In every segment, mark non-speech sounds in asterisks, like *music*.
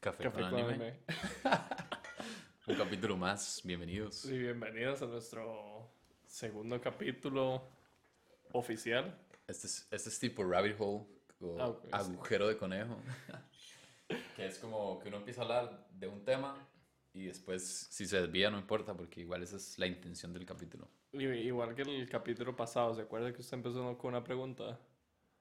Café, Café con con anime. anime. *laughs* Un capítulo más. Bienvenidos. Sí, bienvenidos a nuestro segundo capítulo oficial. Este es, este es tipo rabbit hole o Ah, ok, sí. agujero de conejo. *laughs* que es como que uno empieza a hablar de un tema y después si se desvía no importa porque igual esa es la intención del capítulo. Y- Igual que el capítulo pasado, ¿se acuerda que usted empezó con una pregunta?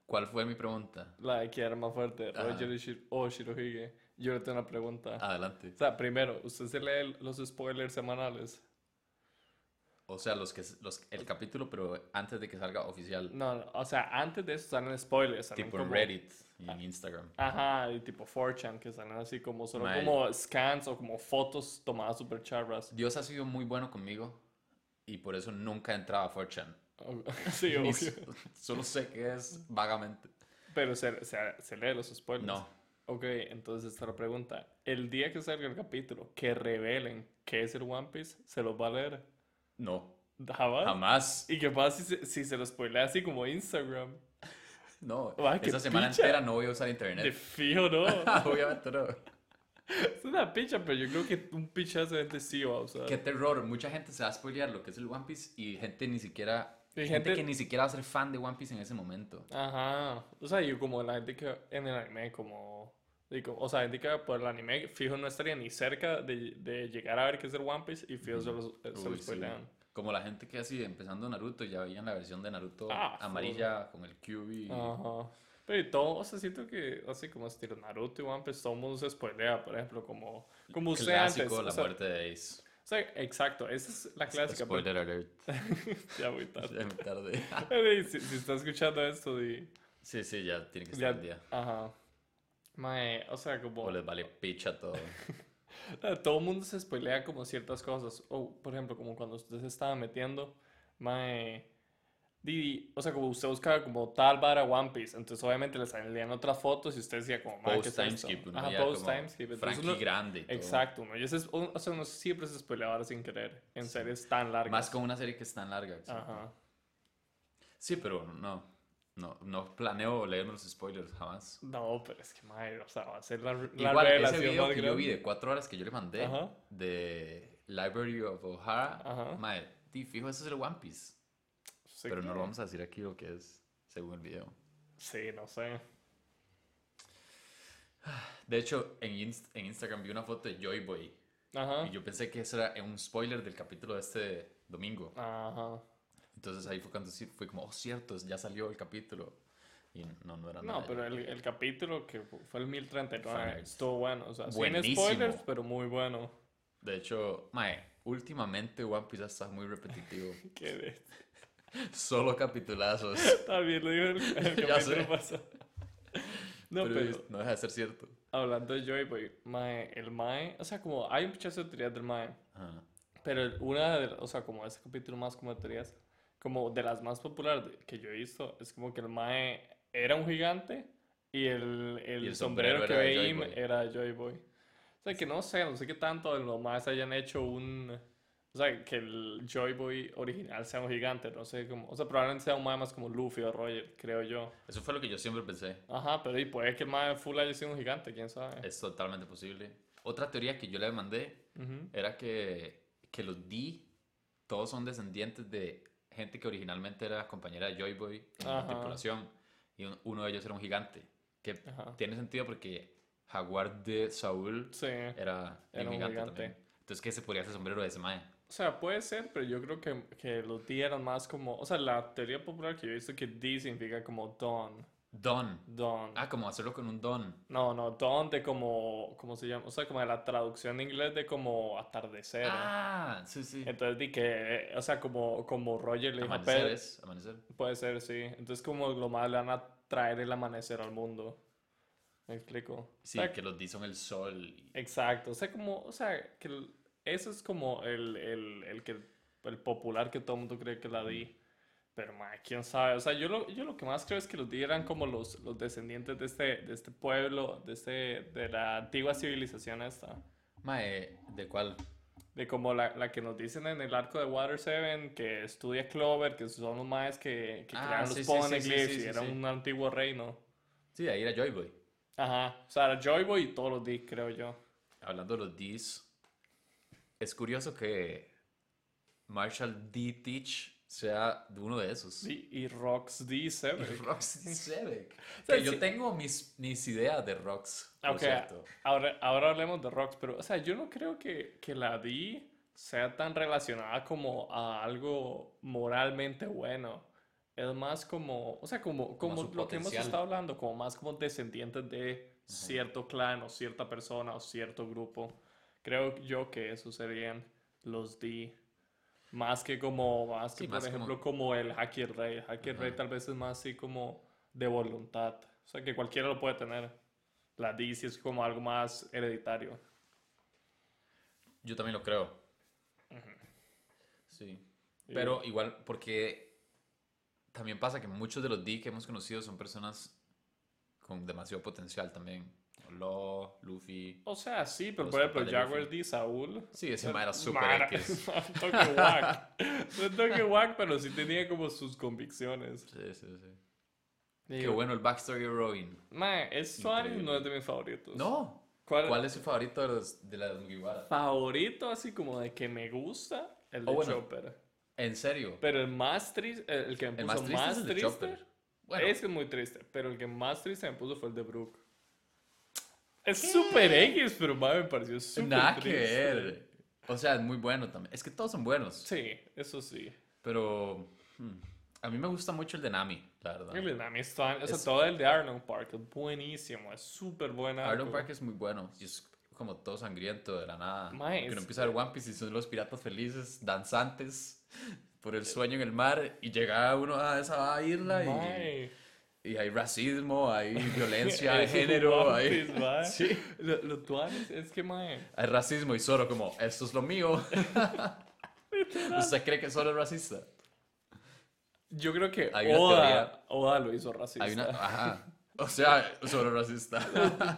¿Cuál fue mi pregunta? La de era más fuerte. Roger o Shirohige. Yo le tengo una pregunta. Adelante. O sea, primero, ¿usted se lee los spoilers semanales? O sea, los que los, el capítulo, pero antes de que salga oficial. No, no, o sea, antes de eso salen spoilers. Salen tipo en como- Reddit y en Instagram. Ajá, y tipo 4chan, que salen así como solo como scans o como fotos tomadas super charras. Dios ha sido muy bueno conmigo y por eso nunca he entrado a 4chan. *laughs* sí, obvio. Solo sé que es vagamente. Pero se, se, se lee los spoilers. No. Ok, entonces esta es la pregunta. El día que salga el capítulo, que revelen qué es el One Piece, ¿se los va a leer? No. ¿Jamás? Jamás. ¿Y qué pasa si se, si se lo spoilea así como Instagram? No. Esa semana picha. entera no voy a usar De internet. fijo, no. *laughs* Obviamente no. es una picha, pero yo creo que un pichazo de gente sí va a usar. Qué terror. Mucha gente se va a spoilear lo que es el One Piece y gente ni siquiera. Gente, gente- que ni siquiera va a ser fan de One Piece en ese momento. Ajá. O sea, yo como la gente que en el anime, como... digo, o sea, gente que por el anime, fijo, no estaría ni cerca de, de llegar a ver qué es el One Piece y fijo, se lo, se Uy, sí. spoilean. Como la gente que así empezando Naruto ya veían la versión de Naruto Ah, amarilla con el QB. y- Ajá. Pero todo, o sea, siento que así como estilo Naruto y One Piece, todo el mundo se spoilea, por ejemplo, como, como usted Clásico, antes. la o sea, muerte de Ace. O sea, exacto, esa es la clásica. pero- Spoiler alert. *laughs* ya muy tarde. Ya muy tarde. *laughs* Si, si está escuchando esto, di, Sí, sí, ya tiene que ya, estar el día. ajá. Mae, o sea, como O les vale picha todo. eh, *laughs* todo el mundo se spoilea como ciertas cosas. O, por ejemplo, como cuando usted se estaba metiendo, mae, di, o sea, como usted buscaba como tal vara One Piece, entonces obviamente le salían otras fotos y usted decía como, mae, ¿qué Post timeskip, uno Ajá, post timeskip. Frankie uno- grande todo. Exacto, uno, ya se- o sea, uno siempre se spoilea ahora sin querer, en series tan largas. Más con una serie que es tan larga. sí. Ajá. Sí, pero no. No, no planeo leerme los spoilers jamás. No, pero es que, mae, o sea, va a ser la, la Igual, ese video que yo vi grande. de cuatro horas que yo le mandé Ajá. de Library of O'Hara, di, fijo, eso es el One Piece. Pero no lo vamos a decir aquí lo que es, según el video. Sí, no sé. De hecho, en, Inst- en Instagram vi una foto de Joy Boy. Ajá. Y yo pensé que eso era un spoiler del capítulo de este domingo. Ajá. Entonces ahí fue cuando sí, fue como, oh, cierto, ya salió el capítulo. Y no, no era nada. No, pero el, el capítulo que fu- fue el 1039 Fue estuvo bueno. O sea, sin buenísimo. spoilers, pero muy bueno. De hecho, mae, últimamente One Piece está muy repetitivo. *laughs* Que de... Solo capitulazos. *laughs* También lo dijo el, el *laughs* Ya capítulo sé. pasado. No, pero, pero, no deja de ser cierto. hablando de Joy Boy, Mae, el Mae, o sea, como hay muchas teorías del Mae, Ajá. pero una de, o sea, como ese capítulo más como teorías, como de las más populares de- que yo he visto, es como que el Mae era un gigante y el, el, Y el sombrero, sombrero que de veía era Joy Boy. O sea, que no sé, no sé qué tanto los Maes hayan hecho un... O sea, que el Joy Boy original sea un gigante, no sé cómo... O sea, probablemente sea un Mae más como Luffy o Roger, creo yo. Eso fue lo que yo siempre pensé. Ajá, pero y puede que el Mae full haya sido un gigante, quién sabe. Es totalmente posible. Otra teoría que yo le mandé Ujú. era que, que los D todos son descendientes de gente que originalmente era compañera de Joy Boy en la Ajá. tripulación. Y un- uno de ellos era un gigante. Que Ajá. tiene sentido porque Jaguar de Saúl Sí. era, Era un un gigante, gigante. también. Entonces, ¿qué se podría hacer sombrero de ese mae? O sea, puede ser, pero yo creo que, que los D eran más como... O sea, la teoría popular que yo he visto que D significa como Dawn. Don. Dawn. Ah, como hacerlo con un don. No, no, Dawn de como... ¿Cómo se llama? O sea, como de la traducción en inglés de como atardecer. Ah, sí, sí. Entonces di que... O sea, como, como Roger le dijo Amanecer Pedro... es, amanecer. Puede ser, sí. Entonces como lo más le van a traer el amanecer al mundo. ¿Me explico? Sí, O sea, que los D son el sol. y- Exacto, o sea, como, o sea, que eso es como el, el, el que, el popular que todo el mundo cree que la di. Pero, ma, quién sabe, o sea, yo lo, yo lo que más creo es que los di eran como los, los descendientes de este, de este pueblo, de, este, de la antigua civilización esta. Mae, ¿de cuál? De como la, la que nos dicen en el arco de Water Seven, que estudia Clover, que son los maes que, que Ah, crearon sí, los sí, poneglyphs sí, y era un antiguo reino. Sí, ahí era Joy Boy. Ajá. O sea, era Joy Boy y todos los creo yo. Hablando de los Ds, es curioso que Marshall D. Teach sea uno de esos. Sí, y Rox D. Y Seven. Rox D. Sebek. *laughs* sea, yo sí. tengo mis, mis ideas de Rox. por cierto. ahora, ahora hablemos de Rox, pero, o sea, yo no creo que, que la D sea tan relacionada como a algo moralmente bueno. Es más como, o sea, como, como, su lo que hemos estado hablando, como más como descendientes de cierto clan o cierta persona o cierto grupo. Creo yo que esos serían los D. Más que como, más que Sí, por más ejemplo como el Haki Rey. Haki Rey tal vez es más así como de voluntad. O sea, que cualquiera lo puede tener. La D sí es como algo más hereditario. Yo también lo creo. Sí. Y- Pero igual, porque también pasa que muchos de los D que hemos conocido son personas con demasiado potencial también. Lo, Luffy. O sea, sí, pero por ejemplo, Jaguar. D, Saúl. Sí, ese ma era super *laughs* X. Toque whack. Un toque whack, pero sí tenía como sus convicciones. Sí, sí, sí. Qué bueno el backstory de Robin. Mae, es Suárez no es de mis favoritos. No. ¿Cuál, ¿Cuál es su favorito de, los, de Mugiwara? favorito así como de que me gusta? El de Oh, bueno. Chopper. ¿En serio? Pero el más triste, el que me El puso más triste más es el de triste, Chopper. Bueno, ese es muy triste, pero el que más triste me puso fue el de Brooke. Es súper X, pero mae, me pareció súper nada que ver. O sea, es muy bueno también. Es que todos son buenos. Sí, eso sí. Pero hmm, a mí me gusta mucho el de Nami, la verdad. El de Nami o sea, Es- todo el de Arnold Park es buenísimo, es súper buena. Arnold Park es muy bueno. Y es como todo sangriento de la nada. Mae, que uno empieza a ver One Piece y son los piratas felices, danzantes por el sueño en el mar. Y llega uno a esa isla Mae. y hay racismo, hay *laughs* violencia *laughs* de género. Hay, *laughs* sí, Lo, lo tuanis es que, mae, hay racismo y solo como, esto es lo mío. ¿Usted cree que solo es racista? yo creo que Hay una Oda, teoría. Oda lo hizo racista. Hay una, ajá. O sea, solo racista.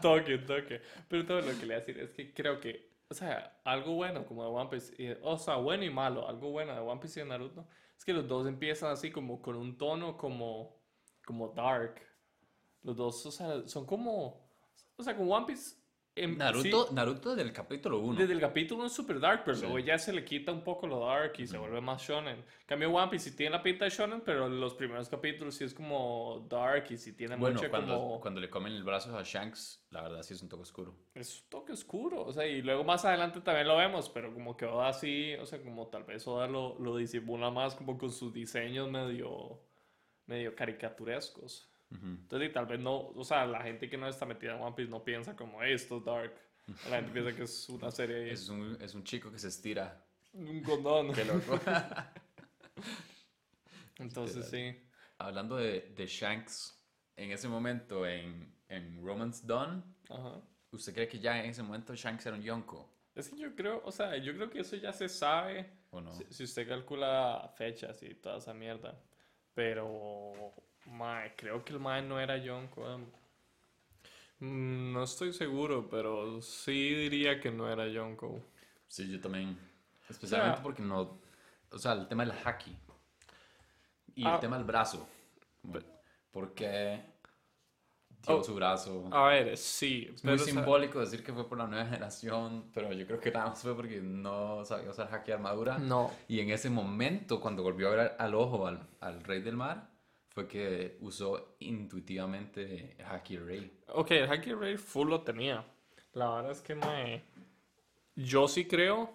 toque, toque. Pero todo lo que le voy a decir es que creo que, o sea, algo bueno como de One Piece, y- o sea, bueno y malo, algo bueno de One Piece y de Naruto, es que los dos empiezan así como con un tono como, como dark. Los dos, o sea, son como, o sea, con One Piece... em, Naruto, sí, Naruto del capítulo 1. desde el capítulo 1 es super dark, pero Sí. luego ya se le quita un poco lo dark y se vuelve más shonen. En Cambio One Piece sí tiene la pinta de shonen, pero los primeros capítulos sí es como dark y sí tiene Bueno, mucha cuando, como... cuando le comen el brazo a Shanks, la verdad sí es un toque oscuro. es un toque oscuro, o sea, y luego más adelante también lo vemos, pero como que Oda sí, o sea, como tal vez Oda lo, lo disimula más como con sus diseños medio, medio caricaturescos. Entonces, y tal vez no, o sea, la gente que no está metida en One Piece no piensa como "Hey, esto es dark. La gente piensa que es una serie, *laughs* Es un, es un chico que se estira. un condón. Qué loco. *laughs* Entonces, sí. Hablando de, de Shanks, en ese momento en, en Romance Dawn, Ajá. ¿usted cree que ya en ese momento Shanks era un Yonko? Es que yo creo, o sea, yo creo que eso ya se sabe. ¿O no? Si, si usted calcula fechas y toda esa mierda. Pero, mae, creo que el mae no era em. Mm, No estoy seguro, pero sí diría que no era Yonko. Sí, yo también. Especialmente O sea- porque no. O sea, el tema del haki. Y Ah. el tema del brazo. Como, ¿Por qué dio Oh. su brazo? A ver, sí. Es muy pero, o sea, simbólico decir que fue por la nueva *laughs* generación, pero yo creo que nada más fue porque no sabía usar de armadura. No. Y en ese momento, cuando volvió a ver al ojo al, al rey del mar, fue que usó intuitivamente haki rey. Ok, el Haki Ray full lo tenía. La verdad es que me... Yo sí creo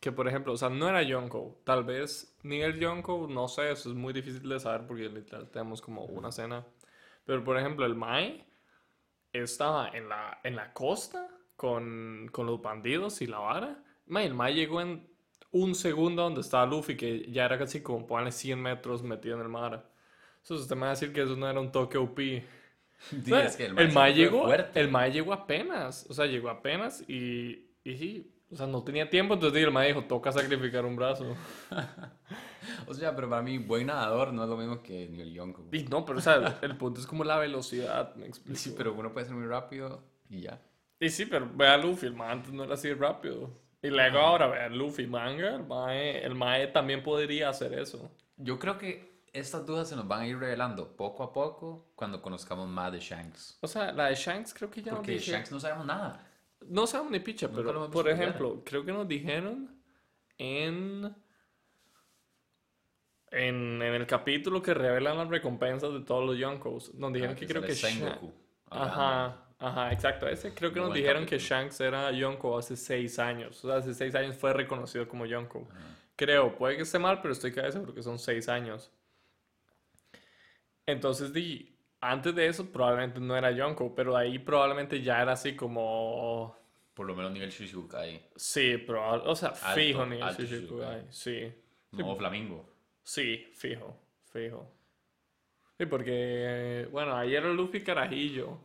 que, por ejemplo, o sea, no era Yonko. Tal vez ni el Yonko, no sé, eso es muy difícil de saber porque literal tenemos como una cena. Pero, por ejemplo, el Mai estaba en la, en la costa con, con los bandidos y la vara. Mae, el Mai llegó en un segundo donde estaba Luffy, que ya era casi como, ponle 100 metros metido en el mar. Entonces, usted me va a decir que eso no era un toque OP. Sí, O sea, que el el Mae mae llegó, el Mae llegó apenas, o sea, llegó apenas y, y o sea, no tenía tiempo, entonces el Mae dijo, toca sacrificar un brazo. *laughs* O sea, pero para mí, buen nadador no es lo mismo que ni el Yonko. Y no, pero o sea, el punto es como la velocidad, me *laughs* explico. Sí, pero uno puede ser muy rápido y ya. Y sí, pero ve a Luffy, el Mae antes no era así rápido. Y luego ahora ve a Luffy manga, el Mae, el Mae también podría hacer eso. Yo creo que estas dudas se nos van a ir revelando poco a poco cuando conozcamos más de Shanks. O sea, la de Shanks creo que ya Porque nos dijeron. Shanks no sabemos nada. No sabemos ni picha, Nunca pero por ejemplo, creo que nos dijeron en, en, en el capítulo que revelan las recompensas de todos los Yonkos. Nos dijeron Ah, que creo sale que Shanks. Ajá, ajá, exacto. Ese creo que Muy nos dijeron que capítulo. Shanks era Yonko hace seis años. O sea, hace seis años fue reconocido como Yonko. Creo, puede que esté mal, pero estoy casi seguro que son seis años. Entonces, di, antes de eso probablemente no era Yonko, pero ahí probablemente ya era así como... Por lo menos nivel Shichibukai. Sí, probable, o sea, Alto, fijo ni alto Shichibukai, sí. Modo Flamingo. Sí, fijo, fijo. Sí, porque, bueno, ayer era Luffy Carajillo.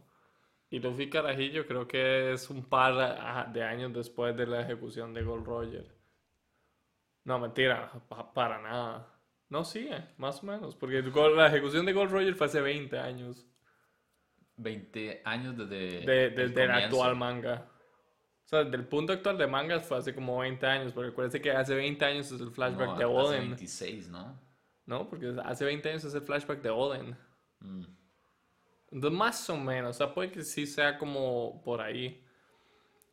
Y Luffy Carajillo creo que es un par de años después de la ejecución de Gold Roger. No, mentira, pa- para nada. No, sí, eh, más o menos. Porque la ejecución de Gold Roger fue hace 20 años. 20 años desde De, el desde el comienzo. actual manga. O sea, desde el punto actual de manga fue hace como 20 años. Porque acuérdense que hace 20 años es el flashback No, de hace Oden. 26, ¿no? ¿No? Porque hace 20 años es el flashback de Oden. Mm. Entonces, más o menos, o sea, puede que sí sea como por ahí.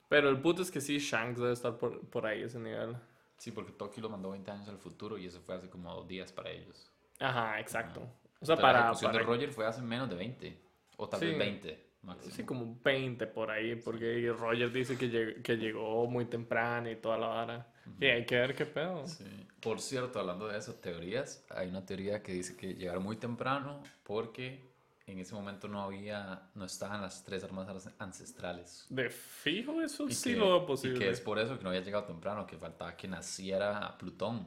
Pero el punto es que sí, Shanks debe estar por, por ahí, ese nivel. Sí, porque Toki lo mandó 20 años al futuro y eso fue hace como dos días para ellos. Ajá, exacto. O sea, Pero la para, ejecución para- de Roger fue hace menos de 20. O tal Sí. vez 20 máximo. Sí, como 20 por ahí, porque Roger dice que, lleg- que llegó muy temprano y toda la vara. Y hay que ver qué pedo. Sí. Por cierto, hablando de eso, teorías, hay una teoría que dice que llegaron muy temprano porque en ese momento no había, no estaban las tres armas ancestrales. De fijo, eso Y sí que- lo Y que es por eso que no había llegado temprano, que faltaba que naciera Plutón,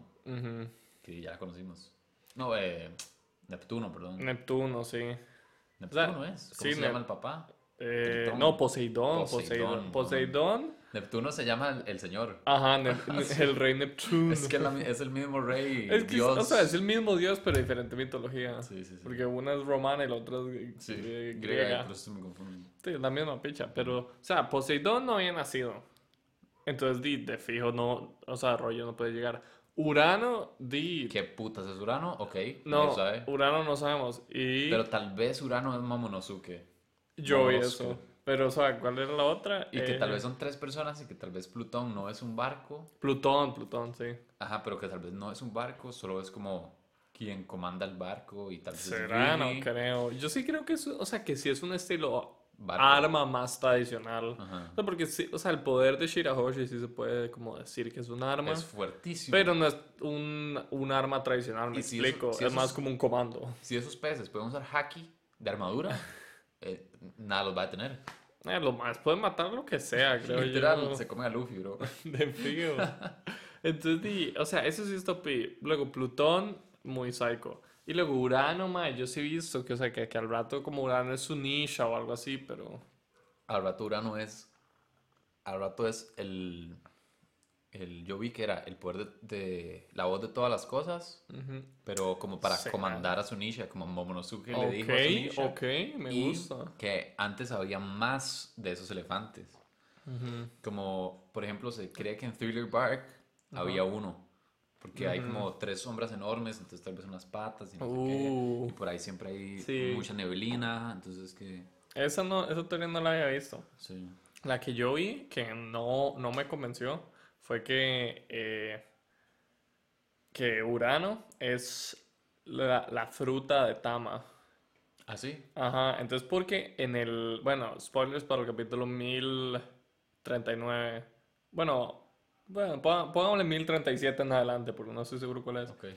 que ya la conocimos. No, eh, Neptuno, perdón. Neptuno, sí. Neptuno es. ¿Cómo sí, se llama el papá? Eh, no, Poseidón, Poseidón. Poseidón. Neptuno se llama el, señor. Ajá, Nep- *laughs* el rey Neptuno. Es que la es el mismo rey, *laughs* Es que, Dios. o sea, es el mismo dios, pero diferente mitología. Sí, sí, sí. Porque una es romana y la otra es Sí, griega, griega. por eso me confundo. Sí, la misma picha. Pero, o sea, Poseidón no había nacido. Entonces, di, de fijo, no, o sea, rollo no puede llegar. Urano, di, ¿Qué putas es Urano? Ok, no, sabe. Urano no sabemos. Y Pero tal vez Urano es Momonosuke. yo vi eso. Pero, o sea, ¿cuál era la otra? Y que Eh, tal vez son tres personas y que tal vez Plutón no es un barco. Plutón, Plutón, sí. Ajá, pero que tal vez no es un barco, solo es como quien comanda el barco y tal vez Será, no creo. Yo sí creo que es, o sea, que sí es un estilo Barco. arma más tradicional. Ajá. O sea, porque sí, o sea, el poder de Shirahoshi sí se puede como decir que es un arma. Es fuertísimo. Pero no es un, un arma tradicional, me Y si eso- explico. si es más como un comando. Si esos peces pueden usar haki de armadura, *laughs* eh, nada los va a detener. Eh, lo más, pueden matar lo que sea, *laughs* creo Literal, yo. se come a Luffy, bro. *laughs* De fijo. Entonces, di, o sea, eso sí está pi. Luego, Plutón, muy psycho. Y luego Urano, mae, yo sí he visto que, o sea, que, que al rato como Urano es su nisha o algo así, pero... Al rato Urano es. Al rato es el. El yo vi que era el poder de, de- la voz de todas las cosas, pero como para comandar a Sunisha, como Momonosuke le dijo a Ok, Sunisha. ok, me y gusta. que antes había más de esos elefantes. Como, por ejemplo, se cree que en Thriller Bark había uno. Porque hay como tres sombras enormes, entonces tal vez unas patas y no sé Uh. qué. Y por ahí siempre hay Sí. mucha neblina, entonces que... Esa, no, esa teoría no la había visto. Sí. La que yo vi, que no, no me convenció, fue que, eh, que Urano es la, la fruta de Tama. ¿Ah, sí? Ajá, entonces porque en el, bueno, spoilers para el capítulo 1039. Bueno, bueno, pongámosle 1037 en adelante, porque no estoy seguro cuál es. Ok.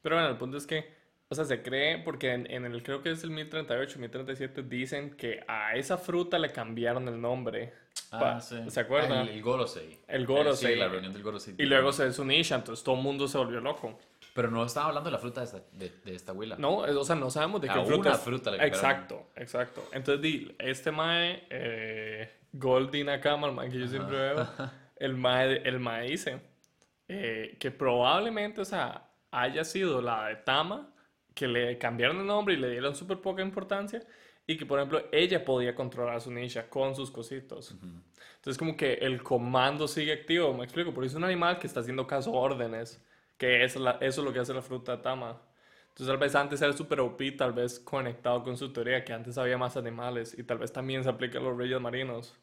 Pero bueno, el punto es que, o sea, se cree, porque en, en el, creo que es el 1038, 1037, dicen que a esa fruta le cambiaron el nombre. Ah, Pa- sí. ¿Se acuerdan? Ah, el, el Gorosei. El Gorosei. Sí, la reunión del Gorosei. Y luego se hizo Nisha, entonces todo el mundo se volvió loco. Pero no estaba hablando de la fruta de esta, de, de esta huila. No, es- o sea, no sabemos de qué A fruta. una fruta le. Exacto, exacto. Entonces, di, este mae, eh, Goldie Nakama, el mae que yo siempre veo, *laughs* el mae, el mae dice eh, que probablemente, o sea, haya sido la de Tama, que le cambiaron el nombre y le dieron súper poca importancia, y que, por ejemplo, ella podía controlar a su ninja con sus cositos. Entonces, como que el comando sigue activo, me explico, porque es un animal que está haciendo caso a órdenes, que es la- eso es lo que hace la fruta Tama. Entonces tal vez antes era super OP, tal vez conectado con su teoría, que antes había más animales y tal vez también se aplica a los reyes marinos.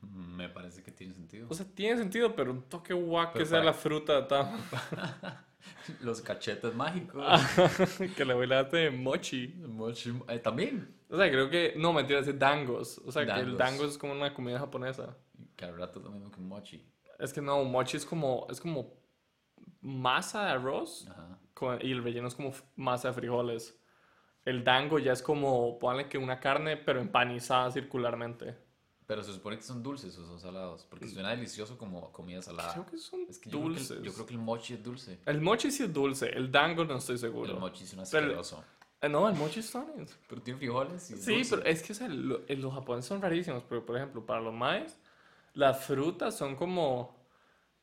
Me parece que tiene sentido. O sea, tiene sentido, pero un toque guac que sea para- la fruta tan... *laughs* *laughs* Los cachetes mágicos. *laughs* que le voy a dar de mochi. Mochi- eh, También. O sea, creo que... No, mentira, es dangos. O sea, que el dangos es como una comida japonesa. Que al rato que un mochi. Es que no, mochi es como... Es como masa de arroz Ajá. con- y el relleno es como f- masa de frijoles. El dango ya es como, ponle que una carne, pero empanizada circularmente. Pero se supone que son dulces o son salados. Porque suena delicioso como comida salada. Creo que son Es que yo creo que, dulces. el, yo creo que el mochi es dulce. El mochi sí es dulce, el dango no estoy seguro. El mochi suena Pero- asqueroso. Eh, no, el mochi está bien. Pero tiene frijoles y es Sí, dulce. pero es que o sea, lo- eh, los japoneses son rarísimos, pero por ejemplo, para los maes, las frutas son como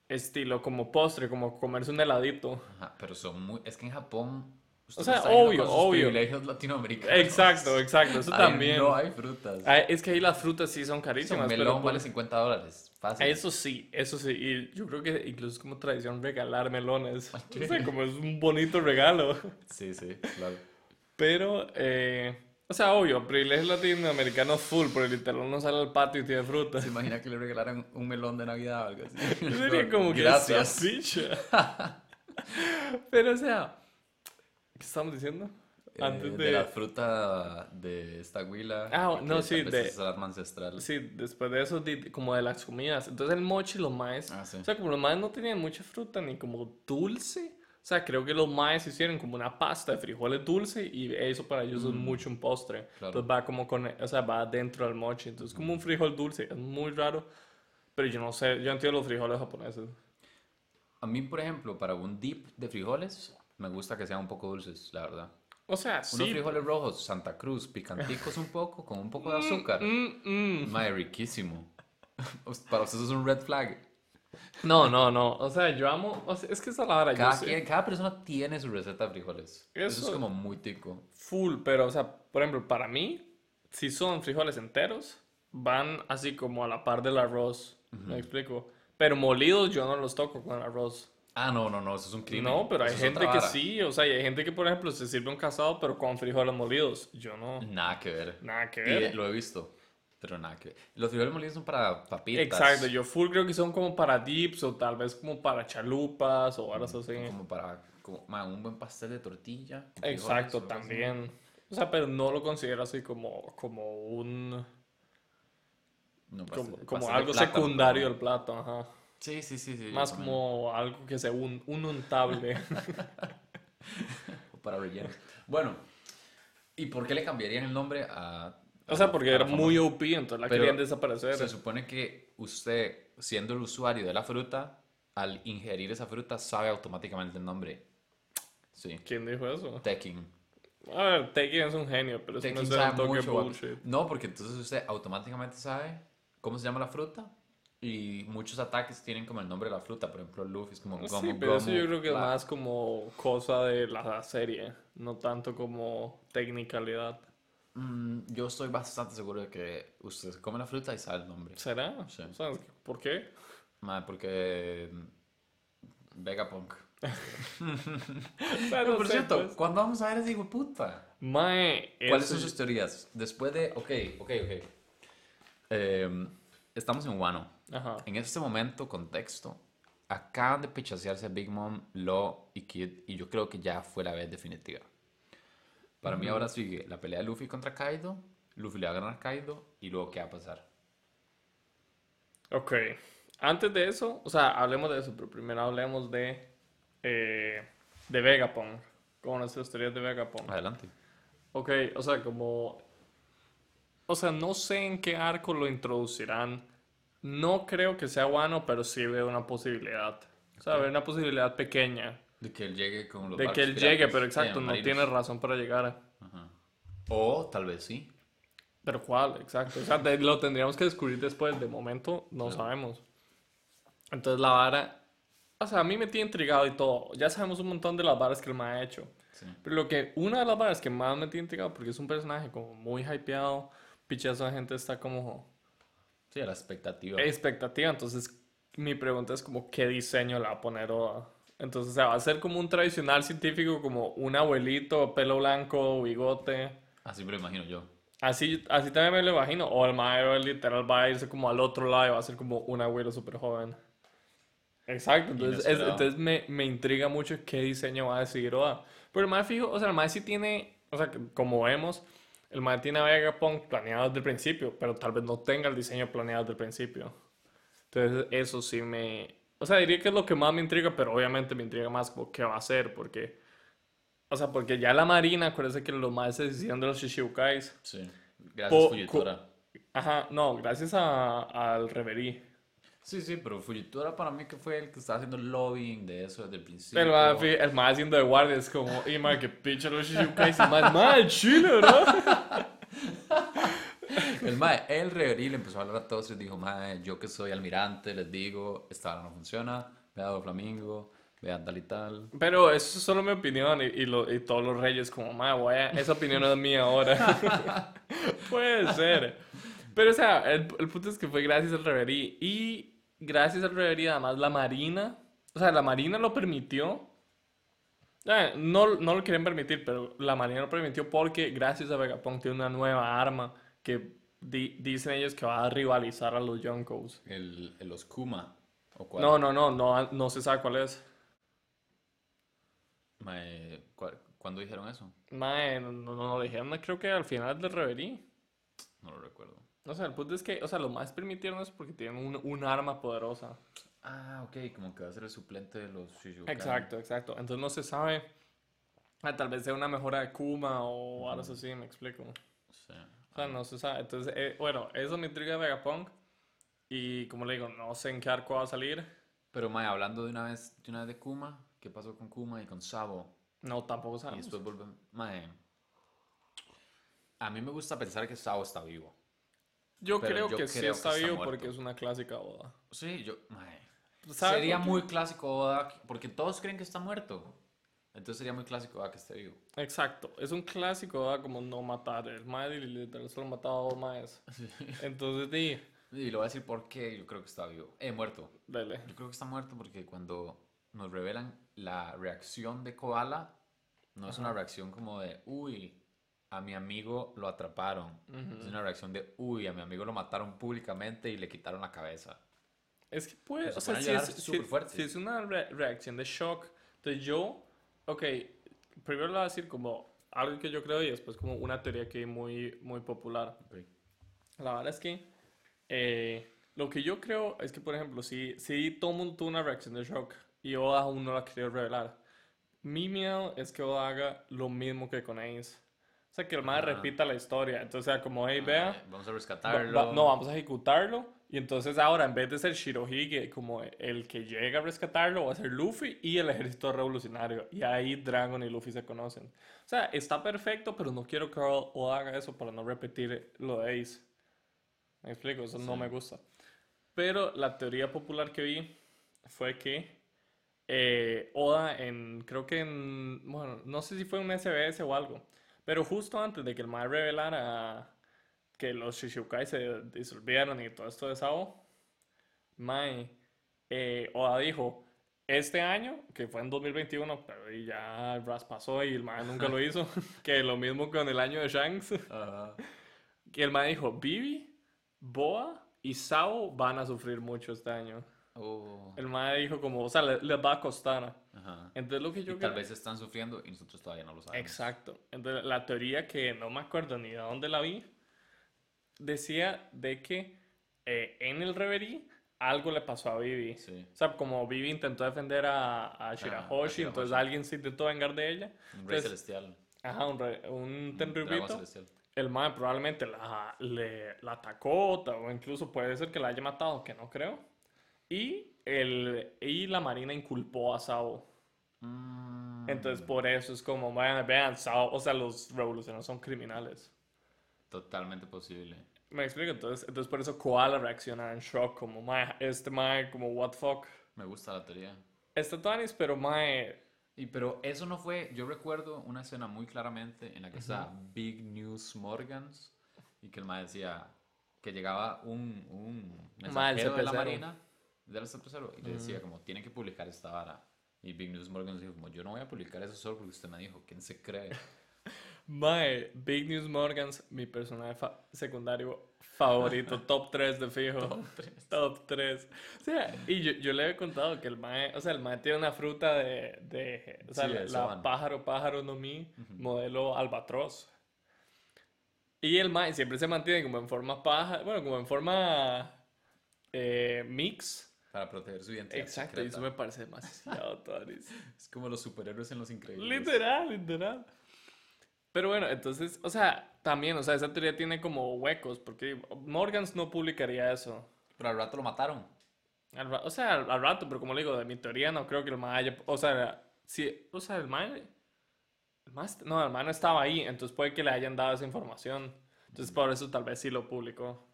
estilo, como postre, como comerse un heladito. Ajá, pero son muy... Es que en Japón... usted O sea, no obvio, con sus obvio. privilegios latinoamericanos. Exacto, exacto, eso también. No hay frutas. Es que ahí las frutas sí son Sí, un carísimas, pero melón por- vale 50 dólares. Fácil. Eso sí, eso sí. Y yo creo que incluso es como tradición regalar melones. Ok. O sea, como es un bonito regalo. Sí, sí, claro. Pero, eh, o sea, obvio, privilegios latinoamericanos full, porque literal uno sale al patio y tiene fruta. ¿Se imagina que le regalaran un melón de Navidad o algo así? Diría *laughs* como que Gracias. esa picha. *laughs* Pero, o sea, ¿qué estamos diciendo? Eh, Antes de... de... la fruta de esta huila. Ah, no, sí, de- Es el arma ancestral. Sí, después de eso, como de las comidas. Entonces el mochi los maes. Ah, sí. O sea, como los maes no tenían mucha fruta ni como dulce. O sea, creo que los maes hicieron como una pasta de frijoles dulce y eso para ellos es mucho un postre. Mm. Claro. Entonces va como con, o sea, va dentro del mochi. Entonces como un frijol dulce. Es muy raro. Pero yo no sé, yo entiendo los frijoles japoneses. A mí, por ejemplo, para un dip de frijoles, me gusta que sean un poco dulces, la verdad. O sea, Unos sí. frijoles rojos, Santa Cruz, picanticos un poco, con un poco de azúcar. Mm, mm. Mae, riquísimo. *laughs* Para ustedes es un red flag. No, no, no. O sea, yo amo. o sea, es que esa es la hora. Cada, quien- cada persona tiene su receta de frijoles. Eso, Eso- es como muy tico. Full, pero, o sea, por ejemplo, para mí, si son frijoles enteros, van así como a la par del arroz. ¿Me explico? Pero molidos yo no los toco con arroz. Ah, no, no, no, eso es un crimen. No, pero hay Eso gente que sí. O sea, hay gente que, por ejemplo, se sirve un casado, pero con frijoles molidos. Yo no. Nada que ver. Nada que ver. lo he visto, pero nada que ver. Los frijoles molidos son para papitas. Exacto, yo full creo que son como para dips o tal vez como para chalupas o varas así. Como para como, un buen pastel de tortilla. frijoles Exacto, algo así. también. O sea, pero no lo considero así como, como un... No, pastel- Como, como de algo plátano, secundario del plato, ajá. Sí, sí, sí. sí Más como algo que sea un, un untable. *laughs* Para relleno. Bueno, ¿y por qué le cambiarían el nombre a... o sea, porque era muy? OP, entonces la Pero querían desaparecer. Se supone que usted, siendo el usuario de la fruta, al ingerir esa fruta, sabe automáticamente el nombre. Sí. ¿Quién dijo eso? Tekken. A ver, Tekken es un genio, pero eso no Tekken es un toque mucho. bullshit. No, porque entonces usted automáticamente sabe cómo se llama la fruta. Y muchos ataques tienen como el nombre de la fruta. Por ejemplo, Luffy es como Gomu Sí, pero eso Gomu, yo creo que es más como cosa de la serie, no tanto como tecnicalidad. Mm, yo estoy bastante seguro de que usted come la fruta y sabe el nombre. ¿Será? Sí. Sea, ¿Por qué? Madre, porque... mm, Vegapunk. *laughs* *laughs* Pero por cierto, pues. ¿cuándo vamos a ver ese hijo puta? Mae, ¿Cuáles ese- son sus teorías? Después de... Ok, ok, ok. Em, estamos en Wano. Ajá. En este momento, contexto, acaban de pichasearse Big Mom, Law y Kid, y yo creo que ya fue la vez definitiva. Para mí ahora sigue la pelea de Luffy contra Kaido, Luffy le va a ganar a Kaido, y luego ¿qué va a pasar? Ok. Antes de eso, o sea, hablemos de eso, pero primero hablemos de, eh, de Vegapunk, como nuestras teorías de Vegapunk. Adelante. Ok, o sea, como... O sea, no sé en qué arco lo introducirán. No creo que sea bueno, pero sí veo una posibilidad. O sea, veo una posibilidad pequeña De que él llegue con los de que él piratas, llegue, pero exacto, no tiene razón para llegar. Ajá. O tal vez sí. Pero cuál, exacto. O sea, de- lo tendríamos que descubrir después. De momento no Claro. sabemos. Entonces la vara, o sea, a mí me tiene intrigado y todo. Ya sabemos un montón de las varas que el ma ha hecho. Sí. Pero lo que, una de las varas que más me tiene intrigado, porque es un personaje como muy hypeado, pichazo de gente está como Sí, a la expectativa. expectativa. Entonces mi pregunta es como, ¿qué diseño le va a poner Oda? Entonces, o sea, va a ser como un tradicional científico, como un abuelito, pelo blanco, bigote. Así me lo imagino yo. Así, así también me lo imagino. O el maestro literal va a irse como al otro lado y va a ser como un abuelo súper joven. Exacto, entonces, es- entonces me, me intriga mucho qué diseño va a decidir Oda. Pero el más fijo, o sea, el más sí tiene, o sea, como vemos, el más tiene a Vegapunk planeado desde el principio, pero tal vez no tenga el diseño planeado desde el principio. Entonces, eso sí me. O sea, diría que es lo que más me intriga, pero obviamente me intriga más como qué va a hacer, porque. O sea, porque ya la Marina, acuérdense que los más se decían de los Shichibukai. Sí. Gracias, Fujitora. Ajá, no, gracias a- al Reverie. Sí, sí, pero Fujitora para mí que fue el que estaba haciendo el lobbying de eso desde el principio. El más, el más haciendo de guardia es como, y que pinche los Shichibukai, y más mal, chile, ¿no? *laughs* El mae, el reverí le empezó a hablar a todos y dijo, mae, yo que soy almirante, les digo, esta hora no funciona, vean a Flamingo, vean tal y tal. Pero eso es solo mi opinión y, y, lo- y todos los reyes como, ma, voy a- esa opinión es mía ahora. *laughs* Puede ser. Pero, o sea, el, el punto es que fue gracias al reverí y gracias al reverí además la marina, o sea, la marina lo permitió. Eh, no, no lo querían permitir, pero la marina lo permitió porque gracias a Vegapunk tiene una nueva arma que di- dicen ellos que va a rivalizar a los Yonkos. El, el los Kuma, o cuál. No, no, no, no, no se sabe cuál es. Mae, ¿cuál- ¿cuándo dijeron eso? Mae, no, no, no lo dijeron, creo que al final del reverí. No lo recuerdo. O sea, el punto es que, o sea, lo más permitieron es porque tienen un, un arma poderosa. Ah, ok, como que va a ser el suplente de los Shichibukai. Exacto, exacto. Entonces no se sabe. Ah, tal vez sea una mejora de Kuma o algo así, me explico. Sí. O sea, no se sabe. Entonces, eh, bueno, eso me intriga de Vegapunk. Y como le digo, no sé en qué arco va a salir. Pero mae, hablando de una vez de una vez de Kuma, ¿qué pasó con Kuma y con Sabo? No, tampoco Y sabemos. después volvemos. Mae, a mí me gusta pensar que Sabo está vivo. Yo pero creo yo que sí que está está vivo muerto. porque es una clásica boda. Sí, yo, mae. ¿Sabe Sería muy clásico Oda, porque todos creen que está muerto. Entonces sería muy clásico Oda que esté vivo. Exacto, es un clásico, ¿verdad? Como no matar. El mae literal solo mataba a dos maes. *laughs* Entonces, di, Y lo voy a decir por qué yo creo que está vivo. Eh, muerto. dele. Yo creo que está muerto porque cuando nos revelan la reacción de Koala, no es una reacción como de, uy, a mi amigo lo atraparon. Es una reacción de, uy, a mi amigo lo mataron públicamente y le quitaron la cabeza. Es que puede, o se sea, si es, si- si es una re- reacción de shock, entonces yo, ok, primero le voy a decir como algo que yo creo y después como una teoría que es muy, muy popular. La verdad es que eh, lo que yo creo es que, por ejemplo, si, si todo el mundo tuvo una reacción de shock y Oda aún no la quería revelar, mi miedo es que Oda haga lo mismo que con Ace. Sea, que el Ah. repita la historia. Entonces, sea como, hey, vea. Ay, vamos a Va- rescatarlo. va- no, vamos a ejecutarlo. Y entonces ahora, en vez de ser Shirohige como el que llega a rescatarlo, va a ser Luffy y el ejército revolucionario. Y ahí Dragon y Luffy se conocen. O sea, está perfecto, pero no quiero que Oda haga eso para no repetir lo de Ace. Me explico, eso no Sí. me gusta. Pero la teoría popular que vi fue que eh, Oda en, creo que en, bueno, no sé si fue un SBS o algo, pero justo antes de que el Mae revelara que los Shishibukai se disolvieron y todo esto de Sao, Mae, eh, Oda dijo, este año, que fue en 2021, pero ya Ras pasó y el Mae nunca lo *laughs* hizo, *laughs* que lo mismo con el año de Shanks, Ajá. *laughs* que el Mae dijo, Vivi, Boa y Sao van a sufrir mucho este año. Oh, El Mae dijo como, o sea, le- les va a costar. ajá. Entonces lo que yo Y tal creo- vez están sufriendo y nosotros todavía no lo sabemos. Exacto. Entonces, la teoría que no me acuerdo ni de dónde la vi, decía de que eh, en el Reverie algo le pasó a Vivi. Sí. O sea, como Vivi intentó defender a, a Shirahoshi, a entonces alguien se intentó vengar de ella. Un rey Entonces, celestial. Ajá, un, re- un. El mae probablemente la, le, la atacó o incluso puede ser que la haya matado, que no creo. Y, el, y la marina inculpó a Sao. Mm, Entonces por eso es como, vean, vean, Sao, o sea, los revolucionarios son criminales. Totalmente posible. Me explico, entonces, entonces por eso Koala reacciona en shock, como, mae, este mae, como, what the fuck. Me gusta la teoría. Está Tanis, pero mae, Y pero eso no fue, yo recuerdo una escena muy claramente en la que está Big News Morgans y que el mae decía que llegaba un, un Mae, el mensajero de la CP0. marina del CP0 y le decía como tienen que publicar esta vara Y Big News Morgan dijo, como, yo no voy a publicar eso solo porque usted me dijo, ¿quién se cree? *laughs* Mae, Big News Morgans, mi personaje fa- secundario favorito, top 3 de fijo. Top tres. Top 3. O sea, y yo, yo le he contado que el mae, o sea, el mae tiene una fruta de, de o sea, Sí, la, la pájaro, pájaro no mi, modelo albatros. Y el mae siempre se mantiene como en forma paja, bueno, como en forma eh, mix. Para proteger su identidad Exacto, y eso me secreta. parece demasiado *laughs* tuanis. Es como los superhéroes en Los Increíbles. Literal, literal. Pero bueno, entonces, o sea, también, o sea, esa teoría tiene como huecos, porque Morgans no publicaría eso. Pero al rato lo mataron. Al o sea, al, al rato, pero como le digo, de mi teoría no creo que el mae haya, o sea, si, o sea, el mae, el est- no, el mae no estaba ahí, entonces puede que le hayan dado esa información. Entonces por eso tal vez sí lo publicó.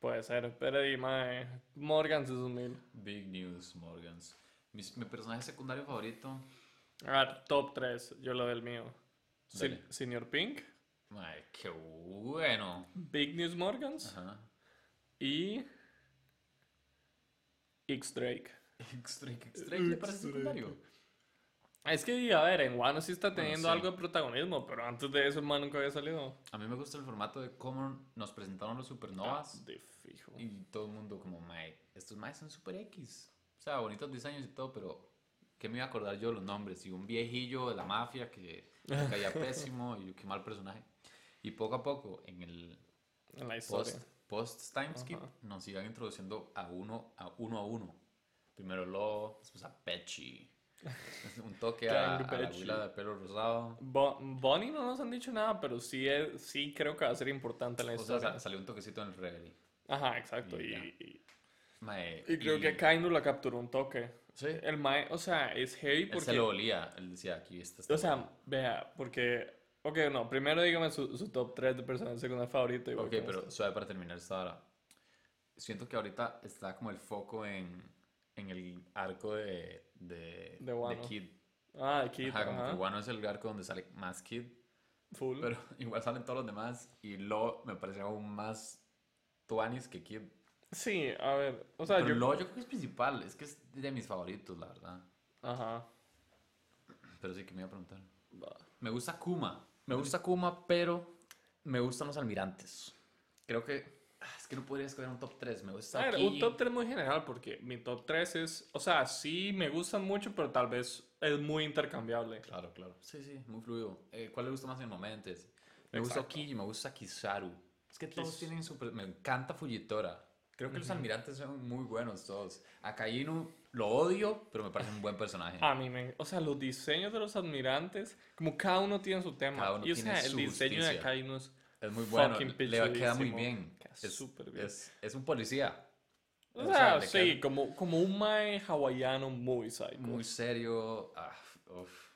Puede ser, pero y mae, Morgans es un mil. Big News Morgans. Mi, mi personaje secundario favorito. A ver, top 3, yo lo del mío. Dale. Señor Pink, Ay, qué bueno. Big News Morgans Ajá. y X Drake. X-Drake. X-Drake me parece secundario. Es que, a ver, en Wano sí está teniendo sí. algo de protagonismo, pero antes de eso el man nunca había salido. A mí me gusta el formato de cómo nos presentaron los supernovas. Ah, de fijo. Y todo el mundo como, mae, estos maes son super X. O sea, bonitos diseños y todo, pero ¿qué me iba a acordar yo de los nombres? Y un viejillo de la mafia que caía *laughs* pésimo y qué mal personaje. Y poco a poco, en el En la historia. post, post timeskip, Ajá. nos iban introduciendo a uno a uno a uno. Primero Lo, después a Pechi. *laughs* un toque a, a la abuela de pelo rosado. Bo- Bonnie no nos han dicho nada, pero sí, es, sí creo que va a ser importante en la O sea, historia. sa- salió un toquecito en el reverie. Ajá, exacto. Y Y, y- Mae, y creo que Kainu la capturó un toque. Sí. El Mae, o sea, es heavy Él porque... se lo olía. Él decía, aquí está. O sea, vea, porque... Ok, no, primero dígame su, su top 3 de personajes secundarios favoritos. y Ok, pero suave para terminar esta hora. Siento que ahorita está como el foco en, en el arco de, de, De Wano. Kid. Ah, de Kid, Ajá, como ajá. que Wano es el arco donde sale más Kid, Full. pero *laughs* igual salen todos los demás y Lo me parece aún más Tuanis que Kid. Sí, a ver, o sea, Pero yo... Lo yo creo que es principal, es que es de mis favoritos, la verdad. Ajá. Pero sí que me iba a preguntar. Me gusta Kuma. Me gusta Kuma, pero me gustan los almirantes. Creo que... ah, Es que no podría escoger un top 3. Me gusta A ver, Kiji. un top 3 muy general, porque mi top 3 es, o sea, sí me gustan mucho, pero tal vez es muy intercambiable. Claro, claro. Sí, sí, muy fluido. Eh, ¿Cuál le gusta más en el momento? Es- Me gusta Exacto. Kiji, me gusta Kizaru. Es que todos Kis- tienen super... Me encanta Fujitora. Creo que los almirantes son muy buenos todos. A Kainu lo odio, pero me parece un buen personaje. A mí me, o sea, los diseños de los admirantes, como cada uno tiene su tema. Cada uno y o tiene sea, el su diseño de justicia. Akainu es es muy bueno. Le queda muy bien. Es, súper bien. Es, es un policía. O O sea, sea, le sí, queda- como, como un mae hawaiano muy psycho. Muy serio. Ah, uf.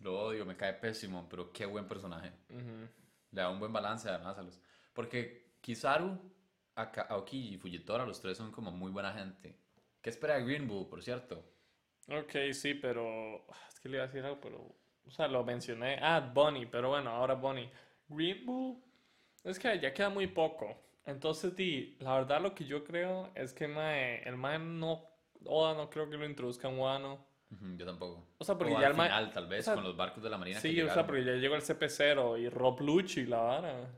Lo odio, me cae pésimo, pero qué buen personaje. Ujú. Le da un buen balance además a los... Porque Kizaru, Aka- Aoki y Fujitora, los tres son como muy buena gente. ¿Qué espera de Green Bull, por cierto? Ok, sí, pero es que le iba a decir algo, pero, o sea, lo mencioné. Ah, Bonnie, pero bueno, ahora Bonnie. Green Bull, es que ya queda muy poco. Entonces, di, la verdad lo que yo creo es que mae, el mae no, Oda no creo que lo introduzca en Wano. Ujú, yo tampoco. O sea, porque O ya al el ma- final, tal vez, o sea, con los barcos de la marina que Sí, o sea, llegaron. porque ya llegó el CP0 y Rob Lucci, la vara.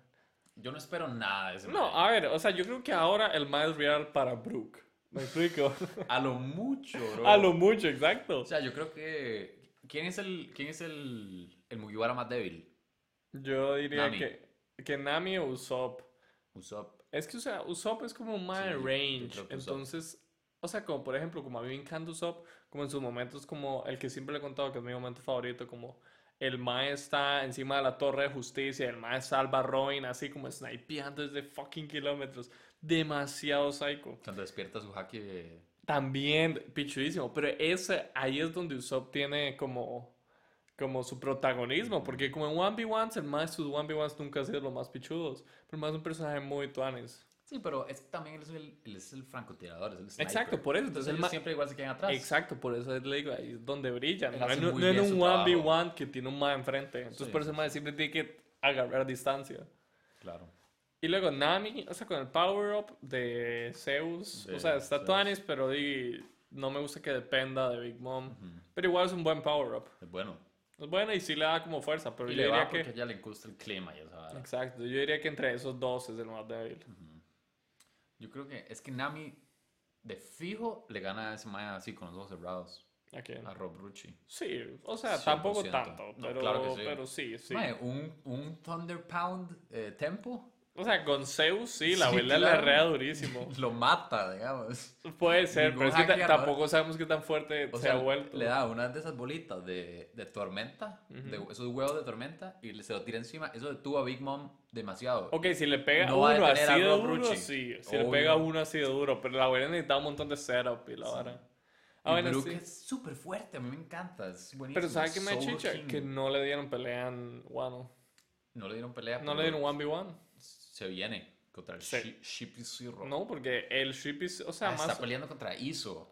Yo no espero nada de ese No, mae. a ver, o sea, yo creo que ahora el mae es real para Brooke. ¿Me explico? *laughs* A lo mucho, bro. A lo mucho, exacto. O sea, yo creo que... ¿Quién es el, quién es el, el Mugiwara más débil? Yo diría Nami. que, que Nami o Usopp. Usopp. Es que, o sea, Usopp es como mae Sí, range. Entonces, o sea, como por ejemplo, como a mí me encanta Usopp, como en sus momentos, como el que siempre le he contado que es mi momento favorito, como el mae está encima de la torre de justicia, el mae salva a Robin así como snipeando desde fucking kilómetros. Demasiado psycho. Cuando despierta su haki de... También pichudísimo, pero ese, ahí es donde Usopp tiene como, como su protagonismo, porque como en 1v1s, el más sus 1v1s nunca han sido los más pichudos, pero más un personaje muy tuanes. Sí, pero es, también él es el, él es el francotirador, es el sniper. Exacto, por eso, entonces Entonces el ellos siempre igual se quedan atrás. Exacto, por eso le digo, ahí es donde brillan. Él No, no en bien un su 1v1 que tiene un más enfrente, entonces Sí, por eso sí, mae siempre tiene que agarrar distancia. Claro. Y luego Nami, o sea, con el power up de Zeus, De o sea, está tuanis, pero di, no me gusta que dependa de Big Mom. Pero igual es un buen power-up. Es bueno. Es bueno y sí le da como fuerza, pero Y yo le va diría porque que... ya le gusta el clima y esa. Exacto, yo diría que entre esos dos es el más débil. Yo creo que es que Nami de fijo le gana a ese mae así con los ojos cerrados. ¿A quién? A Rob Rucci. Sí, o sea, tampoco 100%. tanto, No, pero, claro que sí. pero sí, sí. Mae, un, un Thunder Pound eh, tempo O sea, con Zeus sí, la Sí, abuela claro. rea *laughs* durísimo. lo mata, digamos. Puede ser, Ningún pero es que tampoco sabemos qué tan fuerte O se sea, ha vuelto. le da una de esas bolitas de, de tormenta, de esos huevos de tormenta, y se lo tira encima. Eso detuvo a Big Mom demasiado. Ok, si le pega No uno así de duro, Rucci. sí. Si le pega uno así de duro, pero la abuela necesitaba un montón de setup y la vara. Ah, bueno, sí. es súper fuerte, a mí me encanta, es buenísimo. Pero ¿sabes qué me chicha? King. Que no le dieron pelea en Wano. No le dieron pelea. No le dieron 1v1. Se viene contra el. Shi- Shippy Zero. No, porque el ship is, o sea, Ah, más... Está peleando contra Iso.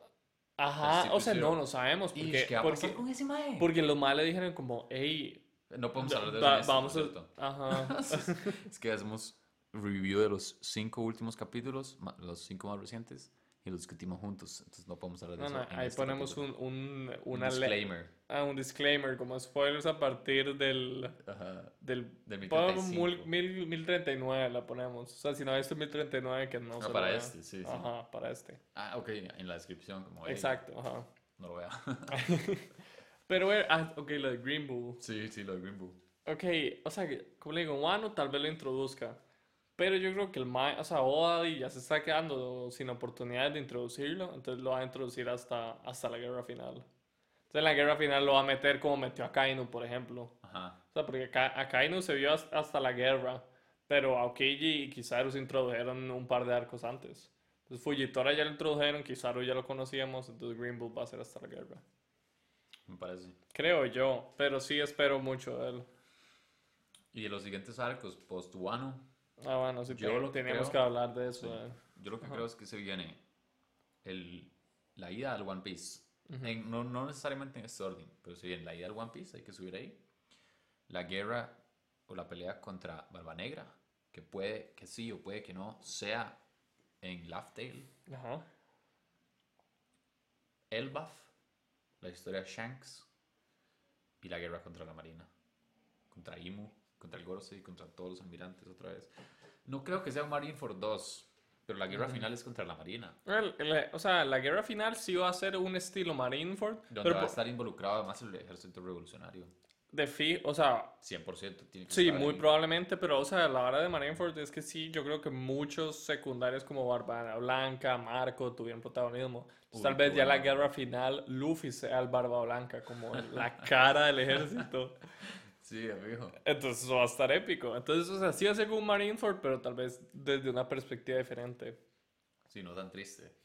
Ajá, o sea, Zero. no, no sabemos. ¿Y Porque, qué va a porque, pasar con ese mae? porque los males dijeron como, hey, No podemos hablar de eso. va- este, vamos a... Ajá. *laughs* Es que hacemos review de los cinco últimos capítulos, los cinco más recientes, y los discutimos juntos. Entonces no podemos hablar de No, eso. no, ahí este ponemos un, un, Un una le- disclaimer. ah, un disclaimer, como spoilers a partir del... Ajá. Del, Del ponemos 1035. mil, mil- 1039 la ponemos. O sea, si no visto 1039, que no Ah, se lo para este, sí, sí. Ajá, para este. Ah, ok, en la descripción. Como, hey, Exacto, ajá. No lo vea. *laughs* Pero, güey, ah, ok, lo de Green Bull. sí, sí, lo de Green Bull. Ok, o sea, que, como le digo, Wano tal vez lo introduzca. Pero yo creo que el Mae, o sea, Oda ya se está quedando sin oportunidades de introducirlo. Entonces lo va a introducir hasta, hasta la guerra final. Entonces en la guerra final lo va a meter como metió a Kainu, por ejemplo. Ajá. O sea, porque a Kainu se vio has- hasta la guerra. Pero a Okeiji y Kizaru se introdujeron un par de arcos antes. Entonces Fujitora ya lo introdujeron, Kizaru ya lo conocíamos. Entonces Green Bull va a ser hasta la guerra. Me parece. Creo yo, pero sí espero mucho de él. Y de los siguientes arcos, post Wano, Ah, bueno, sí, Yo lo que teníamos creo- que hablar de eso. Sí. eh. Yo lo que Ajá. creo es que se viene el, la ida al One Piece. En- no, no necesariamente en este orden, pero si bien la ida al One Piece, hay que subir ahí. La guerra o la pelea contra Barba Negra, que puede que sí o puede que no sea en Laugh Tale. Ajá. Elbaf, la historia de Shanks y la guerra contra la Marina. Contra Imu, contra el Gorosei, contra todos los almirantes otra vez. No creo que sea un Marineford 2, pero la guerra final es contra la Marina. El- el- o sea, la guerra final sí va a ser un estilo Marineford, Donde pero va a estar involucrado además el ejército revolucionario. de fi, o sea, 100% tiene que sí, muy ahí. probablemente, pero o sea, la hora de Marineford es que sí, yo creo que muchos secundarios como Barba Blanca, Marco tuvieron protagonismo. Uy, tal vez ya la guerra final, Luffy sea el Barba Blanca, como la *laughs* cara del ejército. *laughs* Sí, amigo. Entonces eso va a estar épico. Entonces, o sea, sí va a ser como Marineford, pero tal vez desde una perspectiva diferente. Sí, no tan triste.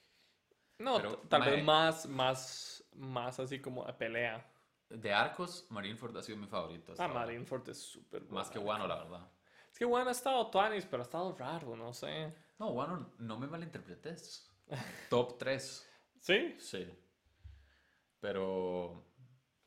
No, Pero, tal mae. vez más, más, más así como de pelea. De arcos, Marineford ha sido mi favorito. Ah. Marineford es súper Más que. Wano, la verdad. Es que bueno ha estado Tuanis, pero ha estado raro, no sé. No, Wano, no me malinterpretes. Top 3. *laughs* ¿Sí? Sí. Pero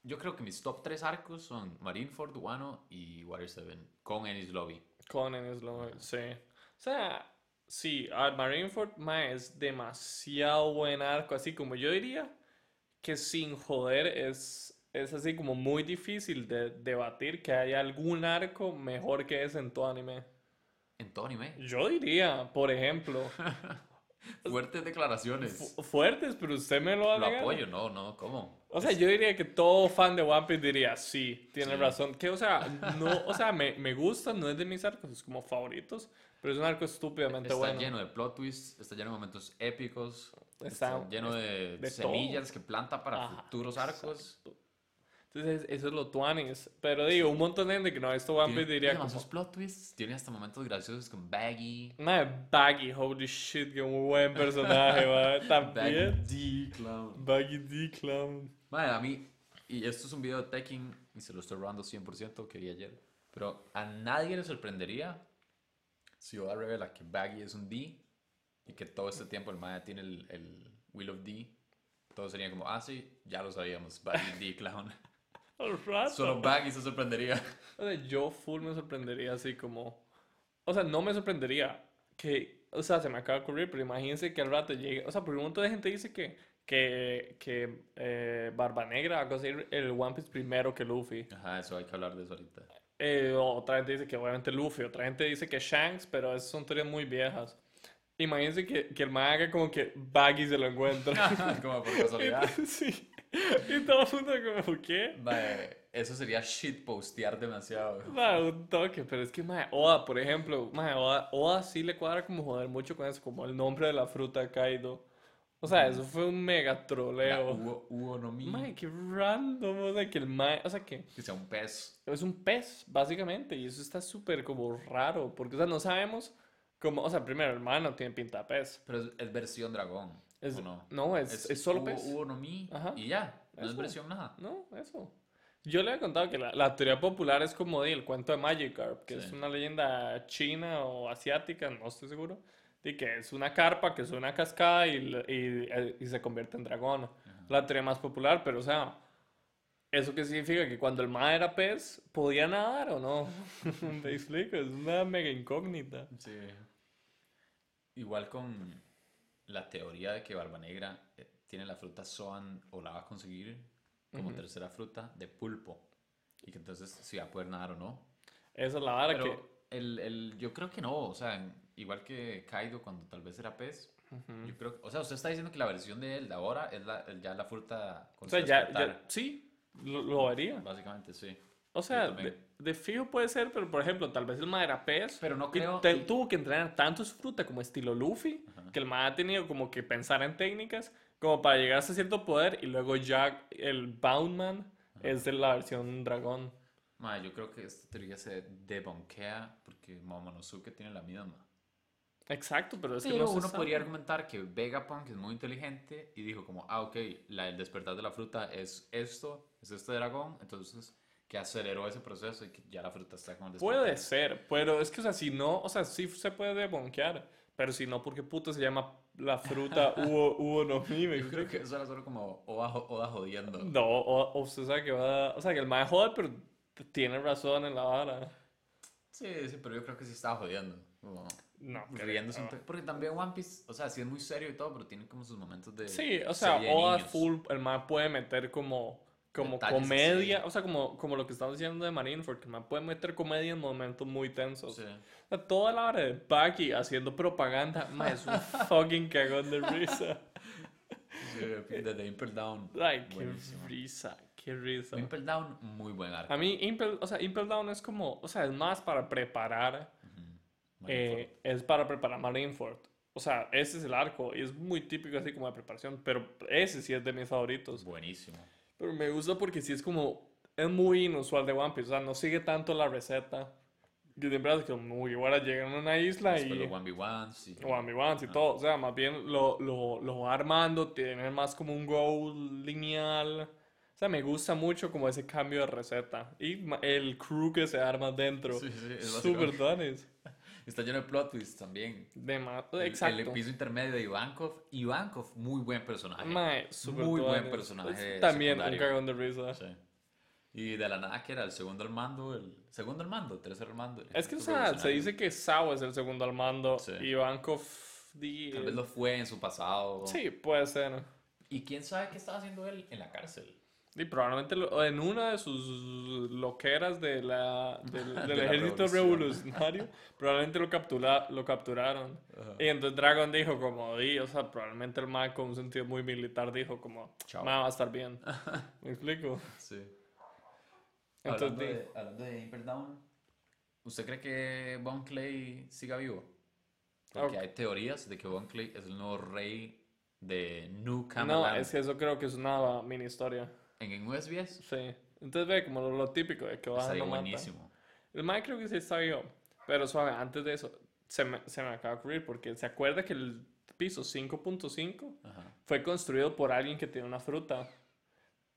yo creo que mis top 3 arcos son Marineford, Wano y Water 7 con Ennis Lobby. Conan es lo... Sí. O sea, sí, a Marineford ma, es demasiado buen arco. Así como yo diría que sin joder es, es así como muy difícil de debatir que haya algún arco mejor que ese en tu anime. En todo anime. Yo diría, por ejemplo, *laughs* *laughs* Fuertes declaraciones. fu- fuertes, pero usted me lo va a Lo negar. apoyo, no, no, ¿cómo? O sea, yo diría que todo fan de One Piece diría, sí, tiene Sí. razón. Que, o sea, no, o sea, me, me gusta, no es de mis arcos, es como favoritos, pero es un arco estúpidamente Está bueno. lleno de plot twists, está lleno de momentos épicos, Está- está, lleno de, de semillas que planta para Ajá, futuros arcos. Entonces, eso es lo tuanis. Pero digo, un montón de gente que no visto One Piece diría tiene como, plot twists, tiene hasta momentos graciosos con Baggy. madre, Baggy, holy shit, qué buen personaje, *laughs* va. Baggy También. D Clown. Baggy D Clown. Madre, a mí, y esto es un video de Tekken, y se lo estoy robando 100% que vi ayer, pero a nadie le sorprendería si Oda revela que Baggy es un D y que todo este tiempo el Maya tiene el, el Will of D. Todos serían como, ah, sí, ya lo sabíamos, Baggy D Clown. Al rato. Solo Baggy se sorprendería. *laughs* O sea, yo full me sorprendería así como... O sea, no me sorprendería que... O sea, se me acaba de ocurrir, pero imagínense que al rato llegue... O sea, porque un montón de gente dice que, que, que eh, Barba Negra va a conseguir el One Piece primero que Luffy. Ajá, eso hay que hablar de eso ahorita. Eh, otra gente dice que obviamente Luffy, otra gente dice que Shanks, pero esas son teorías muy viejas. Imagínense que, que el man haga como que Baggy se lo encuentra. *laughs* Como por casualidad. *laughs* sí. *laughs* Y todo el mundo como, ¿qué? Mae, eso sería shitpostear demasiado. Mae, un toque, pero es que, mae, Oda, por ejemplo, mae, Oda, Oda sí le cuadra como joder mucho con eso, como el nombre de la fruta Kaido. O sea, eso fue un mega troleo. Uo, Uo no Mi, Mae, qué random, o sea, que el mae, o sea, que que sea un pez. es un pez, básicamente, y eso está súper como raro, porque, o sea, no sabemos cómo, o sea, primero, el mae no tiene pinta de pez. Pero es, es versión dragón. Es, ¿o no? no, es, es, solo Uo, pez. Mi Ajá. y ya. No es Eso. versión nada. No, eso. Yo le he contado que la, la teoría popular es como de el cuento de Magikarp, que es Sí. una leyenda china o asiática, no estoy seguro, de que es una carpa que sube una cascada y, y, eh, y se convierte en dragón. La teoría más popular, pero o sea, ¿eso qué significa? Que cuando el ma era pez, ¿podía nadar o no? *laughs* Me explico, es una mega incógnita. Sí. Igual con la teoría de que Barba Negra eh, tiene la fruta Zoan o la va a conseguir como tercera fruta de pulpo. Y que entonces si va a poder nadar o no. Esa es la vara que... el, el, yo creo que no, o sea, igual que Kaido cuando tal vez era pez. Yo creo, o sea, usted está diciendo que la versión de él de ahora es la, ya la fruta con O sea, ya, ya- sí, lo, lo haría. Básicamente, sí. O sea, de, de fijo puede ser, pero por ejemplo, tal vez el ma era pez. Pero no y creo- te- y- tuvo que entrenar tanto su fruta como estilo Luffy, que el ma ha tenido como que pensar en técnicas como para llegar hasta cierto poder y luego ya el Boundman es de la versión dragón. Ma, yo creo que esta teoría se debonquea porque Momonosuke tiene la misma. Exacto, pero es que no se uno sabe. podría argumentar que Vegapunk es muy inteligente y dijo como, ah, ok, la, el despertar de la fruta es esto, es este dragón, entonces que aceleró ese proceso y que ya la fruta está con el despertar. Puede ser, pero es que, o sea, si no, o sea, sí se puede debonquear, pero si no, ¿por qué puta se llama la fruta *laughs* Uo, Uo no Mi? Me Yo creo que eso era solo como Oda, Oda jodiendo. No, o, o usted sabe que va, o sea, que el ma joder, pero tiene razón en la vara. Sí, sí, pero yo creo que sí estaba jodiendo. Como No, riéndose un. Porque también One Piece, o sea, sí es muy serio y todo, pero tiene como sus momentos de. Sí, o sea, Oda niños. Full, el man puede meter como, como comedia, así. o sea, como, como lo que estamos diciendo de Marineford, que man puede meter comedia en momentos muy tensos. Sí. O sea, toda la hora de Bucky haciendo propaganda, man, es un *laughs* fucking cagón de risa. Sí, desde Impel Down. Ay, qué risa, qué risa. Impel Down, muy buen arco. A mí, Impel, o sea, Impel Down es como, o sea, es más para preparar, eh, es para preparar Marineford. O sea, ese es el arco y es muy típico así como de preparación, pero ese sí es de mis favoritos. Buenísimo. Pero me gusta porque sí es como, es muy inusual de One Piece, o sea, no sigue tanto la receta. Que siempre es como, muy ahora llegan a una isla y... los 1v1s. Sí. O Amigans y todo, o sea, más bien lo, lo, lo va armando, tiene más como un goal lineal. O sea, me gusta mucho como ese cambio de receta. Y el crew que se arma dentro. Sí, sí, es básicamente- dones. Está lleno de plot twists también. De ma- El- Exacto. El piso intermedio de Ivankov. Ivankov, muy buen personaje. Mae, Muy buen personaje También un cagón de risa. Sí. Y de la nada que era el segundo al mando, el segundo al mando, tercer al mando. Es que, o sea, se dice que Sao es el segundo al mando. Sí. Y Ivankov. di- Tal vez lo fue en su pasado. Sí, puede ser. ¿Y quién sabe qué estaba haciendo él en la cárcel? Y probablemente lo- en una de sus loqueras de la, del, *laughs* del De la ejército revolución. revolucionario, probablemente lo, captura, lo capturaron. Y entonces Dragon dijo como, di, o sea, probablemente el man con un sentido muy militar dijo como, Chao. "Ma, va a estar bien. *laughs* ¿Me explico? Sí. Entonces, hablando, de, hablando de Impel Down, ¿usted cree que Bon Clay siga vivo? Porque Ok. hay teorías de que Bon Clay es el nuevo rey de New no, Camelot es que eso creo que es una mini historia. En, en USBS. Sí. Entonces ve como lo, lo típico de que va Estaría no mata. buenísimo. El man creo que sí está vivo. Pero suave, antes de eso, se me, se me acaba de ocurrir porque se acuerda que el piso 5.5 Ajá. fue construido por alguien que tiene una fruta.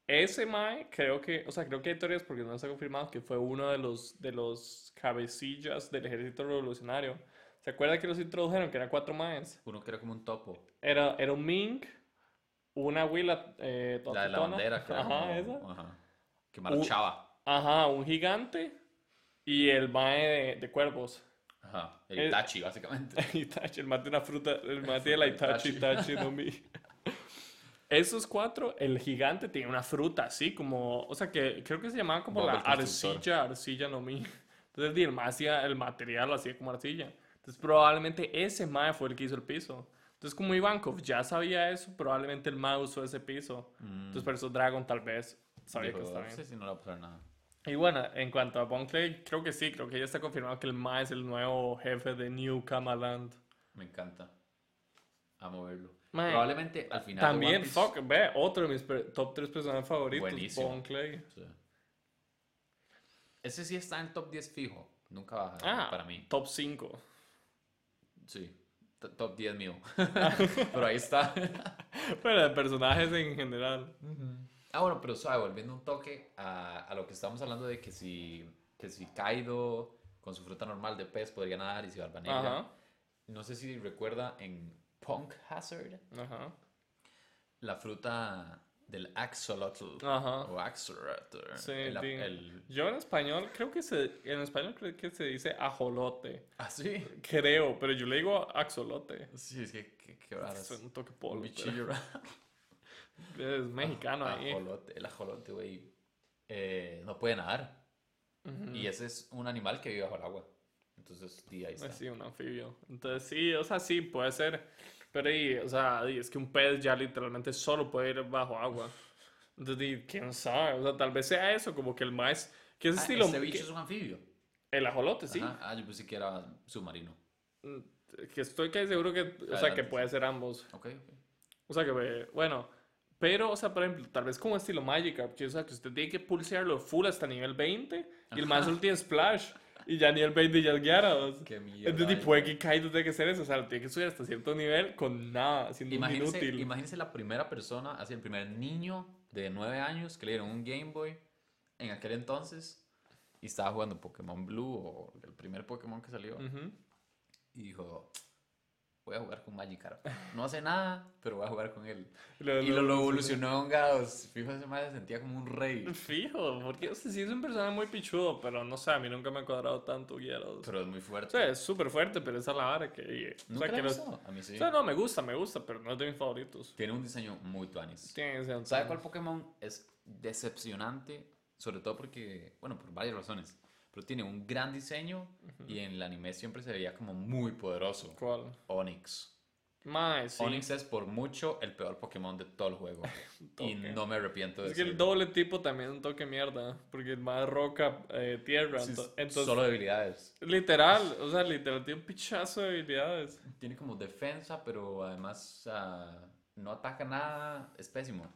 Ese Mae, creo que, o sea, creo que hay teorías porque no se ha confirmado que fue uno de los, de los cabecillas del ejército revolucionario. ¿Se acuerda que los introdujeron? Que eran cuatro Maes. Uno que era como un topo. Era, era un Ming, una huila eh, La de la bandera, era Ajá, esa. ajá, Que marchaba. Ajá, un gigante y el Mae de, de cuervos. Ajá. El *laughs* El- Itachi, básicamente. Itachi, el mate de una fruta, el mate de la Itachi, Itachi. No mi. *laughs* Esos cuatro, el gigante tiene una fruta así como, o sea que creo que se llamaba como Bob la el arcilla, arcilla no mi. Entonces el el material lo hacía como arcilla. Entonces probablemente ese mae fue el que hizo el piso. Entonces como Ivankov ya sabía eso, probablemente el mae usó ese piso. Entonces por eso Dragon tal vez sabía que estaba bien. sí, sí, no le va a pasar nada. Y bueno, en cuanto a Bon Clay, creo que sí, creo que ya está confirmado que el mae es el nuevo jefe de New Kamaland. Me encanta. Amo verlo. Mae, Probablemente al final. También, Piece- fuck, ve, otro de mis top 3 personajes favoritos, Buenísimo. Bon Clay. Sí. Ese sí está en top 10 fijo. Nunca baja Ah, para mí. Top 5. Sí. Top 10 mío. *laughs* pero ahí está. Pero de personajes en general. Ah, bueno, pero suave, volviendo un toque a, a lo que estábamos hablando de que si, que si Kaido con su fruta normal de pez podría nadar y si Barba Negra. No sé si recuerda en Punk Hazard Ajá. la fruta del axolotl Ajá. o axolotl. Sí, el, el- Yo en español creo que se en español creo que se dice ajolote. Ah, sí. Creo, pero yo le digo axolote. Sí, es que qué, qué raro. Es un toque un polvo. bichillo pero *laughs* Es mexicano ahí. Ajolote, el ajolote, güey. eh, no puede nadar. Ujú. Y ese es un animal que vive bajo el agua. Entonces, sí, ahí está. Pues sí, un anfibio. Entonces sí, o sea, sí, puede ser. Pero y, o sea, di, es que un pez ya literalmente solo puede ir bajo agua. Entonces, quién sabe, o sea, tal vez sea eso, como que el maíz, que ese Ah, estilo, ese bicho que- es un anfibio. el ajolote, sí. Ajá. Ah, yo pensé que era submarino. Mm, Que estoy casi seguro que, o sea, que puede ser ambos. Ok, ok. O sea, que, eh, bueno, pero, o sea, por ejemplo, tal vez como estilo Magikarp, que, o sea, que usted tiene que pulsearlo full hasta nivel 20 y el más solo tiene Splash *laughs* y ya nivel 20 ya es Gyarados. Qué mierda. Entonces, y puede que Kaido tenga que hacer eso, o sea, lo tiene que subir hasta cierto nivel con nada, siendo un Imagínese, inútil. imagínese la primera persona, así el primer niño de 9 años que le dieron un Game Boy en aquel entonces y estaba jugando Pokémon Blue o el primer Pokémon que salió Ujú. y dijo, voy a jugar con Magikarp. No hace nada, pero voy a jugar con él. Y *laughs* lo, Y lo, lo evolucionó a un Gados. Fijo, ese madre se sentía como un rey. Fijo, porque o sea, sí es un personaje muy pichudo, pero no sé, a mí nunca me ha cuadrado tanto Gyarados. Pero es muy O fuerte. es súper fuerte, pero esa es la vara que... O ¿Nunca sea, que los-? A mí sí. o sea, no, me gusta, me gusta, pero no es de mis favoritos. Tiene un diseño muy tuanis. Tiene ese ¿Sabe cuál Pokémon es decepcionante? Sobre todo porque, bueno, por varias razones. Pero tiene un gran diseño y en el anime siempre se veía como muy poderoso. ¿Cuál? Onix. Mae, sí. Onix es por mucho el peor Pokémon de todo el juego. *laughs* y no me arrepiento de Es que el doble tipo también es un toque mierda, porque el más roca, eh, tierra, Sí, entonces, Solo debilidades. literal, o sea, literal, tiene un pichazo de habilidades. Tiene como defensa, pero además ah, no ataca nada. Es pésimo.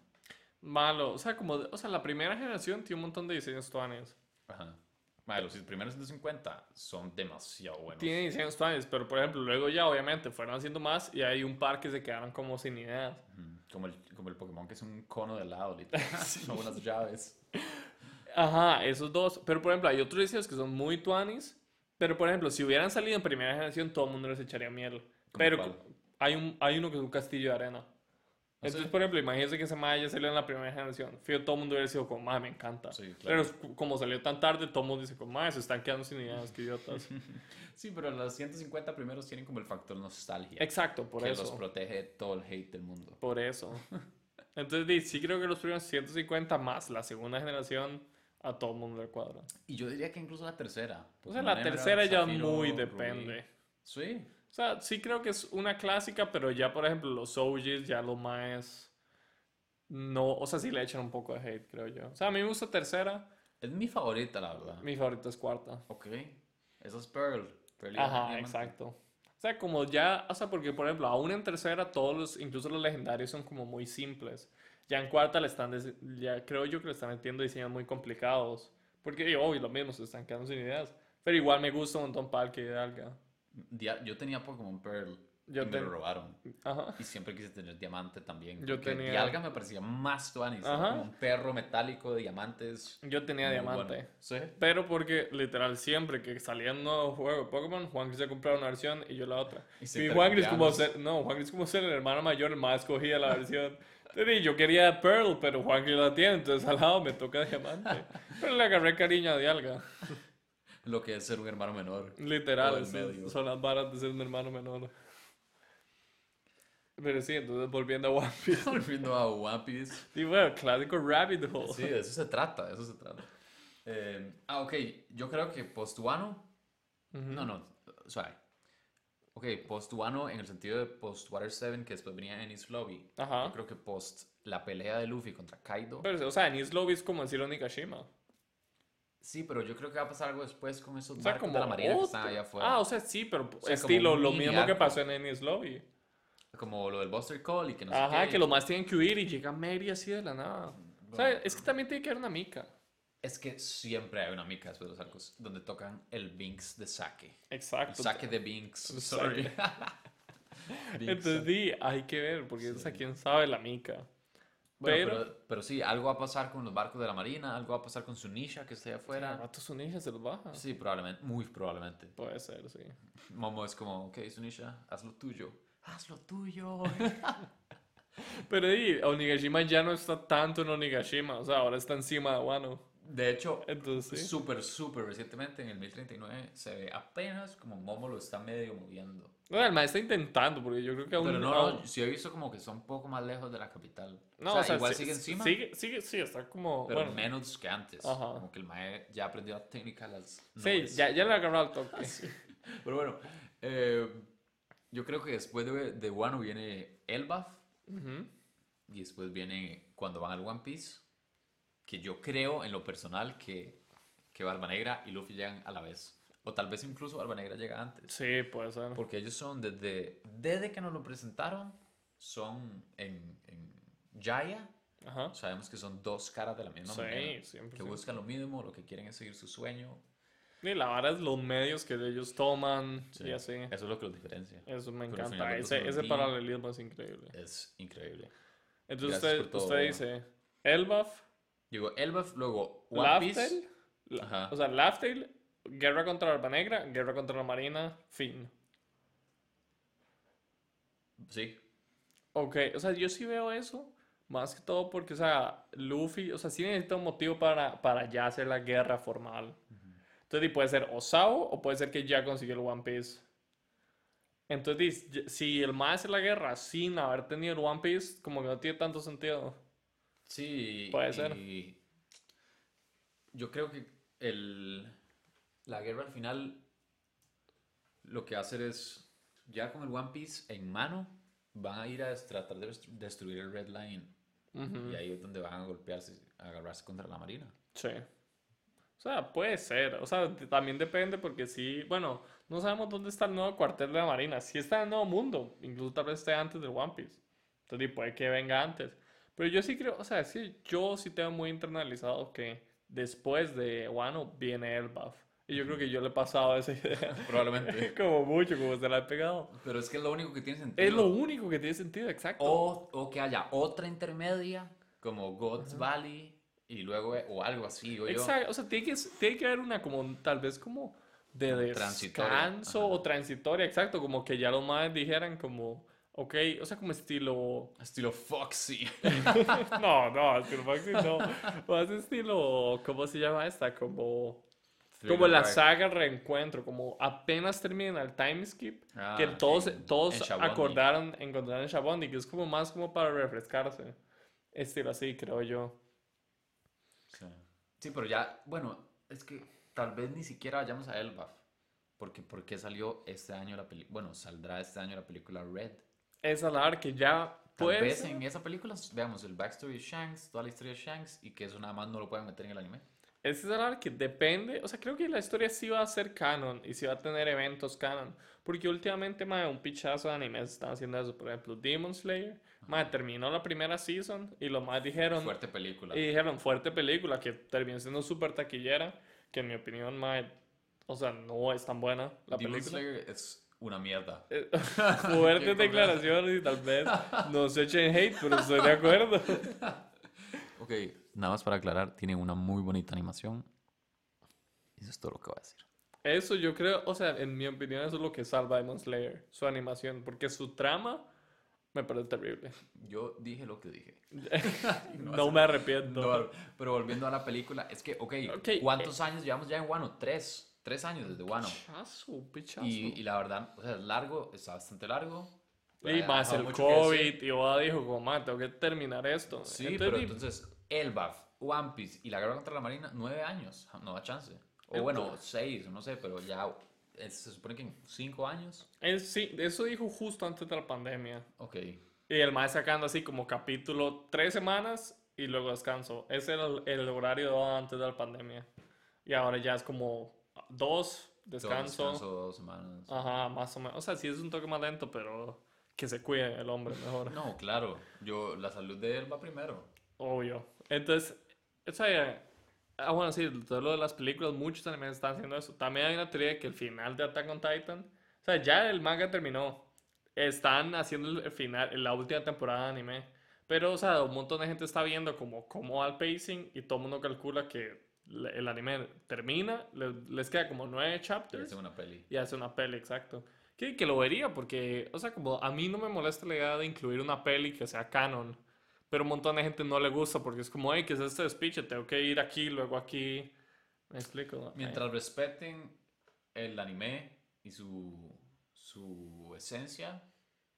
Malo, o sea, como, o sea, la primera generación tiene un montón de diseños tuanes. Ajá. Madre, los primeros 150 son demasiado buenos. Tiene diseños tuanes, pero por ejemplo, luego ya obviamente fueron haciendo más y hay un par que se quedaron como sin ideas. Como el, como el Pokémon que es un cono de helado, literal. *laughs* Son unas llaves. Ajá, esos dos. Pero por ejemplo, hay otros diseños que son muy tuanis. Pero por ejemplo, si hubieran salido en primera generación, todo el mundo les echaría miel. Pero cuál? hay un, hay uno que es un castillo de arena. ¿Ah, Entonces, sí? por ejemplo, imagínense que ese Maya salió en la primera generación. Fío, todo el mundo hubiera sido como, "Ma, me encanta. Sí, Pero claro. es- como salió tan tarde, todo el mundo dice como, "Ma, se están quedando sin ideas, que idiotas. *laughs* Sí, pero los 150 primeros tienen como el factor nostalgia. Exacto, por que eso. los protege de todo el hate del mundo. Por eso. *laughs* Entonces, sí creo que los primeros 150 más la segunda generación a todo el mundo le cuadra. Y yo diría que incluso la tercera. O sea, la tercera ya muy Rubí. depende. Sí. O sea, sí creo que es una clásica, pero ya, por ejemplo, los OGs, ya lo más... No, o sea, sí le echan un poco de hate, creo yo. O sea, a mí me gusta tercera, Es mi favorita, la verdad. mi favorita es cuarta. Ok. Esa es Pearl. Pearl y Ajá, exacto. O sea, como ya, o sea, porque por ejemplo, aún en tercera todos los, incluso los legendarios son como muy simples. Ya en cuarta le están, ya creo yo que le están metiendo diseños muy complicados. Porque, y, obvio, lo mismo, se están quedando sin ideas. Pero igual me gusta un montón Parque de Alga. Yo tenía Pokémon Pearl Yo y me lo robaron. Ajá. Y siempre quise tener diamante también. Yo tenía- Dialga me parecía más tuanis. Como un perro metálico de diamantes. Yo tenía diamante. bueno. Sí. Pero porque literal siempre que salía un nuevo juego de Pokémon, Juan quise comprar una versión y yo la otra. Y Y Juan Gris como ser, no, Juan Gris como ser el hermano mayor, el más escogía la versión. Entonces, yo quería Pearl, pero Juan Gris la tiene, entonces al lado me toca diamante. Pero le agarré cariño a Dialga. Lo que es ser un hermano menor. Literal, son las varas de ser un hermano menor. Pero sí, entonces volviendo a One *laughs* Piece. Volviendo a One Piece. Sí, bueno, clásico Rabbit Hole. Sí, de eso se trata, de eso se trata. Eh, ah, ok, yo creo que post-Wano. No, no, suave. Ok, post-Wano en el sentido de post-Water 7, que después venía Ennis Lobby. Ajá. Yo creo que post la pelea de Luffy contra Kaido. Pero, o sea, en East Lobby es como decir Onigashima. Sí, pero yo creo que va a pasar algo después con esos O sea, barcos como de la marina que están allá afuera. Ah, o sea, sí, pero sea, estilo, lo mismo que pasó en Ennis Lobby. Como lo del Buster Call y que no sé Ajá, qué. que los más tienen que huir y llega Mary así de la nada. O sea, es que también tiene que haber una mica. Es que siempre hay una mica después de los arcos donde tocan el Binks de Sake. El Exacto. Sake de Binks. Sorry. *laughs* Entonces, sí, hay que ver, porque o sea, Sí. quién sabe la mica. Bueno, pero- pero, pero sí, algo va a pasar con los barcos de la marina, algo va a pasar con Sunisha que esté allá Fuera. afuera. rato su ninja se los baja. Sí, probablemente, muy probablemente. Puede ser, sí. *laughs* Momo es como, ok, Sunisha, haz lo tuyo. Haz lo tuyo. *laughs* Pero sí, Onigashima ya no está tanto en Onigashima. O sea, ahora está encima de Wano. De hecho, sí. súper, súper recientemente en el 1039 se ve apenas como Momo lo está medio moviendo. No, el maestro está intentando, porque yo creo que aún Pero no, no, sí he visto como que está un poco más lejos de la capital. No, o sea, igual sí- sigue encima, Sigue, sigue, sí, está como. pero bueno, menos que antes. Ajá. Como que el mae ya aprendió la técnica de las sí, nubes. ya, ya le agarró al toque. *laughs* Pero bueno, eh, yo creo que después de, de Wano viene Elbaf Ujú. y después viene cuando van al One Piece, que yo creo en lo personal que, que Barba Negra y Luffy llegan a la vez. O tal vez incluso Barba Negra llega antes. Sí, puede ser. Porque ellos son desde, desde que nos lo presentaron, son en, en Jaya. Ajá. Sabemos que son dos caras de la misma Sí, moneda. siempre. Que buscan lo mismo, lo que quieren es seguir su sueño. Y la vara es los medios que ellos toman Sí, y así. Eso es lo que los diferencia. Eso me Pero encanta. Ese, ese paralelismo es increíble. Es increíble. Entonces Gracias usted, usted dice Elbaf, Digo, Elbaf, luego One Piece. Ajá. o sea, Laughdale, guerra contra la Alba Negra, guerra contra la Marina, fin. Sí. Ok, o sea, yo sí veo eso, más que todo porque, o sea, Luffy, o sea, sí necesita un motivo para, para ya hacer la guerra formal. Entonces, puede ser Osao o puede ser que ya consiguió el One Piece. Entonces, si el más hace la guerra sin haber tenido el One Piece, como que no tiene tanto sentido. Sí. Puede ser. y Yo creo que el, la guerra al final lo que va a hacer es, ya con el One Piece en mano, van a ir a tratar de destru- destruir el Red Line. Y ahí es donde van a golpearse, a agarrarse contra la marina. Sí. O sea, puede ser. O sea, también depende porque sí, bueno, no sabemos dónde está el nuevo cuartel de la Marina. Sí está en el Nuevo Mundo. Incluso tal vez esté antes del One Piece. Entonces, puede que venga antes. Pero yo sí creo, o sea, sí, yo sí tengo muy internalizado que después de Wano viene el buff. Y yo creo que yo le he pasado esa *laughs* idea. Probablemente. *laughs* como mucho, como se la he pegado. Pero es que es lo único que tiene sentido. Es lo único que tiene sentido, exacto. O, o que haya otra intermedia, como God's Valley, y luego, o algo así, yo. Exacto, o sea, tiene que, tiene que haber una como, tal vez como de transitoria, descanso ajá. o transitoria, exacto, como que ya los más dijeran como, ok, o sea, como estilo, Estilo Foxy. *laughs* no, no, estilo Maxi no, más estilo, ¿cómo se llama esta? Como, como la saga Reencuentro, como apenas termina el time skip, Ah, que todos, en- todos en acordaron encontrar en Shabondi, que es como más como para refrescarse, estilo así, creo yo. Sí. Sí, pero ya, bueno, es que tal vez ni siquiera vayamos a Elbaf. Porque, porque salió este año la película, bueno, saldrá este año la película Red. Esa es la hora que ya Tal puede vez ser. en esa película veamos el backstory de Shanks, toda la historia de Shanks, y que eso nada más no lo pueden meter en el anime. Es algo que depende, o sea, creo que la historia sí va a ser canon y sí va a tener eventos canon, porque últimamente, mae, un pichazo de animes están haciendo eso, por ejemplo, Demon Slayer, mae, terminó la primera season y los más dijeron, Fuerte película. y dijeron, fuerte película, que terminó siendo súper taquillera, que en mi opinión, mae, o sea, no es tan buena la Demon película. Slayer es una mierda. Eh, *laughs* Fuertes declaraciones y tal vez no se echen hate, pero estoy de acuerdo. *laughs* Ok, nada más para aclarar, tiene una muy bonita animación. Eso es todo lo que voy a decir. Eso yo creo, o sea, en mi opinión eso es lo que salva a Demon Slayer, su animación, porque su trama me parece terrible. Yo dije lo que dije. *laughs* No me arrepiento. No, pero volviendo a la película, es que, ok, Ok, eh. ¿cuántos años llevamos ya en Wano? Tres. Tres años desde Wano. Pichazo, pichazo. Y, y la verdad, o sea, es largo, está bastante largo. Y ha más el. COVID, y Oda dijo, como, "Ma, tengo que terminar esto. Sí, Entonces, pero entonces, Elbaf, One Piece y la guerra contra la Marina, nueve años, no da chance. O bueno, Entonces- seis, no sé, pero ya eh, se supone que en cinco años. él sí, eso dijo justo antes de la pandemia. Ok. Y el maestro sacando así como capítulo tres semanas y luego descanso. Ese era el, el horario de Oda antes de la pandemia. Y ahora ya es como dos, descanso. descanso, dos semanas. Ajá, más o menos. O sea, sí es un toque más lento, pero que se cuide el hombre mejor. No, claro. Yo, la salud de él va primero. Obvio. Entonces, o sea, ah, bueno, sí, todo lo de las películas, muchos animes están haciendo eso. También hay una teoría de que el final de Attack on Titan, o sea, ya el manga terminó. Están haciendo el final, la última temporada de anime. Pero, o sea, un montón de gente está viendo como cómo va el pacing y todo el mundo calcula que el anime termina, le- les queda como nueve Y chapters hace una peli. y hace una peli, exacto. Que, que lo vería porque, o sea, como a mí no me molesta la idea de incluir una peli que sea canon, pero un montón de gente no le gusta porque es como, hey, ¿qué es este despiche? Tengo que ir aquí, luego aquí. ¿Me explico? Mientras respeten el anime y su, su esencia,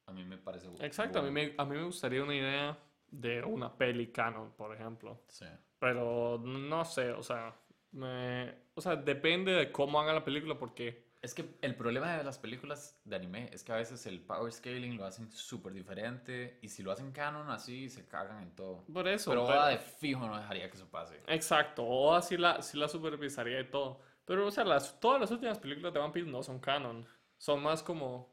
a mí me parece Exacto, a mí, bueno. me, a mí me gustaría una idea de una peli canon, por ejemplo. Sí. Pero no sé, o sea, me, o sea, depende de cómo haga la película porque... Es que el problema de las películas de anime es que a veces el power scaling lo hacen súper diferente y si lo hacen canon así se cagan en todo. Por eso, Pero pero- Oda de fijo no dejaría que eso pase. Exacto, o así la, sí la supervisaría y todo. Pero, o sea, las, todas las últimas películas de One Piece no son canon. Son más como,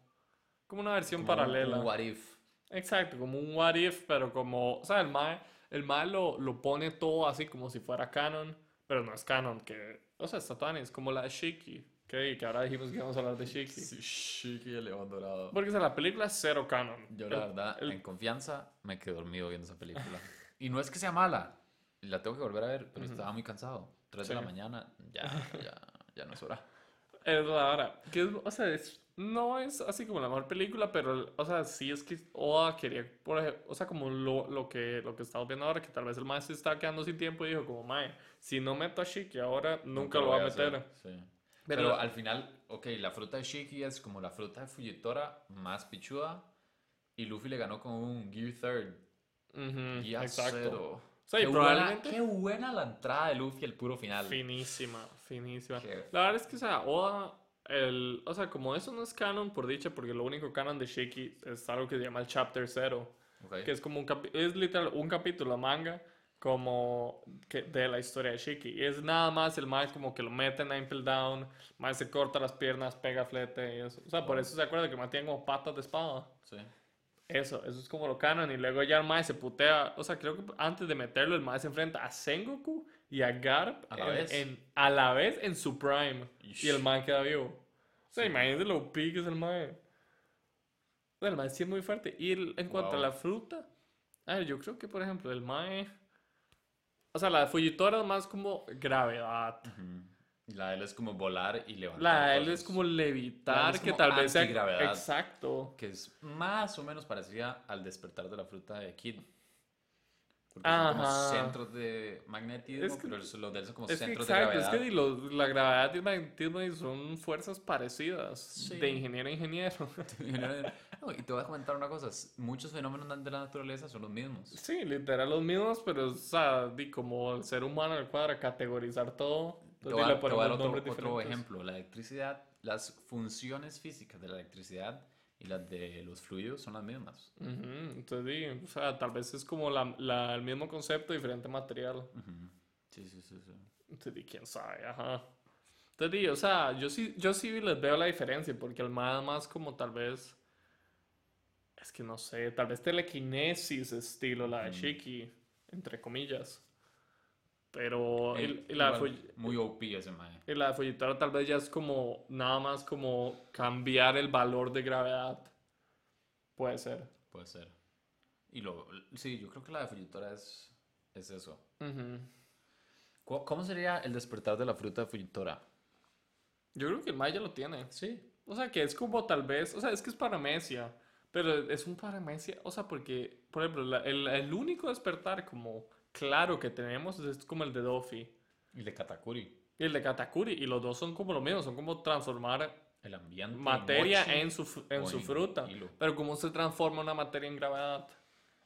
como una versión Como paralela. un what if. Exacto, como un what if, pero como, o sea, el Mae, el mae lo, lo pone todo así como si fuera canon, pero no es canon, que, o sea, tan, es como la de Shiki, que, que ahora dijimos que íbamos a hablar de Shiki. Shiki y el león dorado. Porque, o sea, la película es cero canon. Yo la El- verdad, el- en confianza, me quedé dormido viendo esa película. y no es que sea mala, la tengo que volver a ver, pero Ujú. estaba muy cansado. 3 Sí. de la mañana, ya, ya, ya no es hora. Es la hora. Que es- o sea, es- no es así como la mejor película, pero, o sea, sí es que Oda quería, por ejemplo, o sea, como lo, lo que, lo que estamos viendo ahora, que tal vez el maestro está quedando sin tiempo y dijo como, mae, si no meto a Shiki ahora, nunca, lo va a meter. hacer, sí. Pero- Pero, al final, ok, la fruta de Shiki es como la fruta de Fujitora más pichuda. Y Luffy le ganó con un Gear Third. Ujú, Gear exacto. Zero. Sí, qué, probablemente- buena, qué buena la entrada de Luffy al puro final. Finísima, finísima. Qué- La verdad es que, o sea, Oda, el, o sea, como eso no es canon por dicha, porque lo único canon de Shiki es algo que se llama el Chapter Zero. Ok. que es como un es literal un capítulo manga como que de la historia de Shiki y es nada más el más como que lo mete en Impel Down más se corta las piernas pega flete y eso o sea por eso se acuerda que mantiene como patas de espada Sí. eso eso es como lo canon y luego ya el más se putea o sea creo que antes de meterlo el más se enfrenta a Sengoku y a Garp A la en, vez. en- a la vez en su prime Ish. y el man queda vivo sea Sí. imagínense lo OP que es el man el mae sí es muy fuerte. Y el- en cuanto a la fruta, a ver, yo creo que, por ejemplo, el mae... O sea, la de Fujitora es más como gravedad. Y la de él es como volar y levantar. La de él cosas, es como levitar, que tal vez sea... Exacto. Que es más o menos parecida al despertar de la fruta de Kid. Porque son como Ajá. centros de magnetismo, Es que- pero los de él son como Es que centros de exacto, es gravedad. que di, los- la gravedad y el magnetismo son fuerzas parecidas Sí. *laughs* de ingeniero a ingeniero. No, y te voy a comentar una cosa, muchos fenómenos de la naturaleza son los mismos. Sí, literal los mismos, pero o sea, di, como el ser humano el cuadra categorizar todo. Te voy a, dar otro, otro ejemplo, la electricidad, las funciones físicas de la electricidad y las de los fluidos son las mismas. Ujú, Entonces, di, o sea, tal vez es como la, la- el mismo concepto, diferente material. Ujú. Sí, sí, sí, sí. Entonces, di, quién sabe, ajá. Entonces, di, o sea, yo sí, yo sí les veo la diferencia, porque el más, más como tal vez, es que no sé, tal vez telequinesis estilo la de. Shiki, entre comillas. Pero, y, Eh, de igual, Fuji- muy OP ese mae. y la de Fujitora tal vez ya es como, nada más como cambiar el valor de gravedad. Puede ser. Puede ser. Y lo, sí, yo creo que la de Fujitora es, es eso. ¿Cómo, cómo sería el despertar de la fruta de Fujitora? Yo creo que el Maya lo tiene. Sí. O sea, que es como tal vez, o sea, es que es paramecia, pero es un paramecia, o sea, porque, por ejemplo, la- el, el único despertar como claro que tenemos es, como el de Doffy Y de Katakuri. y el de Katakuri, y los dos son como lo mismo, son como transformar El ambiente. materia mochi, en su, en su en fruta. hilo. Pero cómo se transforma una materia en gravedad.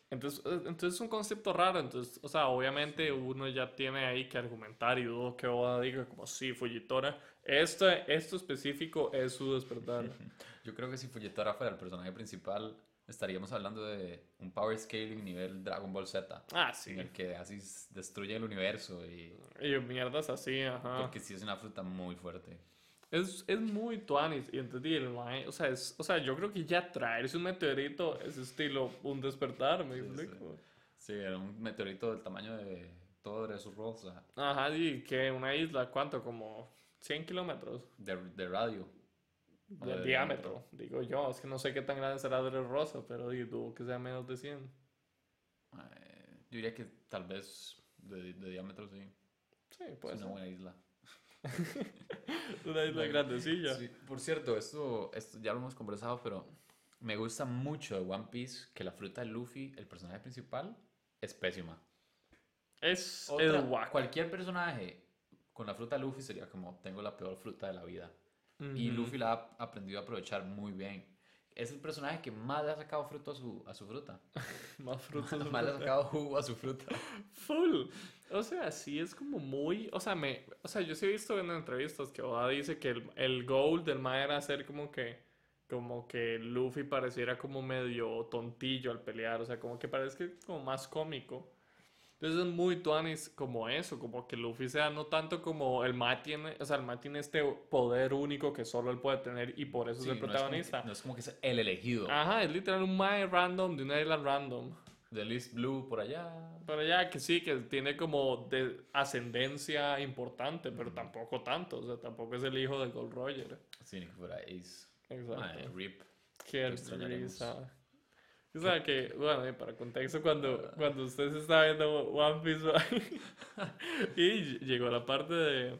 Entonces, eh, entonces es un concepto raro. Entonces, o sea, obviamente uno ya tiene ahí que argumentar y dudo que Oda diga como sí, Fujitora. Esto, esto específico es su despertar. *laughs* Yo creo que si Fujitora fuera el personaje principal, estaríamos hablando de un power scaling nivel Dragon Ball Z. Ah, sí. En el que así destruye el universo y... Y mierdas así, ajá. Porque sí es una fruta muy fuerte. Es, es muy tuanis. Y entonces, y el mae, o sea, es, o sea, yo creo que ya traerse un meteorito es estilo un despertar, me Sí, explico. Sí, era un meteorito del tamaño de todo de su rosa, Ajá, y que una isla, ¿cuánto? Como 100 kilómetros de, de radio. O de de diámetro, digo yo. Es que no sé qué tan grande será Dre Rosa, pero digo, dudo que sea menos de 100. Eh, yo diría que tal vez de, de diámetro sí. Sí, puede es ser. una buena isla. *laughs* Una isla Bueno, grandecilla. Sí, por cierto, esto, esto ya lo hemos conversado, pero me gusta mucho de One Piece que la fruta de Luffy, el personaje principal, es pésima. Es, Otra- cualquier personaje con la fruta de Luffy sería como, tengo la peor fruta de la vida. Y. Luffy la ha aprendido a aprovechar muy bien. Es el personaje que más le ha sacado fruto a su, a su fruta. *laughs* Más frutos. *laughs* más le ha sacado jugo a su fruta. *laughs* Full. O sea, sí es como muy. O sea, me, o sea, yo sí he visto en entrevistas que Oda dice que el, el goal del Mae era hacer como que. Como que Luffy pareciera como medio tontillo al pelear. O sea, como que parezca como más cómico. Entonces es muy tuanis como eso. Como que Luffy sea no tanto como el Mae tiene. O sea, el Mae tiene este poder único que solo él puede tener y por eso Sí, es el no es como que- protagonista. No es como que es el elegido. Ajá, es literal un Mae random de una isla random. Del East Blue por allá. Pero ya que sí, que tiene como de ascendencia importante, pero tampoco tanto. O sea, tampoco es el hijo de Gold Roger. Sí, ni que fuera Ace. Exacto. Mae, rip. Qué risa. O sea que, bueno, para contexto, cuando, cuando usted se está viendo One Piece *laughs* y llegó la parte de,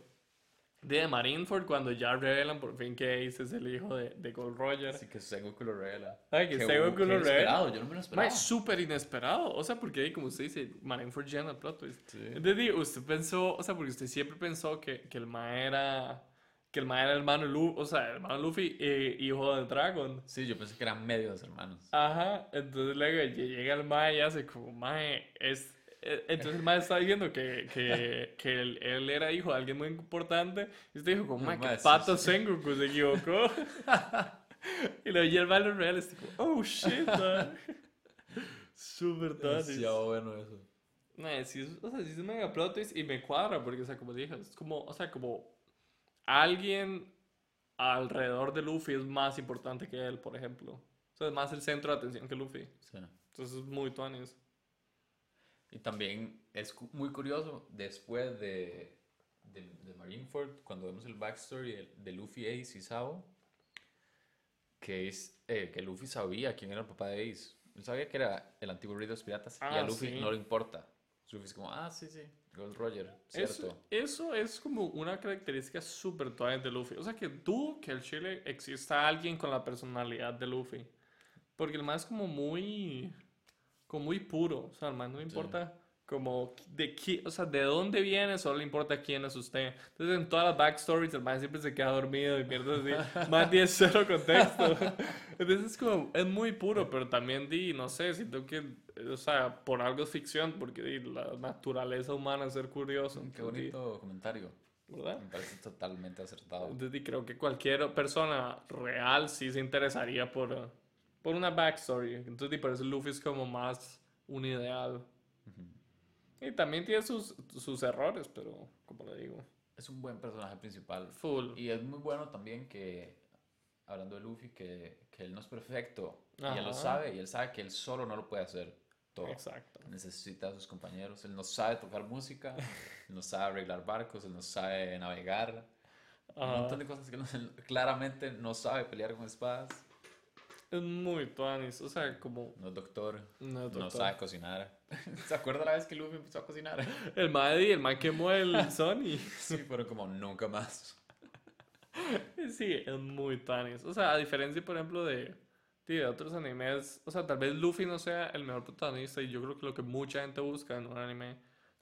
de Marineford, cuando ya revelan por fin que Ace es el hijo de, de Gold Roger. Así que Sengoku lo revela. Ay, que Sengoku lo revela. inesperado, Yo no me lo esperaba. es súper inesperado. O sea, porque ahí, como usted dice, Marineford llena el plot twist. Sí. Entonces, usted pensó, o sea, porque usted siempre pensó que, que el ma era. Que el ma era hermano Luffy, o sea, hermano Luffy, eh, hijo del Dragon. Sí, yo pensé que eran medios hermanos. Aja, entonces luego lle- llega el ma y hace como, ma, es. eh, Entonces el ma está diciendo que, que, *laughs* que él, él era hijo de alguien muy importante. Y usted dijo, como, ma, Ma, que sí, pato sí. Sengoku se equivocó. *laughs* y luego y el ma lo real es tipo, oh shit, *laughs* man. Súper tonto. Demasiado bueno eso. No, sí, o sea, sí es un mega plot twist y me cuadra porque, o sea, como dije, es como, o sea, como alguien alrededor de Luffy es más importante que él, por ejemplo. O sea, es más el centro de atención que Luffy. Sí. Entonces es muy tuanis. Y también es cu- muy curioso, después de, de, de Marineford, cuando vemos el backstory de, de Luffy, Ace y Sabo, que, es, eh, que Luffy sabía quién era el papá de Ace. Él sabía que era el antiguo rey de los piratas y a Ah, Luffy sí. no le importa. Luffy es como, ah, sí, sí, Gold Roger, Eso, cierto. eso es como una característica súper tuanis de Luffy. O sea, que tú, que el Chile exista alguien con la personalidad de Luffy. Porque el man es como muy, como muy puro. O sea, al man no le importa como de qué, o sea, de dónde viene, solo le importa quién es usted. Entonces, en todas las backstories, el man siempre se queda dormido y mierda así. *laughs* más 10 cero contexto. Entonces, es como, es muy puro, pero también di, no sé, siento que, o sea, por algo es ficción, porque di, la naturaleza humana es ser curioso. Qué Entonces, di, bonito comentario. ¿Verdad? Me parece totalmente acertado. Entonces, di, creo que cualquier persona real sí se interesaría por, por una backstory. Entonces, di, por eso Luffy es como más un ideal. Y también tiene sus, sus errores, pero como le digo, Es un buen personaje principal. full. Y es muy bueno también que, hablando de Luffy, que, que él no es perfecto. Y él lo Ajá. sabe, y él sabe que él solo no lo puede hacer todo. Exacto. Necesita a sus compañeros. Él no sabe tocar música, él no sabe arreglar barcos, él no sabe navegar. Un Ajá. montón de cosas que no- él claramente no sabe pelear con espadas. Es muy tuanis, o sea, como... No es doctor, No, no doctor. sabe cocinar. ¿Se acuerda la vez que Luffy empezó a cocinar? El Maddy, el man quemó el Sony. Sí, fueron como nunca más. Sí, es muy tuanis. O sea, a diferencia, por ejemplo, de, de otros animes, o sea, tal vez Luffy no sea el mejor protagonista y yo creo que lo que mucha gente busca en un anime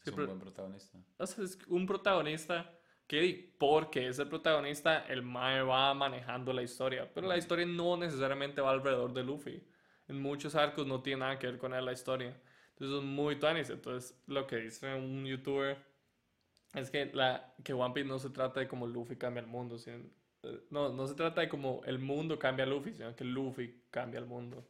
es, un buen protagonista. o sea, es un protagonista Que porque es el protagonista, el Mae va manejando la historia. Pero la historia no necesariamente va alrededor de Luffy. En muchos arcos no tiene nada que ver con él la historia. Entonces es muy tuanis. Entonces lo que dice un youtuber es que, la, que One Piece no se trata de como Luffy cambia el mundo. Sino, eh, no, no se trata de como el mundo cambia a Luffy, sino que Luffy cambia el mundo.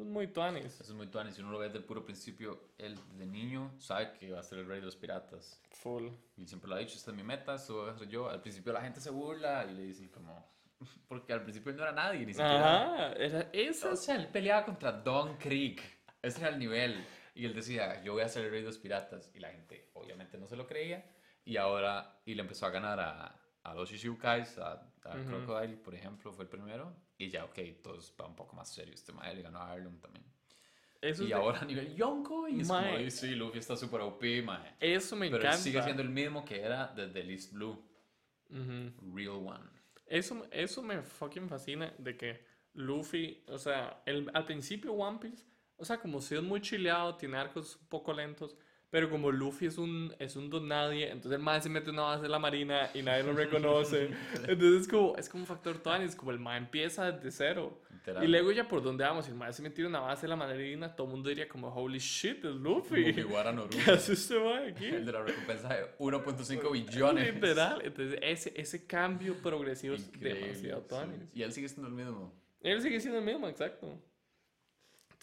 Es muy tuanis. Eso es muy tuanis. Si uno lo ve desde el puro principio, él de niño sabe que va a ser el rey de los piratas. Full. Y siempre lo ha dicho, esta es mi meta, esto voy a hacer yo. Al principio la gente se burla y le dice como... *laughs* Porque al principio él no era nadie, ni siquiera... Ajá, era eso. O sea, él peleaba contra Don Creek. Ese era el nivel. Y él decía, yo voy a ser el rey de los piratas. Y la gente obviamente no se lo creía. Y ahora, y le empezó a ganar a, a los Shishibukais, a, a. Crocodile, por ejemplo, fue el primero. Y ya, ok, todo va un poco más serio. Este mae le ganó a Arlong también. Eso, y de- ahora a nivel Yonko, y es como, Mae. "Ay, sí, Luffy está súper OP, mae. eso me Pero encanta. sigue siendo el mismo que era desde List Blue. Real One. Eso, eso me fucking fascina de que Luffy, o sea, el, al principio One Piece, o sea, como si es muy chileado, tiene arcos un poco lentos, pero como Luffy es un, es un don nadie, entonces el man se mete una base de la marina y nadie lo reconoce. *laughs* entonces es como, es como un factor Tuanis, como el man empieza desde cero. Y luego ya por donde vamos, si el man se metiera una base de la marina, todo el mundo diría como, holy shit, es Luffy. No *laughs* ¿Qué hace este man aquí? El de la recompensa de 1.5 billones. Literal, entonces ese, ese cambio progresivo es Increíble, demasiado sí. Tuanis. Y él sigue siendo el mismo. Él sigue siendo el mismo, exacto.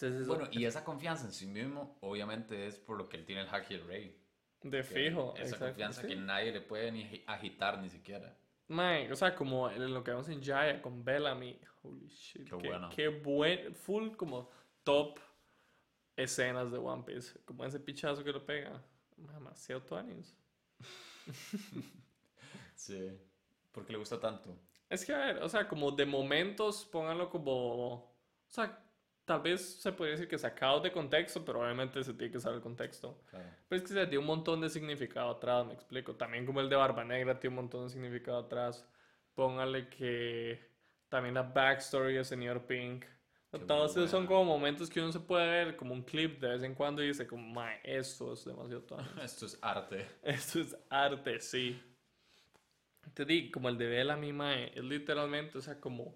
Entonces, eso- Bueno, y esa confianza en sí mismo, obviamente, es por lo que él tiene el Haki del Rey. de fijo. Esa exacto, confianza sí. que nadie le puede ni agi- agitar ni siquiera. Mae, o sea, como en lo que vemos en Jaya con Bellamy. Holy shit. Qué qué, bueno. Qué buen, full como top escenas de One Piece. Como ese pichazo que lo pega. Demasiado tuanis. *laughs* Sí. ¿Por qué le gusta tanto? Es que, a ver, o sea, como de momentos, pónganlo como. O sea, tal vez se podría decir que sacado de contexto, pero obviamente se tiene que saber el contexto. Claro. Pero es que se tiene un montón de significado atrás, me explico. También como el de Barba Negra tiene un montón de significado atrás. Póngale que también la backstory de Señor Pink. Qué Todos esos son como momentos que uno se puede ver como un clip de vez en cuando y dice como, mae, esto es demasiado *laughs* tuanis". Esto es arte. Esto es arte, sí. Te di, como el de Bellamy, mae, es literalmente, o sea, como...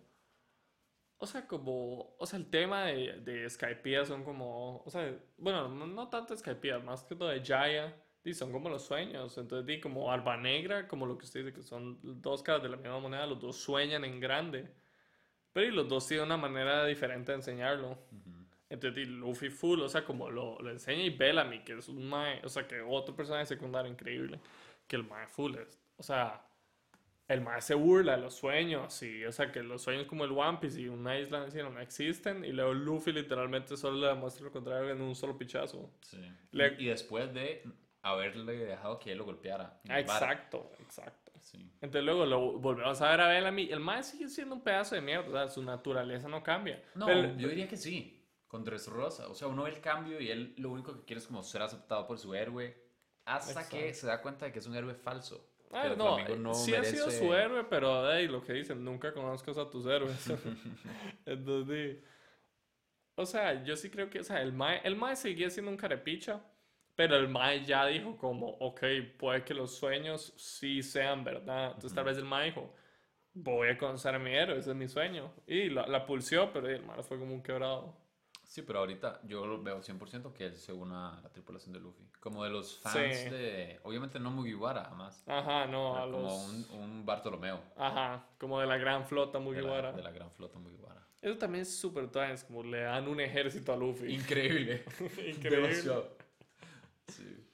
O sea, como... O sea, el tema de, de Skypiea son como... O sea, bueno, no, no tanto Skypiea, más que todo de Jaya. Y son como los sueños. Entonces, di, como Alba Negra, como lo que usted dice, que son dos caras de la misma moneda, los dos sueñan en grande. Pero y los dos tienen una manera diferente de enseñarlo. Entonces, y Luffy full, o sea, como lo, lo enseña y Bellamy, que es un mae, o sea, que otro personaje secundario increíble, que el mae full es, o sea, el mae se burla de los sueños, y, o sea, que los sueños como el One Piece y una isla no existen, y luego Luffy literalmente solo le demuestra lo contrario en un solo pichazo. Sí. Le- Y después de haberle dejado que él lo golpeara. Ah, exacto, exacto. Sí. Entonces luego lo volvemos a ver a Bellamy, el mae sigue siendo un pedazo de mierda, o sea, su naturaleza no cambia. No, Pero- yo diría que sí. Con Dressrosa. O sea, uno ve el cambio y él lo único que quiere es como ser aceptado por su héroe. Hasta que se da cuenta de que es un héroe falso. Ah, que el no, no sí ha sido merece- su héroe, pero hey, lo que dicen, nunca conozcas a tus héroes. *laughs* *laughs* Entonces, o sea, yo sí creo que, o sea, el Mae, el Mae seguía siendo un carepicha, pero el Mae ya dijo como, ok, puede que los sueños sí sean verdad. Entonces tal vez el Mae dijo, voy a conocer a mi héroe, ese es mi sueño. Y la, la pulsió, pero el Mae fue como un quebrado. Sí, pero ahorita yo lo veo 100% que él se una a la tripulación de Luffy. Como de los fans Sí. de... Obviamente no Mugiwara, jamás. Ajá, no, a como los... un, un Bartolomeo. Ajá, como de la gran flota De la, Mugiwara. de la gran flota Mugiwara. Eso también es súper trans, como le dan un ejército a Luffy. Increíble. *laughs* *laughs* Increíble. Demasiado. Sí.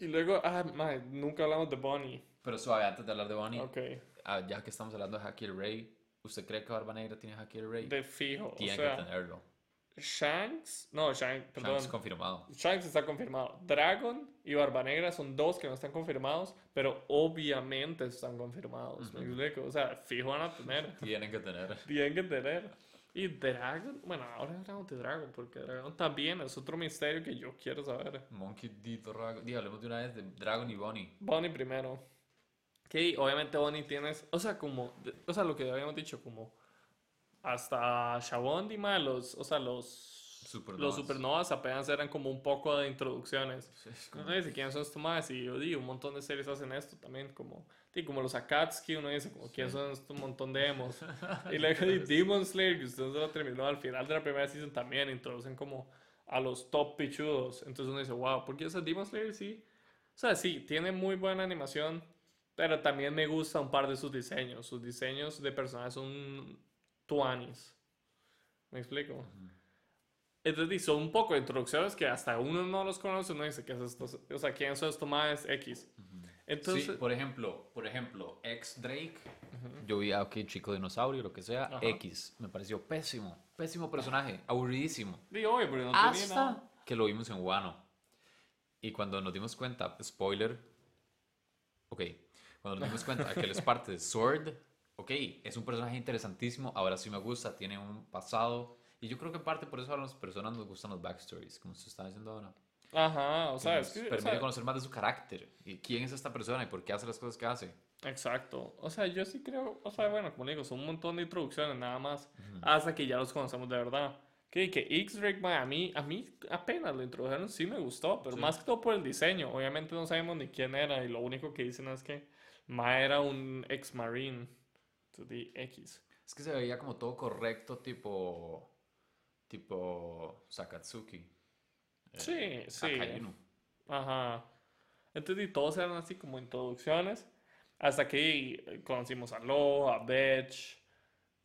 Y luego, ah, mae, nunca hablamos de Bonnie. Pero suave, antes de hablar de Bonnie, Ok, ah, ya que estamos hablando de Haki Rey, ¿usted cree que Barba Negra tiene Haki Rey? de fijo. Tiene o sea, que tenerlo. Shanks, no, Shanks, perdón. Shanks confirmado. Shanks está confirmado. Dragon y Barba Negra son dos que no están confirmados, pero obviamente están confirmados. ¿Me explico? O sea, fijo van a tener. *laughs* Tienen que tener. Tienen que tener. Y Dragon, bueno, ahora hablamos de Dragon, porque Dragon también es otro misterio que yo quiero saber. Monkey D. Dragon. Diga, hablemos de una vez de Dragon y Bonnie. Bonnie primero. Que obviamente Bonnie tienes, o sea, como, o sea, lo que habíamos dicho, como hasta Shabondi, ma, los, o sea, los Supernovas. Los supernovas apenas eran como un poco de introducciones. Sí, como- Uno dice, ¿quiénes son estos más? Y yo digo, un montón de series hacen esto también, como, sí, como los Akatsuki, uno dice, como, ¿quiénes son estos montón de emos? *laughs* y luego de Demon Slayer, que usted se lo terminó al final de la primera season también, introducen como a los top pichudos. Entonces uno dice, wow, ¿por qué ese Demon Slayer sí? O sea, sí, tiene muy buena animación, pero también me gusta un par de sus diseños. Sus diseños de personajes son tuanis. ¿Me explico? Entonces, y son un poco de introducciones que hasta uno no los conoce, uno dice, ¿qué es esto? O sea, ¿quién son estos más X? Entonces, sí, por ejemplo, por ejemplo, ex Drake, yo vi a ok, chico dinosaurio, lo que sea. X, me pareció pésimo, pésimo personaje, aburridísimo. digo, oye, pero no tenía Hasta nada. que lo vimos en Wano. Y cuando nos dimos cuenta, spoiler, ok, cuando nos dimos cuenta que él es *laughs* parte de Sword, ok, es un personaje interesantísimo, ahora sí me gusta, tiene un pasado, y yo creo que en parte por eso a las personas nos gustan los backstories, como se está diciendo ahora. Ajá, o sea, es que, o permite sea, conocer más de su carácter, y quién es esta persona y por qué hace las cosas que hace. exacto. O sea, yo sí creo, o sea, bueno, como digo, son un montón de introducciones nada más, hasta que ya los conocemos de verdad. Que, que X-Drake, a mí, a mí apenas lo introdujeron, sí me gustó, pero Sí. más que todo por el diseño. Obviamente no sabemos ni quién era, y lo único que dicen es que Ma era un ex-marine de X. Es que se veía como todo correcto, tipo. tipo. Sakatsuki. eh, Sí, sí. Akainu. Ajá. Entonces, y todos eran así como introducciones. Hasta que conocimos a Lo, a Betch,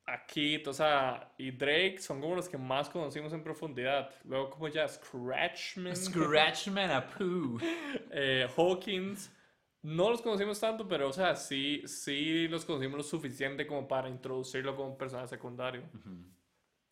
a Kit, o sea, y Drake son como los que más conocimos en profundidad. Luego, como ya Scratchman, Scratchman a Pooh. *laughs* eh, Hawkins. No los conocimos tanto, pero, o sea, sí, sí los conocimos lo suficiente como para introducirlo como personaje secundario.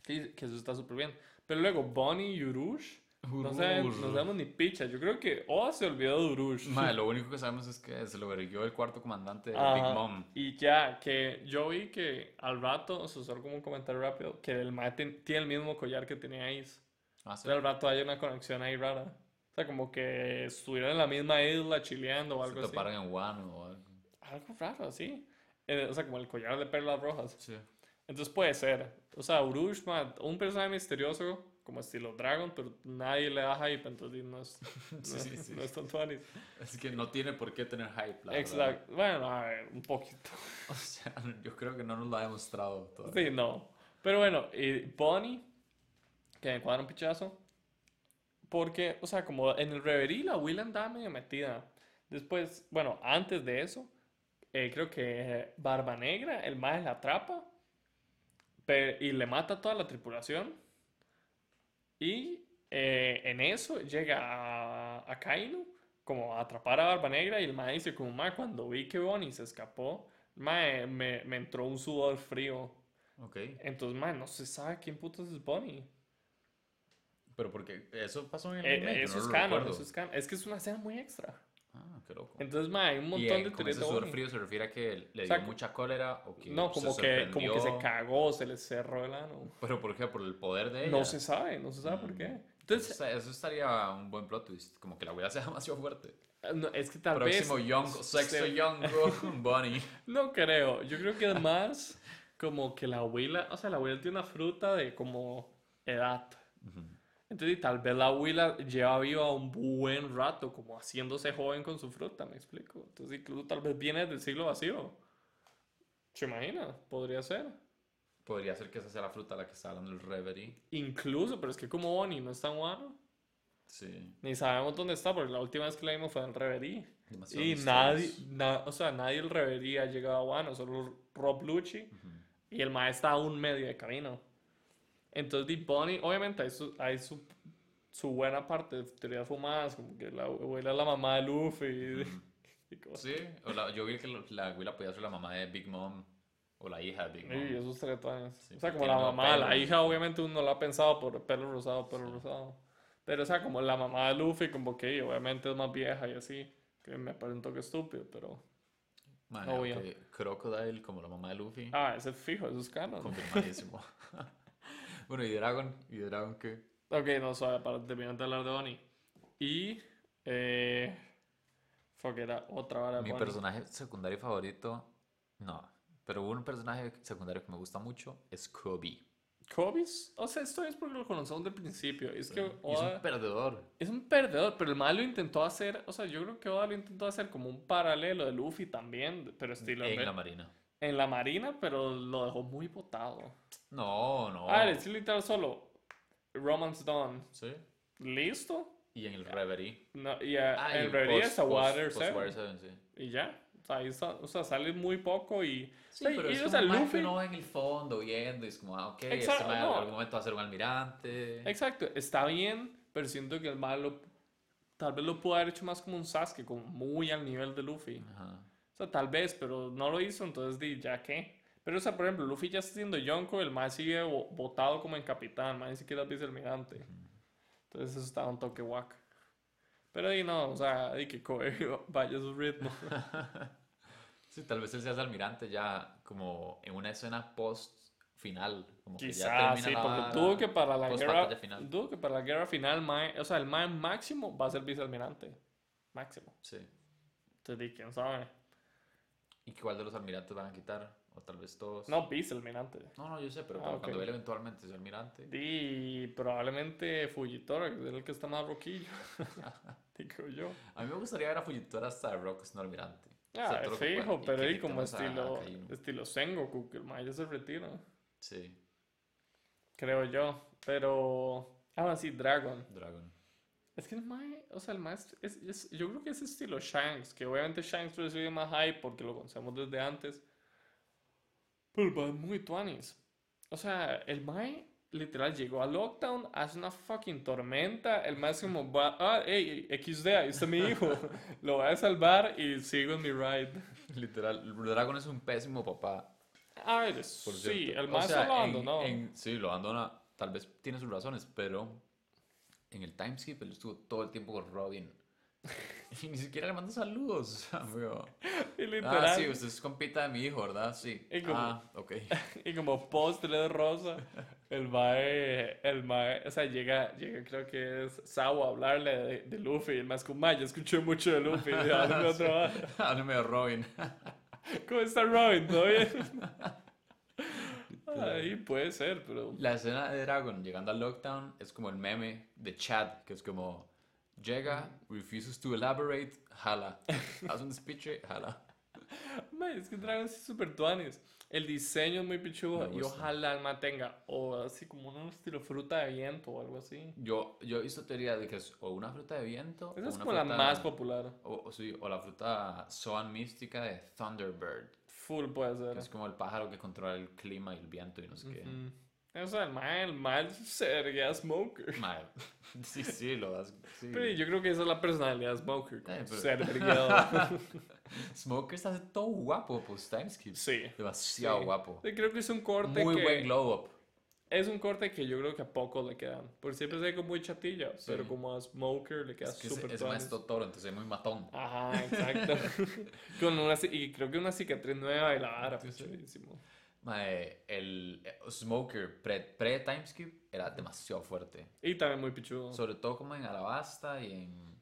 Que, que eso está súper bien. Pero luego, Bonnie y Urush. No sabemos, no sabemos ni picha. Yo creo que Oa se olvidó de Urush. Madre, *laughs* lo único que sabemos es que se lo verguió el cuarto comandante de Ajá. Big Mom. Y ya, que yo vi que al rato, o sea, solo como un comentario rápido, que el mae ten- tiene el mismo collar que tenía Ace. Ah, sí. Entonces al rato hay una conexión ahí rara. O sea, como que estuvieron en la misma isla chileando o Se algo así. toparon en Wano o algo. Algo raro, así. Eh, o sea, como el collar de perlas rojas. Sí. Entonces puede ser. O sea, Urush, man, un personaje misterioso, como estilo Dragon, pero nadie le da hype, entonces no es, *laughs* no, Sí, sí, sí. no es funny. Es que no tiene por qué tener hype, la verdad. Exacto. Bueno, a ver, un poquito. *laughs* O sea, yo creo que no nos lo ha demostrado todavía. Sí, no. Pero bueno, y Bonnie, que me cuadra un pichazo. Porque, o sea, como en el Reverie la Will andaba medio metida. Después, bueno, antes de eso, eh, creo que Barba Negra, el más la atrapa y le mata a toda la tripulación. Y eh, en eso llega a, a Kainu como a atrapar a Barba Negra y el mae dice como, mae, cuando vi que Bonnie se escapó, mae, me, me entró un sudor frío. Ok. Entonces, mae, no se sabe quién putas es Bonnie. Pero porque eso pasó en el Eh, anime, yo eso no es canon, eso es canon. Es que es una escena muy extra. Ah, qué loco. Entonces, mae, hay un y montón eh, de teorías de sudor frío se refiere a que le O sea, dio mucha cólera o que No, se como que, como que se cagó, se le cerró el ano. ¿Pero por qué? ¿Por el poder de ella? No se sabe, no se sabe por qué. Eso, Entonces, esta- eso estaría un buen plot twist. Como que la abuela *laughs* sea demasiado fuerte. no, es que tal Próximo vez... young, sexto se- *laughs* young bunny. No creo, yo creo que es más como que la abuela, o sea, la abuela tiene una fruta de como edad. Entonces, tal vez la abuela lleva viva un buen rato, como haciéndose joven con su fruta, me explico. Entonces, incluso tal vez viene del siglo vacío. ¿Se imagina? Podría ser. Podría ser que esa sea la fruta a la que está hablando el Reverie. Incluso, pero es que como Bonnie no está en Wano, Sí. ni sabemos dónde está, porque la última vez que la vimos fue en Reverie. Demasiado Y nadie, na- o sea, nadie del Reverie ha llegado a Wano, solo Rob Lucci. Y el maestro está a un medio de camino. Entonces, Deep Bonnie, obviamente, hay su, hay su, su buena parte de teorías fumadas, como que la abuela es la mamá de Luffy. *laughs* y cosas. Sí, o la- yo vi que lo- la abuela podía ser la mamá de Big Mom o la hija de Big Mom. Y esos tretones. Sí, o sea, como la mamá, la hija, obviamente, uno lo ha pensado por pelo rosado, pelo rosado. Pero, o sea, como la mamá de Luffy, como que obviamente es más vieja y así. Que me parece un toque estúpido, pero. Man, Obvio. ok, Crocodile como la mamá de Luffy. Ah, ese es fijo, eso es canon. Confirmadísimo. *laughs* *laughs* bueno, ¿y Dragon? ¿Y Dragon qué? Ok, no, suave, para terminar de hablar de Bonnie. Y. Eh. Fuck, era otra vara de Mi Bonnie. personaje secundario favorito, no. Pero un personaje secundario que me gusta mucho es Kobe. Kobe's, o sea, esto es porque lo conocemos del principio. Es que Y es Oda un perdedor. es un perdedor, pero el mal lo intentó hacer, o sea, yo creo que Oda lo intentó hacer como un paralelo de Luffy también, pero estilo En la marina. En la marina, pero lo dejó muy botado. No, no. Ah, es literal solo Romance Dawn, Sí. listo. Y en el Reverie. No, y a- Ah, en realidad post- es a Water post 7, Water 7, sí. y ya. O sea, ahí o sea, sale muy poco y... Sí, o sea, pero y, es o como sea, que Luffy- va en el fondo viendo y es como, ah, ok, Exacto, este no. en algún momento va a ser un almirante. Exacto, está bien, pero siento que el malo tal vez lo pudo haber hecho más como un Sasuke, como muy al nivel de Luffy. Ajá. O sea, tal vez, pero no lo hizo, entonces di, ya qué. Pero, o sea, por ejemplo, Luffy ya está siendo Yonko, el más sigue vo- votado como en capitán, más ni siquiera es vicealmirante. Entonces eso está un toque guac. Pero di no, o sea, di que Kobe *laughs* vaya a su ritmo. *laughs* Sí, tal vez él sea el almirante ya como en una escena post final. Como que ya Quizás, sí, la porque dudo que para la guerra, final. dudo que para la guerra final, mae- o sea, el man máximo va a ser vicealmirante. Máximo. Sí. Entonces di, quién sabe. ¿Y cuál de los almirantes van a quitar? O tal vez todos. No, vicealmirante. No, no, yo sé, pero Ah, cuando- él eventualmente sea almirante. Di, probablemente Fujitora, que es el que está más roquillo. *laughs* Digo yo. A mí me gustaría ver a Fujitora hasta Rock siendo almirante. Ah, lo que fijo. Y pero ahí como estilo, estilo Sengoku, que el ya se retira, Sí, creo yo. Pero, ah, sí, Dragon. Dragon. Es que el mae, o sea, el mae es, es- es- yo creo que es estilo Shanks, que obviamente Shanks recibe más hype porque lo conocemos desde antes. Pero el mae es muy tuanis. O sea, el mae literal llegó a Lockdown, hace una fucking tormenta. El mae es como, va, ah, hey, XD, ahí está mi hijo. *laughs* lo voy a salvar y sigo en mi ride. *laughs* Literal, Dragon es un pésimo papá. A ver, por sí, el O mae sea, en- abandonó. en- sí, lo abandona. Tal vez tiene sus razones, pero en el timeskip él estuvo todo el tiempo con Robin. *laughs* Y ni siquiera le manda saludos. *laughs* amigo. *laughs* Y Ah, literal, sí, usted es compita de mi hijo, ¿verdad? Sí. Y como- Ah, ok. y como postre de rosa, el mae, el mae, o sea, llega, llega creo que es Sawa a hablarle de, de Luffy, el más como, "Mae, ya escuché mucho de Luffy, háblame vez". Háblame de Robin. ¿Cómo está Robin? ¿Todo bien? Ahí puede ser, pero... La escena de Dragon llegando al lockdown es como el meme de Chad, que es como llega, refuses to elaborate, jala. Hace un speech, jala. *laughs* Mae, es que Dragon es súper tuanis. El diseño es muy pichudo y ojalá el mae tenga o así como un estilo fruta de viento o algo así. Yo, yo he visto teoría de que es o una fruta de viento Esa es como la más popular. O, o sí, o la fruta Swan mística de Thunderbird, Full puede ser. es como el pájaro que controla el clima y el viento y no sé qué. Ujú. O sea, el mae, el mae sería Smoker. Mae, *laughs* Sí, sí, lo das. sí. Pero yo creo que esa es la personalidad de Smoker, como Eh, pero- ser. *laughs* *laughs* Smoker está todo guapo post timeskip. sí. Demasiado Sí. guapo. Sí, Creo que es un corte Muy que... buen glow up. Es un corte que yo creo que a pocos le quedan. Porque siempre se ve como muy chatilla, Sí. pero como a Smoker le queda Es que súper ese man tuanis. es Totoro, entonces es muy matón. Ajá, exacto. *laughs* Con una, y creo que una cicatriz nueva y la vara, pues sí. chidísimo. Mae, el eh, Smoker pre, pre era demasiado fuerte. Y también muy pichudo. Sobre todo como en Alabasta y en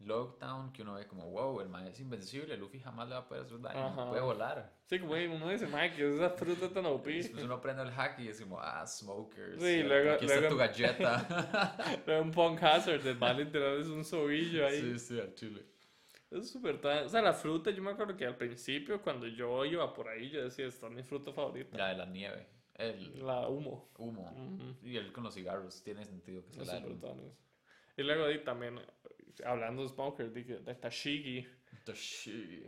Lockdown, que uno ve como, wow, el man es invencible, Luffy jamás le va a poder hacer daño, Ajá. puede volar. Sí, como uno dice, Mike, ¿qué es esa fruta tan OP? Después uno prende el hack y es como, ah, Smokers. Sí, luego- Aquí está luego- tu galleta. *laughs* Pero un Punk Hazard, el man literal es un sobillo ahí. sí, sí, al chile. Es súper tan... O sea, la fruta, yo me acuerdo que al principio, cuando yo iba por ahí, yo decía, esta es mi fruta favorita. La de la nieve, el La humo. humo. Ujú. Y él con los cigarros, tiene sentido que sea la tuanis. Y luego di también, hablando de Smoker, que de Tashigi,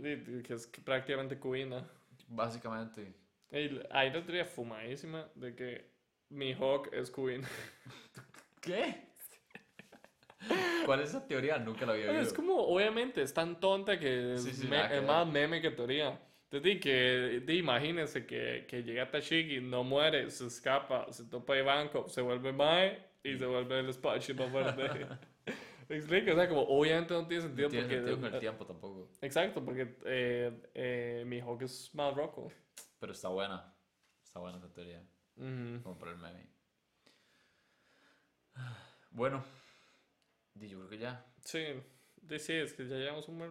di que es prácticamente cubina. Básicamente. Y hay la teoría fumadísima de que mi Hawk es Queen. *laughs* ¿Qué? ¿Cuál es esa teoría? Nunca la había oído. es como, obviamente, es tan tonta que es, Sí, sí, me- es más meme que teoría. Entonces, que, di, imagínense que, que llega Tashigi, no muere, se escapa, se topa de banco, se vuelve Mae y se vuelve el espacio más fuerte. *laughs* ¿Me explico? O sea, como, obviamente no tiene sentido No tiene porque... sentido con el tiempo tampoco. Exacto, porque eh, eh, mi Hawk es más roco. Pero está buena. Está buena esa teoría. Ujú. Como por el meme. Bueno. Yo creo que ya. Sí, sí, es que ya llevamos un buen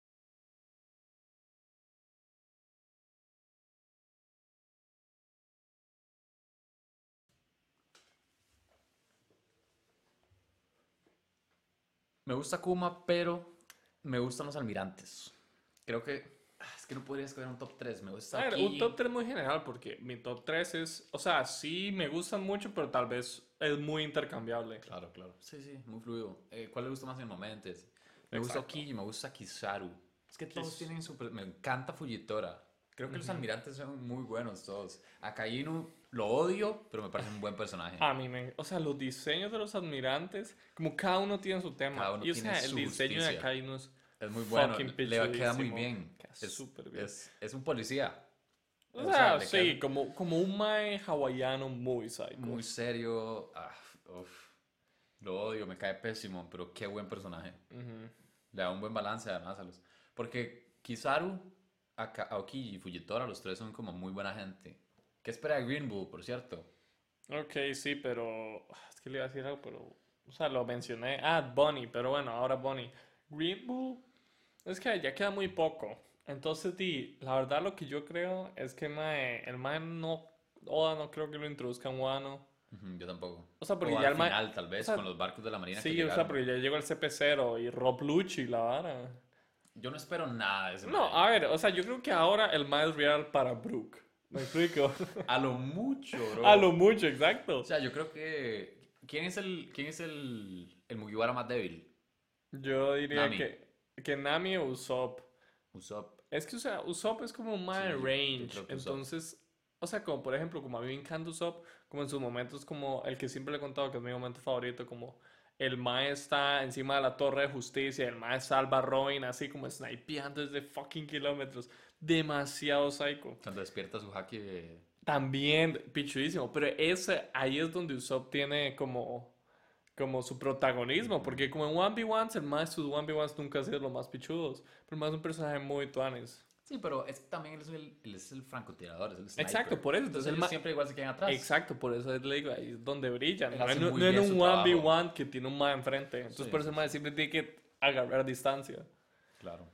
Me gusta Kuma, pero me gustan los almirantes. Creo que. ah, Es que no podría escoger un top 3. Me gusta A ver, aquí. un top 3 muy general porque mi top 3 es, o sea, sí me gustan mucho, pero tal vez es muy intercambiable. Claro, claro. Sí, sí, muy fluido. Eh, ¿Cuál le gusta más en el momento? Me gusta. Okiji, me gusta Kizaru. Es que todos tienen super... Me encanta Fujitora. Creo que los almirantes son muy buenos todos. A Kainu lo odio, pero me parece un buen personaje. A mí me, o sea, los diseños de los admirantes, como cada uno tiene su tema. Cada uno y o tiene sea, el diseño de justicia. Akainu es es muy bueno. Le queda muy bien. Queda Es, súper bien. es, es un policía. O O sea, sea, sí, queda- como, como un mae hawaiano muy psycho. Muy serio. Ah, uf. Lo odio, me cae pésimo, pero qué buen personaje. Ujú. Le da un buen balance además a los... Porque Kizaru, Aokiji y Fujitora, los tres son como muy buena gente. ¿Qué espera Green Bull, por cierto? Ok, sí, pero es que le iba a decir algo, pero, o sea, lo mencioné. Ah, Bunny, pero bueno, ahora Bunny. Green Bull, es que ya queda muy poco. Entonces, di, la verdad lo que yo creo es que mae, el mae no, Oda no creo que lo introduzca en Wano. Yo tampoco. O sea, porque O ya al final, tal vez, o sea, con los barcos de la Marina que Sí, o sea, porque ya llegó el CP0 y Rob Lucci, la vara. Yo no espero nada de ese No, mae. a ver, o sea, yo creo que ahora el mae es real para Brook. ¿Me explico? A lo mucho, bro. A lo mucho, exacto. O sea, yo creo que... ¿Quién es el, quién es el, el Mugiwara más débil? Yo diría Nami. que, que Nami o Usopp. Usopp. Es que, o sea, Usopp es como un mae Sí, range. Entonces, o sea, como por ejemplo, como a mí me encanta Usopp, como en sus momentos, como el que siempre le he contado que es mi momento favorito, como el mae está encima de la torre de justicia, el mae salva a Robin así como snipeando desde fucking kilómetros. Demasiado psycho. Cuando despierta su haki de... También pichudísimo, pero ese, ahí es donde Usopp tiene como, como su protagonismo, porque como en 1v1s, el más sus 1v1s nunca han sido los más pichudos, pero más un personaje muy tuanes. Sí, pero es también él es el, él es el francotirador, es el sniper. Exacto, por eso, entonces Entonces el ellos siempre igual se quedan atrás. Exacto, por eso le digo, ahí es donde brillan. No, no en bien un su 1v1 que tiene un más enfrente, entonces Sí, por eso el más siempre tiene que agarrar distancia. Claro.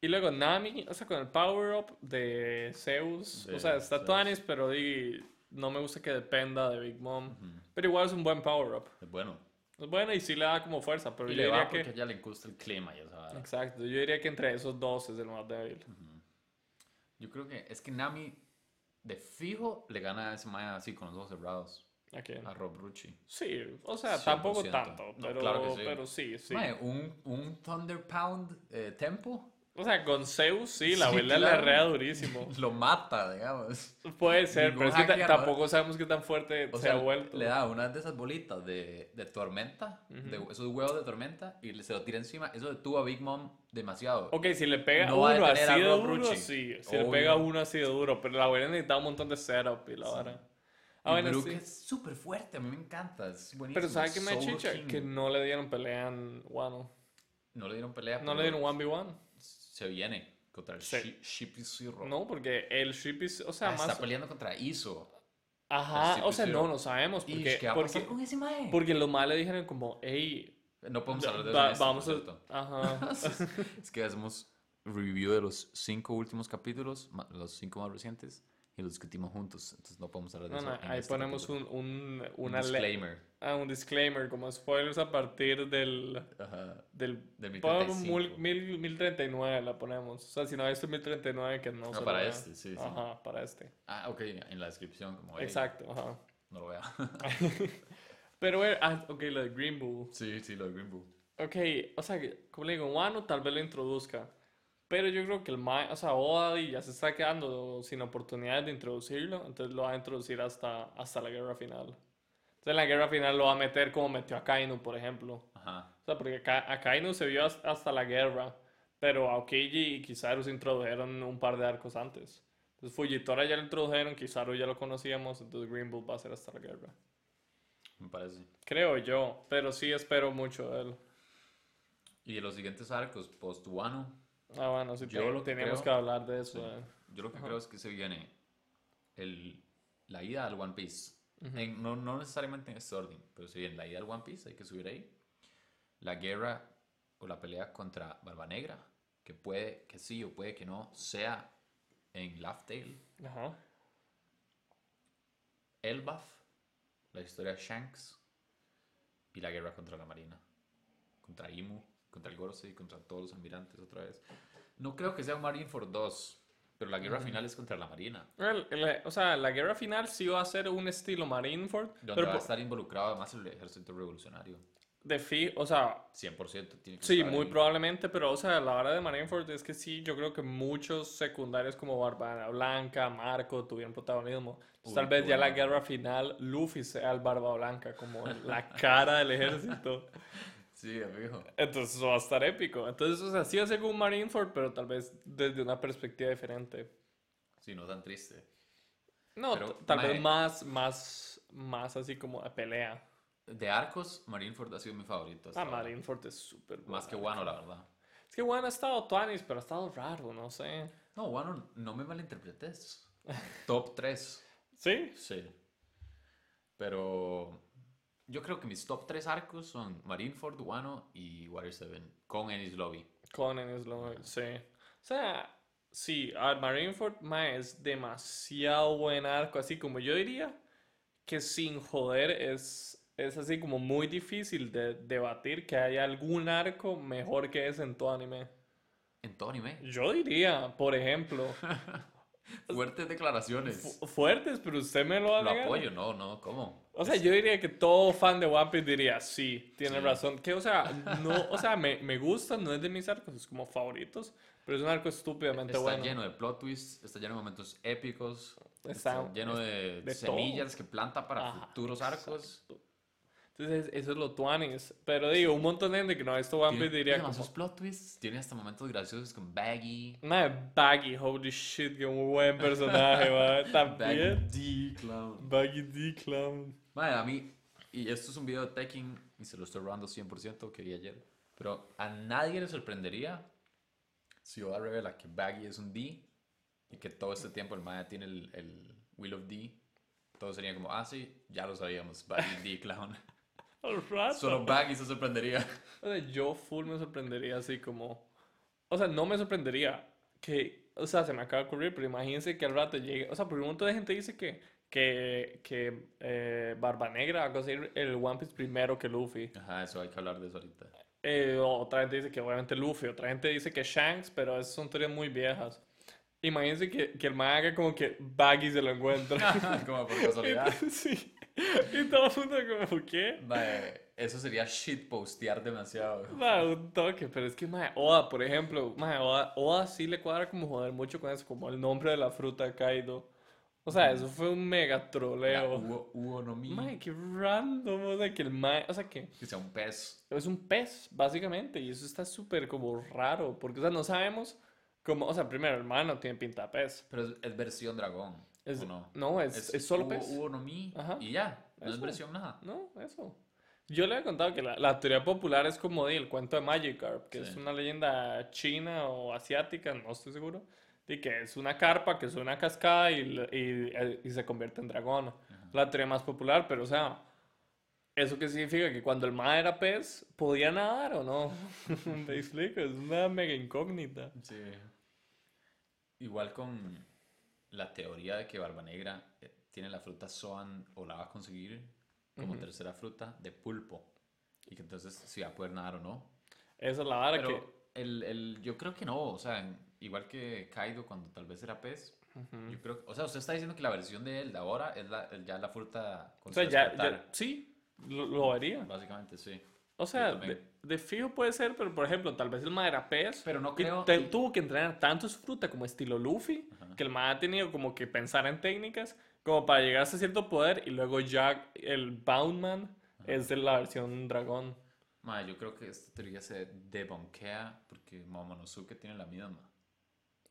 Y luego Nami, o sea, con el power-up de Zeus, De o sea, está Zeus. tuanis, pero di, no me gusta que dependa de Big Mom, pero igual es un buen power-up. Es bueno. Es bueno y sí le da como fuerza, pero Y yo le va diría porque que... a ella le gusta el clima y esa. Exacto, yo diría que entre esos dos es el más débil. Yo creo que es que Nami de fijo le gana a ese mae así con los ojos cerrados. ¿A quién? A Rob Rucci. Sí, o sea, tampoco 100%. tanto, No, pero, claro que sí. pero sí, sí. Mae, un, un Thunder Pound eh, tempo O sea, con Zeus sí, la Sí, abuela le claro. arrea durísimo. *laughs* lo mata, digamos. Puede ser, Ningún pero es que tampoco sabemos qué tan fuerte O se sea, ha vuelto. le da una de esas bolitas de, de tormenta, de esos huevos de tormenta, y le- se lo tira encima. Eso detuvo a Big Mom demasiado. Ok, si le pega No uno así de duro, Rucci. sí. Si le pega uno así de duro, pero la abuela necesitaba un montón de setup y la vara. Ah, bueno, sí. es súper fuerte, a mí me encanta, es buenísimo. Pero ¿sabes qué me chicha? King. Que no le dieron pelea en Wano. No le dieron pelea, No le dieron 1v1. Se viene contra el. Shi- Shippy Zero. No, porque el ship is, o sea, Ah, más... está peleando contra Iso. Ajá, o sea, CP0. no, no sabemos. Porque, ¿Qué va a porque, pasar con ese mae? porque los dijeron como, hey, No podemos hablar de eso. este, vamos a... Ajá. *laughs* Es que hacemos review de los cinco últimos capítulos, los cinco más recientes, y los discutimos juntos. Entonces no podemos hablar de No, eso. no, ahí este ponemos un, un, Un una le- disclaimer. ah, un disclaimer, como spoilers a partir del... Ajá. Del, Del ponemos 1035. mil, mil, 1039 la ponemos. O sea, si no ha visto 1039, que no No, lo para este, sí, sí. Ajá, para este. Ah, ok, en la descripción. Como, hey, Exacto, ajá. No lo vea. *laughs* Pero, eh, ah, ok, lo de Green Bull. sí, sí, lo de Green Bull. Ok, o sea, como le digo, Wano tal vez lo introduzca. Pero yo creo que el Mae, o sea, Oda ya se está quedando sin oportunidades de introducirlo. Entonces lo va a introducir hasta, hasta la guerra final. Entonces en la guerra final lo va a meter como metió a Kainu, por ejemplo. Ajá. O sea, porque a Kainu se vio has- hasta la guerra. Pero a Okiji y Kizaru se introdujeron un par de arcos antes. Entonces Fujitora ya lo introdujeron, Kizaru ya lo conocíamos. Entonces Green Bull va a ser hasta la guerra. Me parece. Creo yo, pero sí espero mucho de él. Y de los siguientes arcos, post Wano, Ah, bueno, sí, Yo te- lo que teníamos creo- que hablar de eso. Sí. eh. Yo lo que Ajá. creo es que se viene el, la ida al One Piece. En- no, no necesariamente en este orden, pero si bien la ida al One Piece, hay que subir ahí. La guerra o la pelea contra Barba Negra, que puede que sí o puede que no sea en Laugh Tale. Ajá. Elbaf, la historia de Shanks y la guerra contra la Marina. Contra Imu contra el Gorosei, contra todos los almirantes otra vez. No creo que sea un Marineford 2, pero la guerra final es contra la Marina. El- el- o sea, la guerra final sí va a ser un estilo Marineford, Donde pero va a estar involucrado además el ejército revolucionario. de fi, o sea, 100% tiene que sí, muy ahí. probablemente, pero o sea, la hora de Marineford es que sí, yo creo que muchos secundarios como Barba Blanca, Marco tuvieron protagonismo. Uy, tal vez qué ya la bueno. guerra final, Luffy sea el Barba Blanca, como la cara del ejército. *laughs* Sí, amigo. Entonces eso va a estar épico. Entonces, o sea, sí a como un Marineford, pero tal vez desde una perspectiva diferente. Sí, no tan triste. No, Pero, tal mae. vez más, más, más así como de pelea. De arcos, Marineford ha sido mi favorito. Ah. Marineford es súper Más que. Wano, la verdad. Es que Wano ha estado tuanis, pero ha estado raro, no sé. No, Wano, no me malinterpretes. Top 3. *laughs* ¿Sí? Sí. Pero yo creo que mis top 3 arcos son Marineford, Wano y Water 7 con Ennis Lobby. Conan es lo... Sí. O sea, sí, a Marineford mae, es demasiado buen arco. Así como yo diría que sin joder es, es así como muy difícil de debatir que haya algún arco mejor que ese en todo anime. En todo anime. Yo diría, por ejemplo, *laughs* *laughs* Fuertes declaraciones. fu- fuertes, pero usted me lo va a Lo negar. apoyo, no, no, ¿cómo? O sea, yo diría que todo fan de One Piece diría, sí, tiene Sí. razón. Que, o sea, no, o sea, me, me gusta, no es de mis arcos, es como favoritos, pero es un arco estúpidamente Está bueno. lleno de plot twists, está lleno de momentos épicos, Está- está lleno de, de semillas que planta para Ajá, futuros arcos. Entonces, eso es lo tuanis. Pero digo, un montón de gente que no visto One Piece diría como, demasiados plot twists, tiene hasta momentos graciosos con Baggy. Madre, Baggy, holy shit, qué un buen personaje, *laughs* va. Baggy También. D Clown. Baggy D Clown. Madre, a mí, y esto es un video de Tekken, y se lo estoy robando 100% que vi ayer, pero a nadie le sorprendería si Oda revela que Baggy es un D y que todo este tiempo el Maya tiene el, el Will of D. Todo sería como, ah, sí, ya lo sabíamos, Baggy D Clown. *laughs* Al rato. Solo Baggy se sorprendería. O sea, yo full me sorprendería así como... O sea, no me sorprendería que... O sea, se me acaba de ocurrir, pero imagínense que al rato llegue... O sea, porque un montón de gente dice que, que, que eh, Barba Negra va a conseguir el One Piece primero que Luffy. Ajá, eso hay que hablar de eso ahorita. Eh, otra gente dice que obviamente Luffy, otra gente dice que Shanks, pero esas son teorías muy viejas. Imagínense que, que el man haga como que Baggy se lo encuentra. *laughs* como por casualidad. *laughs* sí. *laughs* Y todo el mundo como, ¿qué? Mae, eso sería shitpostear demasiado. Ma, un toque, pero es que, ma, Oda, por ejemplo, ma, Oda, Oda sí le cuadra como joder mucho con eso, como el nombre de la fruta Kaido. O sea, eso fue un mega troleo. Uo, Uo no Mi, Ma, qué random, o sea, que el ma, o sea, que que sea un pez. es un pez, básicamente, y eso está súper como raro, porque, o sea, no sabemos cómo, o sea, primero, el ma no tiene pinta de pez. Pero es, es versión dragón. Es, ¿o no? no, es, es, solo pez. Ajá. y ya. No es Eso. versión nada. No, eso. Yo le he contado que la, la teoría popular es como de el cuento de Magikarp, que es una leyenda china o asiática, no estoy seguro, de que es una carpa que sube una cascada y, y- eh, y se convierte en dragón. La teoría más popular, pero o sea, ¿eso qué significa? Que cuando el ma era pez, ¿podía nadar o no? *laughs* Me explico, es una mega incógnita. Sí. Igual con la teoría de que Barba Negra eh, tiene la fruta Zoan o la va a conseguir como tercera fruta de pulpo. Y que entonces si va a poder nadar o no. Esa es la vara que... el, el, yo creo que no, o sea, igual que Kaido cuando tal vez era pez, yo creo, o sea, usted está diciendo que la versión de él de ahora es la, ya la fruta con O sea, su ya, despertar. ya- sí, lo, lo haría. Básicamente, sí. O sea, de, de fijo puede ser, pero por ejemplo, tal vez el ma era pez. Pero no y creo- te- y- tuvo que entrenar tanto su fruta como estilo Luffy, que el ma ha tenido como que pensar en técnicas como para llegar hasta cierto poder y luego ya el Boundman es de la versión dragón. Ma, yo creo que esta teoría se debunkea porque Momonosuke tiene la misma.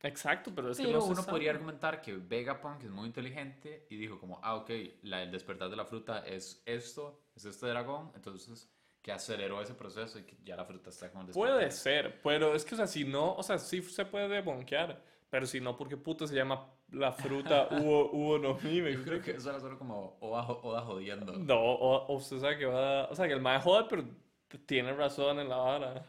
Exacto, pero es que Pero no se uno sabe. podría argumentar que Vegapunk es muy inteligente y dijo como, ah, ok, la, el despertar de la fruta es esto, es este dragón, entonces que aceleró ese proceso y que ya la fruta está como Puede despertar. ser, pero es que, o sea, si no, o sea, sí se puede debonkear, pero si no, ¿por qué puta se llama la fruta *laughs* Uo, Uo no Mi? ¿Me Yo creo que eso era solo como Oda, Oda jodiendo. No, o, o usted sabe que va, o sea, que el ma jode, pero tiene razón en la vara.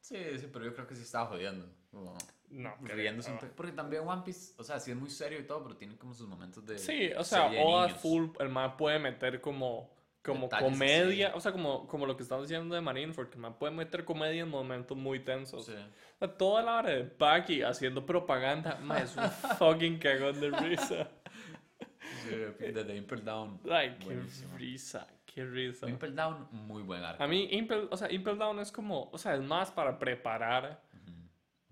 Sí, sí, pero yo creo que sí estaba jodiendo. Como No, riéndose un. Porque también One Piece, o sea, sí es muy serio y todo, pero tiene como sus momentos de. Sí, o sea, Oda niños. full, el man puede meter como como comedia, así. o sea, como, como lo que estamos diciendo de Marineford, que me puede meter comedia en momentos muy tensos. Sí. O sea, toda la hora de Bucky haciendo propaganda, ma, es un *laughs* fucking cagón de risa. Sí, desde Impel Down. Ay, qué Buenísimo. risa, qué risa. Impel Down, muy buen arco. A mí, Impel, o sea, Impel Down es como, o sea, es más para preparar,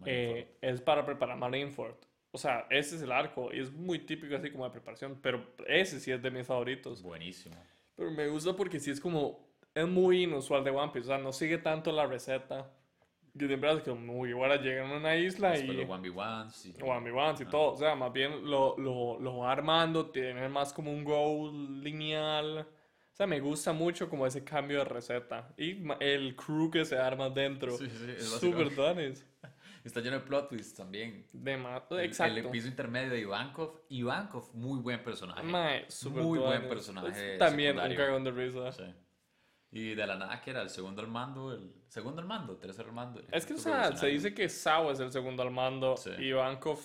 eh, es para preparar Marineford. O sea, ese es el arco y es muy típico así como de preparación, pero ese sí es de mis favoritos. Buenísimo. Pero me gusta porque sí es como, es muy inusual de One Piece, o sea, no sigue tanto la receta. Que siempre hace como, muy ahora llegan a una isla y... los 1v1s. y- One v Ones y Ah. todo, o sea, más bien lo, lo, lo va armando, tiene más como un goal lineal. O sea, me gusta mucho como ese cambio de receta. Y el crew que se arma dentro. Sí, sí, es Super dones. Está lleno de plot twists también. De El- exacto. El episodio intermedio de Ivankov. Ivankov, muy buen personaje. Mae, Muy buen personaje También un cagón de risa. Sí. Y de la nada que era el segundo al mando, el segundo al mando, tercero al mando. Es que, o sea, se dice que Sao es el segundo al mando Sí. y Ivankov...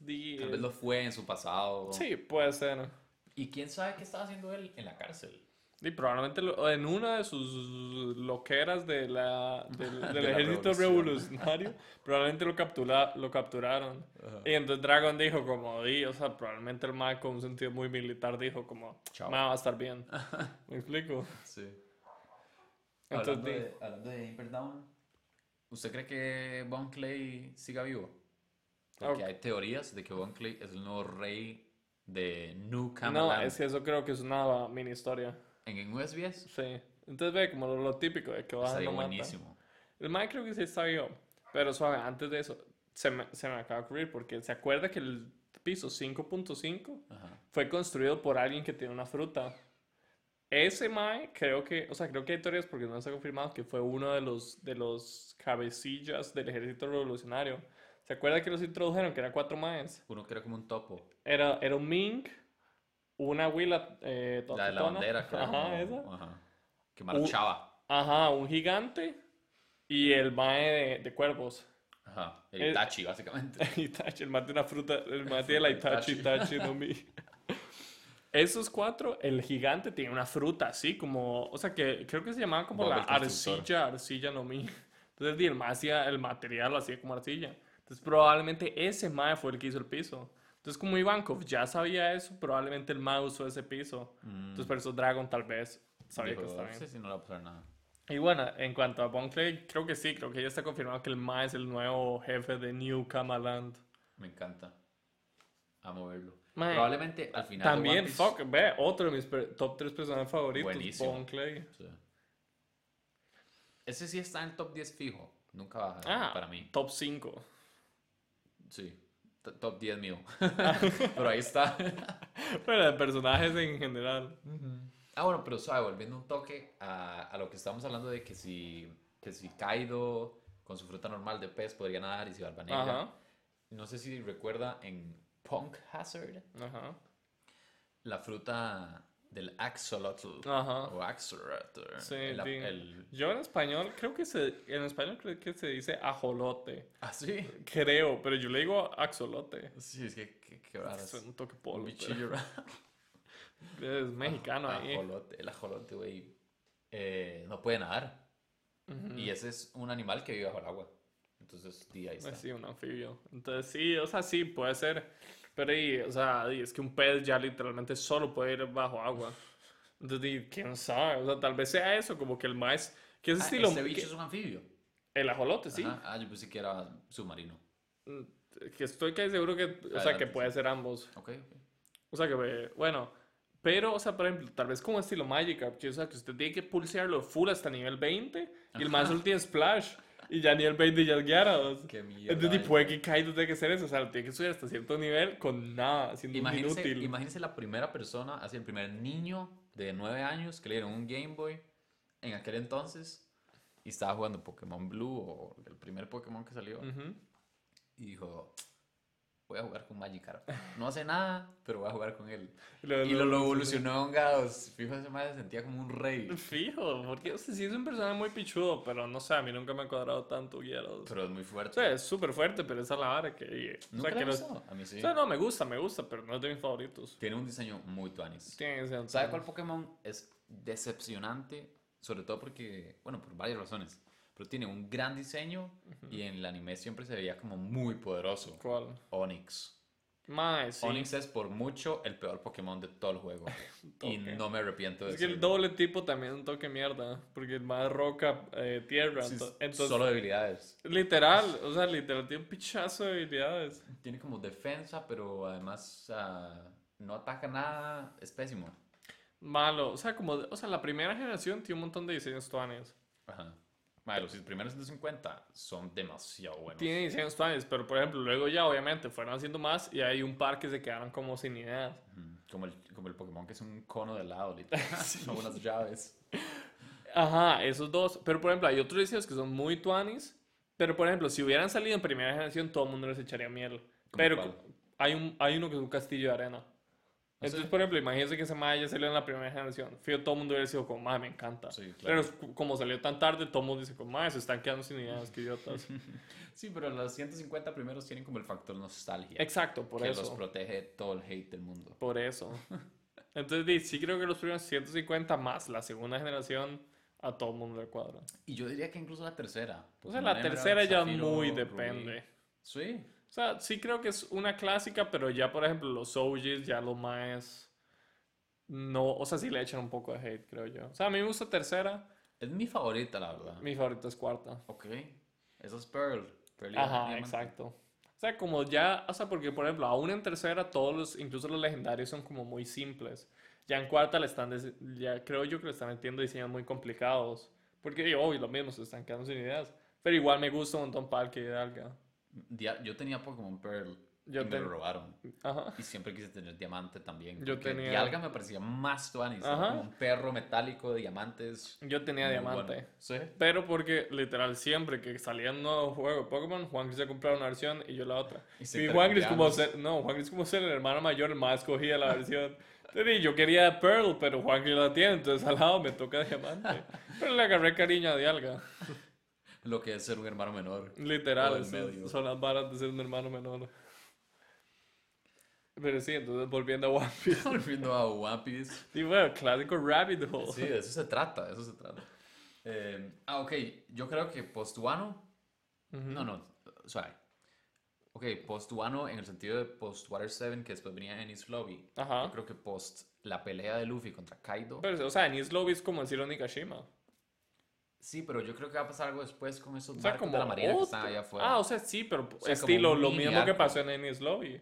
di- Tal vez lo fue en su pasado. Sí, puede ser. ¿Y quién sabe qué estaba haciendo él en la cárcel? Y probablemente lo- en una de sus loqueras de la, del, *laughs* del De la ejército revolución. revolucionario, probablemente lo, captura, lo capturaron. Y entonces Dragon dijo como, di, o sea, probablemente el Mac con un sentido muy militar dijo como, Chao. "Ma, va a estar bien. *laughs* ¿Me explico? Sí. Entonces, hablando, de, hablando de Impel Down, ¿usted cree que Bon Clay siga vivo? Porque Ok. hay teorías de que Bon Clay es el nuevo rey de New no, Camelot es que eso creo que es una mini historia. En, en USBS. Sí. Entonces ve como lo, lo típico de que va Estaría no mata. buenísimo. El Mike creo que sí está vivo. Pero suave, antes de eso, se me, se me acaba de ocurrir porque se acuerda que el piso 5.5 Ajá. fue construido por alguien que tiene una fruta. Ese Mae, creo que, o sea, creo que hay teorías porque no se ha confirmado que fue uno de los, de los cabecillas del ejército revolucionario. ¿Se acuerda que los introdujeron? Que eran cuatro Maes. Uno que era como un topo. Era, era un Mink, una huila eh, La de la bandera, *laughs* era Ajá, esa. ajá, Que marchaba. Ajá, un gigante y el Mae de, de cuervos. Ajá. El El- Itachi, básicamente. *laughs* Itachi, el mate de una fruta, el mate de la Itachi, Itachi no mi. *laughs* Esos cuatro, el gigante tiene una fruta así como, o sea que creo que se llamaba como Bob la el arcilla, arcilla no mi. Entonces el mae hacía el material lo hacía como arcilla. Entonces probablemente ese mae fue el que hizo el piso. Entonces como Ivankov ya sabía eso, probablemente el mae usó ese piso. Entonces por eso Dragon tal vez sabía que Mm. Estaba bien. sí, sí, no le va a pasar nada. Y bueno, en cuanto a Bon Clay, creo que sí, creo que ya está confirmado que el mae es el nuevo jefe de New Kamaland. Me encanta. Amo verlo. Mae, Probablemente al final. También, Piece- fuck, ve, otro de mis top 3 personajes favoritos, Buenísimo. Bon Clay. Sí. Ese sí está en el top 10 fijo. Nunca baja Ah, para mí. Top 5. Sí. Top 10 mío. *laughs* pero ahí está. Pero de personajes en general. ah, bueno, pero suave, volviendo un toque a, a lo que estábamos hablando de que si, que si Kaido con su fruta normal de pez podría nadar y si Barba Negra. No sé si recuerda en Punk Hazard ajá, la fruta del axolotl ajá. o axolotl. Sí, el, el- Yo en español creo que se, en español creo que se dice ajolote. Ah, sí. Creo, pero yo le digo axolote. Sí, es que qué, qué raro. Es un toque un bichillo pero *laughs* Es mexicano ahí. Ajolote, el ajolote, güey. eh, no puede nadar. Y ese es un animal que vive bajo el agua. Entonces, di, ahí está. Pues sí, un anfibio. Entonces sí, o sea, sí, puede ser. Pero y, o sea, di, es que un pez ya literalmente solo puede ir bajo agua. Entonces, quién sabe, o sea, tal vez sea eso, como que el maíz, que es Ah, estilo, ese bicho que- es un anfibio. el ajolote, sí. Ajá. Ah, yo pensé que era submarino. Mm, Que estoy casi seguro que, o sea, que puede ser ambos. Ok, ok. O sea, que, eh, bueno, pero, o sea, por ejemplo, tal vez como estilo Magikarp, que, o sea, que usted tiene que pulsearlo full hasta nivel 20 y el más solo tiene Splash *laughs* y ya nivel 20 ya es Gyarados. Qué mierda. Entonces, ay. puede que Kaido tenga que hacer eso, o sea, lo tiene que subir hasta cierto nivel con nada, siendo un Imagínese, inútil. imagínese la primera persona, así el primer niño de 9 años que le dieron un Game Boy en aquel entonces y estaba jugando Pokémon Blue o el primer Pokémon que salió Ujú. y dijo, voy a jugar con Magikarp. No hace nada, pero voy a jugar con él. *laughs* Y lo, Y lo, lo evolucionó a un Gados. Fijo, ese madre se sentía como un rey. Fijo, porque o sea, sí es un personaje muy pichudo, pero no sé, a mí nunca me ha cuadrado tanto Gyarados. Pero es muy O fuerte. sea, es súper fuerte, pero esa es la vara que... O ¿Nunca sea, le que? A mí sí. o sea, no, me gusta, me gusta, pero no es de mis favoritos. Tiene un diseño muy tuanis. Tiene ese- ¿Sabe cuál Pokémon es decepcionante, sobre todo porque, bueno, por varias razones, pero tiene un gran diseño y en el anime siempre se veía como muy poderoso. ¿Cuál? Onix. Mae, sí. Onix es por mucho el peor Pokémon de todo el juego. *laughs* y no me arrepiento de Es que el doble tipo también es un toque mierda. Porque el más roca, eh, tierra. Sí, entonces, solo debilidades. literal, o sea, literal, tiene un pichazo de habilidades. Tiene como defensa, pero además ah, no ataca nada. Es pésimo. Malo, o sea, como, o sea, la primera generación tiene un montón de diseños tuanes. Ajá. Madre, los primeros 150 son demasiado buenos. Tiene diseños tuanes, pero por ejemplo, luego ya obviamente fueron haciendo más y hay un par que se quedaron como sin ideas. Como el, como el Pokémon que es un cono de helado, literal. *laughs* Son unas llaves. Ajá, esos dos. Pero por ejemplo, hay otros diseños que son muy tuanis. Pero por ejemplo, si hubieran salido en primera generación, todo el mundo les echaría miel. Pero cuál? hay, un, hay uno que es un castillo de arena. ¿Ah, Entonces, sí? por ejemplo, imagínense que ese Maya salió en la primera generación. Fío, todo el mundo hubiera sido como, "Mae, me encanta. Sí, Pero claro. cu- como salió tan tarde, todo el mundo dice como, "Mae, se están quedando sin ideas, qué idiotas. *laughs* Sí, pero los 150 primeros tienen como el factor nostalgia. Exacto, por que eso. los protege de todo el hate del mundo. Por eso. *laughs* Entonces, sí creo que los primeros 150 más la segunda generación a todo el mundo le cuadra. Y yo diría que incluso la tercera. O sea, la tercera ya muy Rubí. depende. Sí. O sea, sí creo que es una clásica, pero ya, por ejemplo, los OGs, ya los más... No, o sea, sí le echan un poco de hate, creo yo. O sea, a mí me gusta tercera, Es mi favorita, la verdad. mi favorita es cuarta. Ok. Esa es Pearl. Pearl Ajá, exacto. O sea, como ya, o sea, porque por ejemplo, aún en tercera todos los, incluso los legendarios son como muy simples. Ya en cuarta le están, ya creo yo que le están metiendo diseños muy complicados. Porque, obvio, lo mismo, se están quedando sin ideas. Pero igual me gusta un montón Parque y Hidalga. Yo tenía Pokémon Pearl Yo y me ten- lo robaron. Ajá. Y siempre quise tener diamante también. Yo tenía- Dialga me parecía más tuanis. Como un perro metálico de diamantes. Yo tenía Muy diamante. bueno. Sí. Pero porque literal siempre que salía un nuevo juego de Pokémon, Juan quise comprar una versión y yo la otra. Y se Y Juan es como ser, no, Juan es como ser el hermano mayor, el más escogía la versión. Entonces, yo quería Pearl, pero Juan que la tiene, entonces al lado me toca diamante. Pero le agarré cariño a Dialga. Lo que es ser un hermano menor. Literal, medio. son las varas de ser un hermano menor. Pero sí, entonces volviendo a One *laughs* Piece. Volviendo a One Piece. Y bueno, clásico Rabbit Hole. Sí, de eso se trata, de eso se trata. Eh, ah, ok. Yo creo que post-Wano. Ujú. No, no. Suave. Ok, post-Wano en el sentido de post-Water 7, que después venía Ennis Lobby. Ajá. Yo creo que post la pelea de Luffy contra Kaido. Pero, o sea, en East Lobby es como decir Onigashima. Sí, pero yo creo que va a pasar algo después con esos O sea, barcos como de la marina que otro- están allá afuera. Ah, o sea, sí, pero sea, estilo, lo mismo que pasó en Ennis Lobby.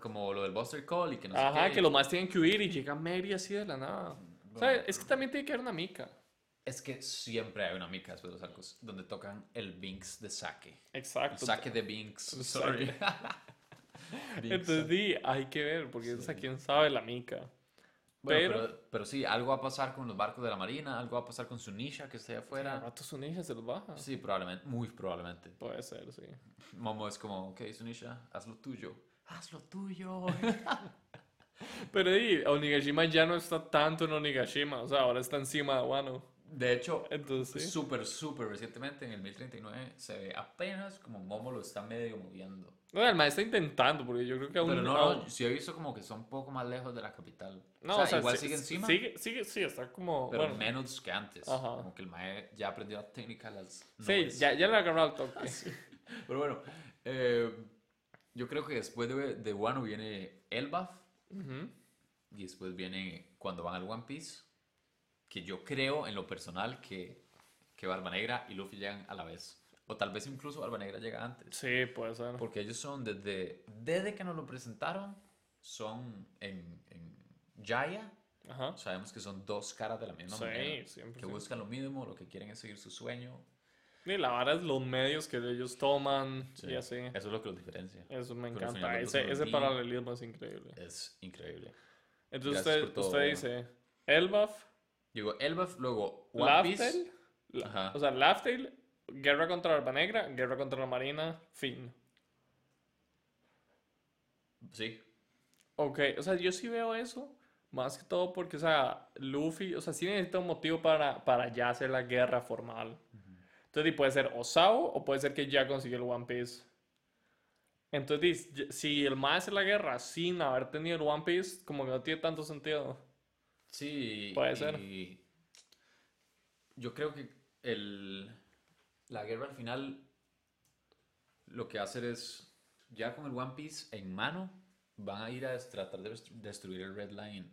Como lo del Buster Call y que no sé Ajá, qué. que los más tienen que huir y llega Mary así de la nada. O sea, es que también tiene que haber una mica. Es que siempre hay una mica después de los arcos donde tocan el Binks de Sake. El Exacto. Sake de Binks. Sorry. *laughs* Binks. Entonces, sí, hay que ver, porque o sea, Sí. quién sabe la mica. Bueno, pero- pero... pero, sí, algo va a pasar con los barcos de la marina, algo va a pasar con Sunisha que esté allá Al afuera. rato su ninja se los baja. Sí, probablemente, muy probablemente. Puede ser, sí. Momo es como, ok, Sunisha, haz lo tuyo. Haz lo tuyo. *laughs* Pero sí, Onigashima ya no está tanto en Onigashima, o sea, ahora está encima de Wano. De hecho, súper, súper recientemente en el 1039 se ve apenas como Momo lo está medio moviendo. No, el maestro está intentando, porque yo creo que aún Pero no, no, sí he visto como que son un poco más lejos de la capital. No, o sea, igual sí- sigue encima, Sigue, sigue, sí, está como. pero bueno, menos que antes. Ajá. Como que el mae ya aprendió la técnica de las sí, nubes. ya, ya le agarró al toque. *laughs* Pero bueno, eh, yo creo que después de, de Wano viene Elbaf Ujú. y después viene cuando van al One Piece, que yo creo en lo personal que, que Barba Negra y Luffy llegan a la vez. O tal vez incluso Barba Negra llega antes. Sí, puede ser. Porque ellos son desde, desde que nos lo presentaron, son en, en Jaya. Ajá. Sabemos que son dos caras de la misma Sí, siempre. Que buscan lo mismo, lo que quieren es seguir su sueño. Y la vara es los medios que ellos toman Sí, y así. Eso es lo que los diferencia. Eso me Pero encanta. Ese, ese paralelismo es increíble. Es increíble. Entonces Gracias usted, todo. usted dice Elbaf, Digo, Elbaf, luego One Piece. Laftail, la- Ajá. o sea, Laftail, guerra contra la Alba Negra, guerra contra la Marina, fin. Sí. Ok, o sea, yo sí veo eso, más que todo porque, o sea, Luffy, o sea, sí necesita un motivo para, para ya hacer la guerra formal. Entonces, y puede ser Osao o puede ser que ya consiguió el One Piece. Entonces, si el más hace la guerra sin haber tenido el One Piece, como que no tiene tanto sentido. Sí, Puede ser. y Yo creo que el, la guerra al final lo que hacer es, ya con el One Piece en mano, van a ir a tratar de dest- destruir el Red Line.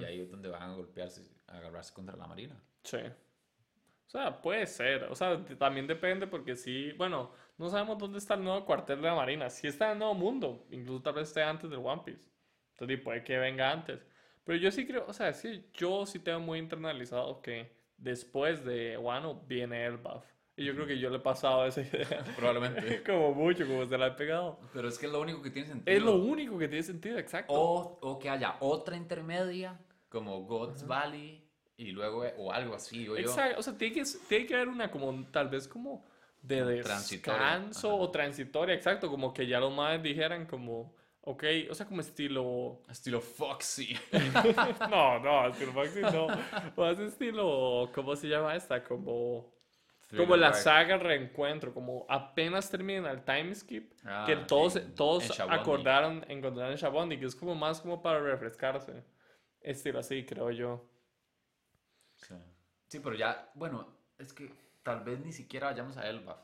Y ahí es donde van a golpearse, a agarrarse contra la Marina. Sí. O sea, puede ser. O sea, también depende porque sí, bueno, no sabemos dónde está el nuevo cuartel de la Marina. Sí está en el Nuevo Mundo, incluso tal vez esté antes del One Piece. Entonces puede que venga antes. Pero yo sí creo, o sea, sí, yo sí tengo muy internalizado que después de Wano viene el buff. Y yo creo que yo le he pasado esa idea. *laughs* Probablemente. *laughs* como mucho, como se la he pegado. Pero es que es lo único que tiene sentido. Es lo único que tiene sentido, exacto. O, o que haya otra intermedia, como God's Valley, y luego, o algo así, o yo. Exacto, o sea, tiene que, tiene que haber una como, tal vez como de descanso o transitoria, exacto, como que ya los más dijeran como, ok, o sea, como estilo, Estilo Foxy. *laughs* no, no, estilo Maxi no, más estilo, ¿cómo se llama esta? Como, como la saga Reencuentro, como apenas termina el time skip, Ah, que todos, en- todos en acordaron encontrar en Shabondi, que es como más como para refrescarse, estilo así, creo yo. Sí. Sí, pero ya, bueno, es que tal vez ni siquiera vayamos a Elbaf.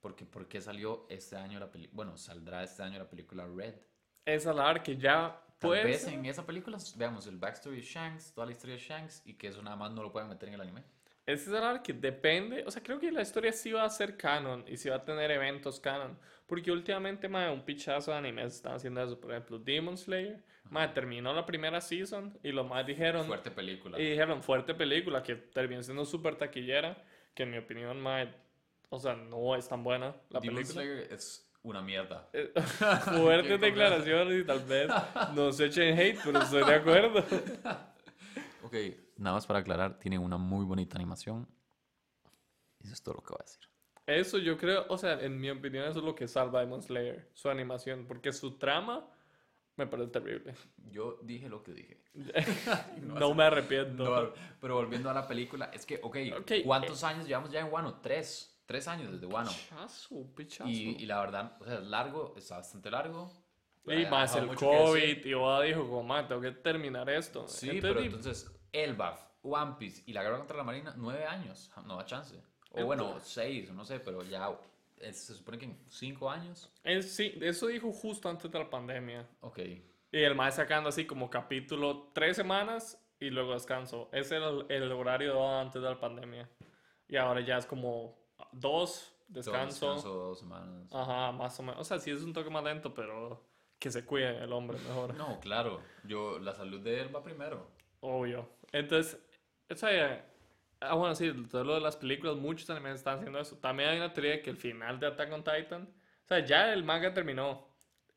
Porque, ¿por qué salió este año la película? Bueno, saldrá este año la película Red. Esa es la que ya Tal puede vez ser. en esa película veamos el backstory de Shanks, toda la historia de Shanks, y que eso nada más no lo pueden meter en el anime. Ese es algo que depende, o sea, creo que la historia sí va a ser canon y sí va a tener eventos canon, porque últimamente, mae, un pichazo de animes están haciendo eso, por ejemplo, Demon Slayer, mae, terminó la primera season y los más dijeron, Fuerte película. y dijeron, fuerte película, que terminó siendo súper taquillera, que en mi opinión, mae, o sea, no es tan buena la Demon película. Slayer es una mierda. Eh, *laughs* *laughs* Fuertes declaraciones y tal vez no se echen hate, pero estoy de acuerdo. *laughs* Ok, nada más para aclarar, tiene una muy bonita animación. Eso es todo lo que voy a decir. Eso yo creo, o sea, en mi opinión eso es lo que salva a Demon Slayer, su animación, porque su trama me parece terrible. Yo dije lo que dije. *laughs* No me arrepiento. No, pero volviendo a la película, es que, ok, Ok, eh. ¿cuántos años llevamos ya en Wano? Tres. Tres años desde Wano. Pichazo, pichazo. Y, y la verdad, o sea, es largo, está bastante largo. Y más el. COVID, y Oda dijo, como, "Ma, tengo que terminar esto. Sí, Entonces, pero entonces, Elbaf, One Piece y la guerra contra la Marina, nueve años, no da chance. O bueno, seis, no sé, pero ya eh, se supone que en cinco años. sí, eso dijo justo antes de la pandemia. Ok. Y el más sacando así como capítulo tres semanas y luego descanso. Ese era el, el horario antes de la pandemia. Y ahora ya es como dos, descanso. descanso, dos semanas. Ajá, más o menos. O sea, sí es un toque más lento, pero que se cuide el hombre mejor. No, claro. Yo, la salud de él va primero. Obvio. Entonces, o sea, ah, bueno, sí, todo lo de las películas, muchos animes están haciendo eso. También hay una teoría de que el final de Attack on Titan, o sea, ya el manga terminó.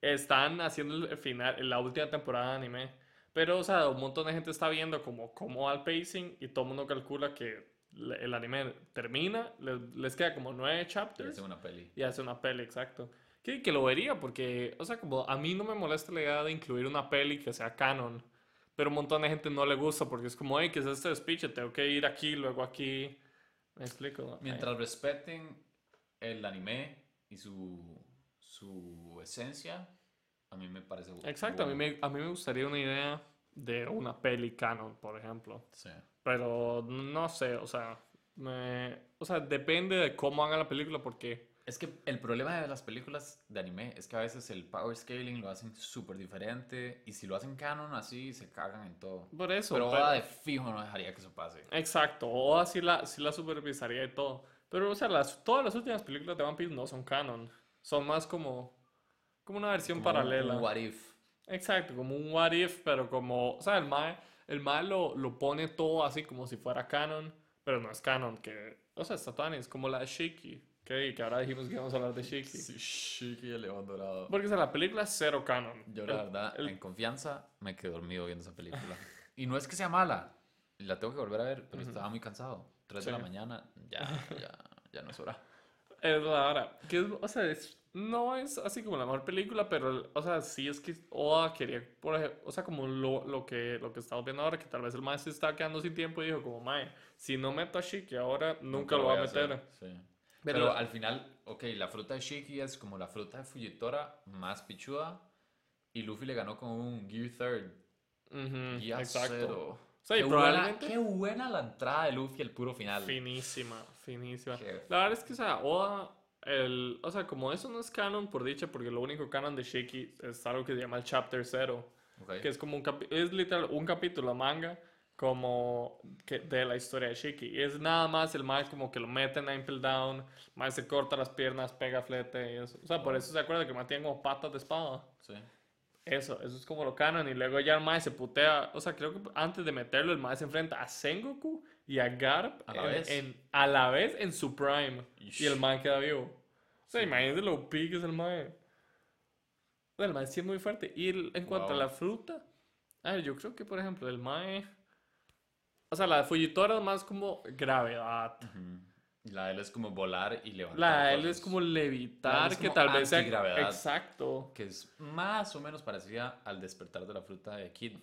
Están haciendo el final, la última temporada de anime. Pero, o sea, un montón de gente está viendo como cómo va el pacing y todo el mundo calcula que el anime termina, le- les, queda como nueve Y chapters hace una peli. y hace una peli, exacto. Que, que lo vería porque, o sea, como a mí no me molesta la idea de incluir una peli que sea canon, pero un montón de gente no le gusta porque es como, hey, ¿qué es este speech? Tengo que ir aquí, luego aquí. ¿Me explico? Mientras respeten el anime y su, su esencia, a mí me parece Exacto, a mí, bueno. me, a mí me gustaría una idea de una peli canon, por ejemplo. Sí. Pero no sé, o sea, me, o sea, depende de cómo hagan la película porque... Es que el problema de las películas de anime es que a veces el power scaling lo hacen súper diferente y si lo hacen canon así se cagan en todo. Por eso, Pero pero- Oda de fijo no dejaría que eso pase. Exacto, o así la, sí la supervisaría y todo. Pero, o sea, las, todas las últimas películas de One Piece no son canon. Son más como, como una versión Como paralela. un what if. Exacto, como un what if, pero como, o sea, el Mae, el mae lo, lo pone todo así como si fuera canon, pero no es canon, que, o sea, está tan, es como la de Shiki, que, que ahora dijimos que íbamos a hablar de Shiki. Sí, Shiki y el león dorado. Porque, o sea, la película es cero canon. Yo la El- verdad, el- en confianza, me quedé dormido viendo esa película. y no es que sea mala, la tengo que volver a ver, pero Ujú. estaba muy cansado. 3 Sí. de la mañana, ya, ya, ya no es hora. Es la hora. Que es- o sea, es- no es así como la mejor película, pero, o sea, sí es que Oda quería, por ejemplo, o sea, como lo, lo que, lo que estamos viendo ahora, que tal vez el maestro está quedando sin tiempo y dijo como, mae, si no meto a Shiki ahora, nunca, lo voy va a meter. sí. Pero, Pero, al final, ok, la fruta de Shiki es como la fruta de Fujitora más pichuda. Y Luffy le ganó con un Gear Third. Ujú, Gear exacto. Zero. O sea, y Qué buena, probablemente... qué buena la entrada de Luffy al puro final. Finísima, finísima. Qué- La verdad es que, o sea, Oda, el, o sea, como eso no es canon por dicha, porque lo único canon de Shiki es algo que se llama el Chapter Zero, Ok. que es como un es literal un capítulo manga como que de la historia de Shiki. Y es nada más el más como que lo mete en Impel Down, más se corta las piernas, pega flete y eso. O sea, por eso se acuerda que mantiene como patas de espada. Sí. Eso, eso es como lo canon. Y luego ya el Mae se putea. O sea, creo que antes de meterlo, el Mae se enfrenta a Sengoku y a Garp A la en, vez. en- a la vez en su prime. Ish. Y el Mae queda vivo. O sea, Sí. imagínense lo OP que es el Mae. O sea, el Mae sí es muy fuerte. Y el- en cuanto Wow. a la fruta, a ver, yo creo que, por ejemplo, el Mae. O sea, la de Fujitora es más como gravedad. Ujú. Y La de él es como volar y levantar. La de él cosas, es como levitar, es que como tal vez sea. antigravedad. Exacto. Que es más o menos parecida al despertar de la fruta de Kid.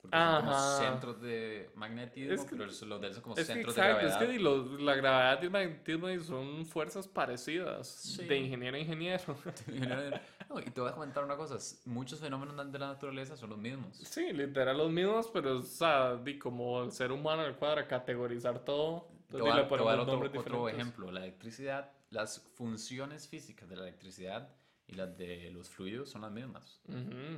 Porque son como Ajá. centros de magnetismo, Es que- pero los- los de él son como Es que centros de exacto, es gravedad. que di, lo- la gravedad y el magnetismo son fuerzas parecidas Sí. de ingeniero a ingeniero. *laughs* No, y te voy a comentar una cosa, muchos fenómenos de la naturaleza son los mismos. Sí, literal los mismos, pero o sea, di, como el ser humano el cuadra categorizar todo. Te voy a, te voy a dar otro, otro ejemplo, la electricidad, las funciones físicas de la electricidad y las de los fluidos son las mismas. Ujú,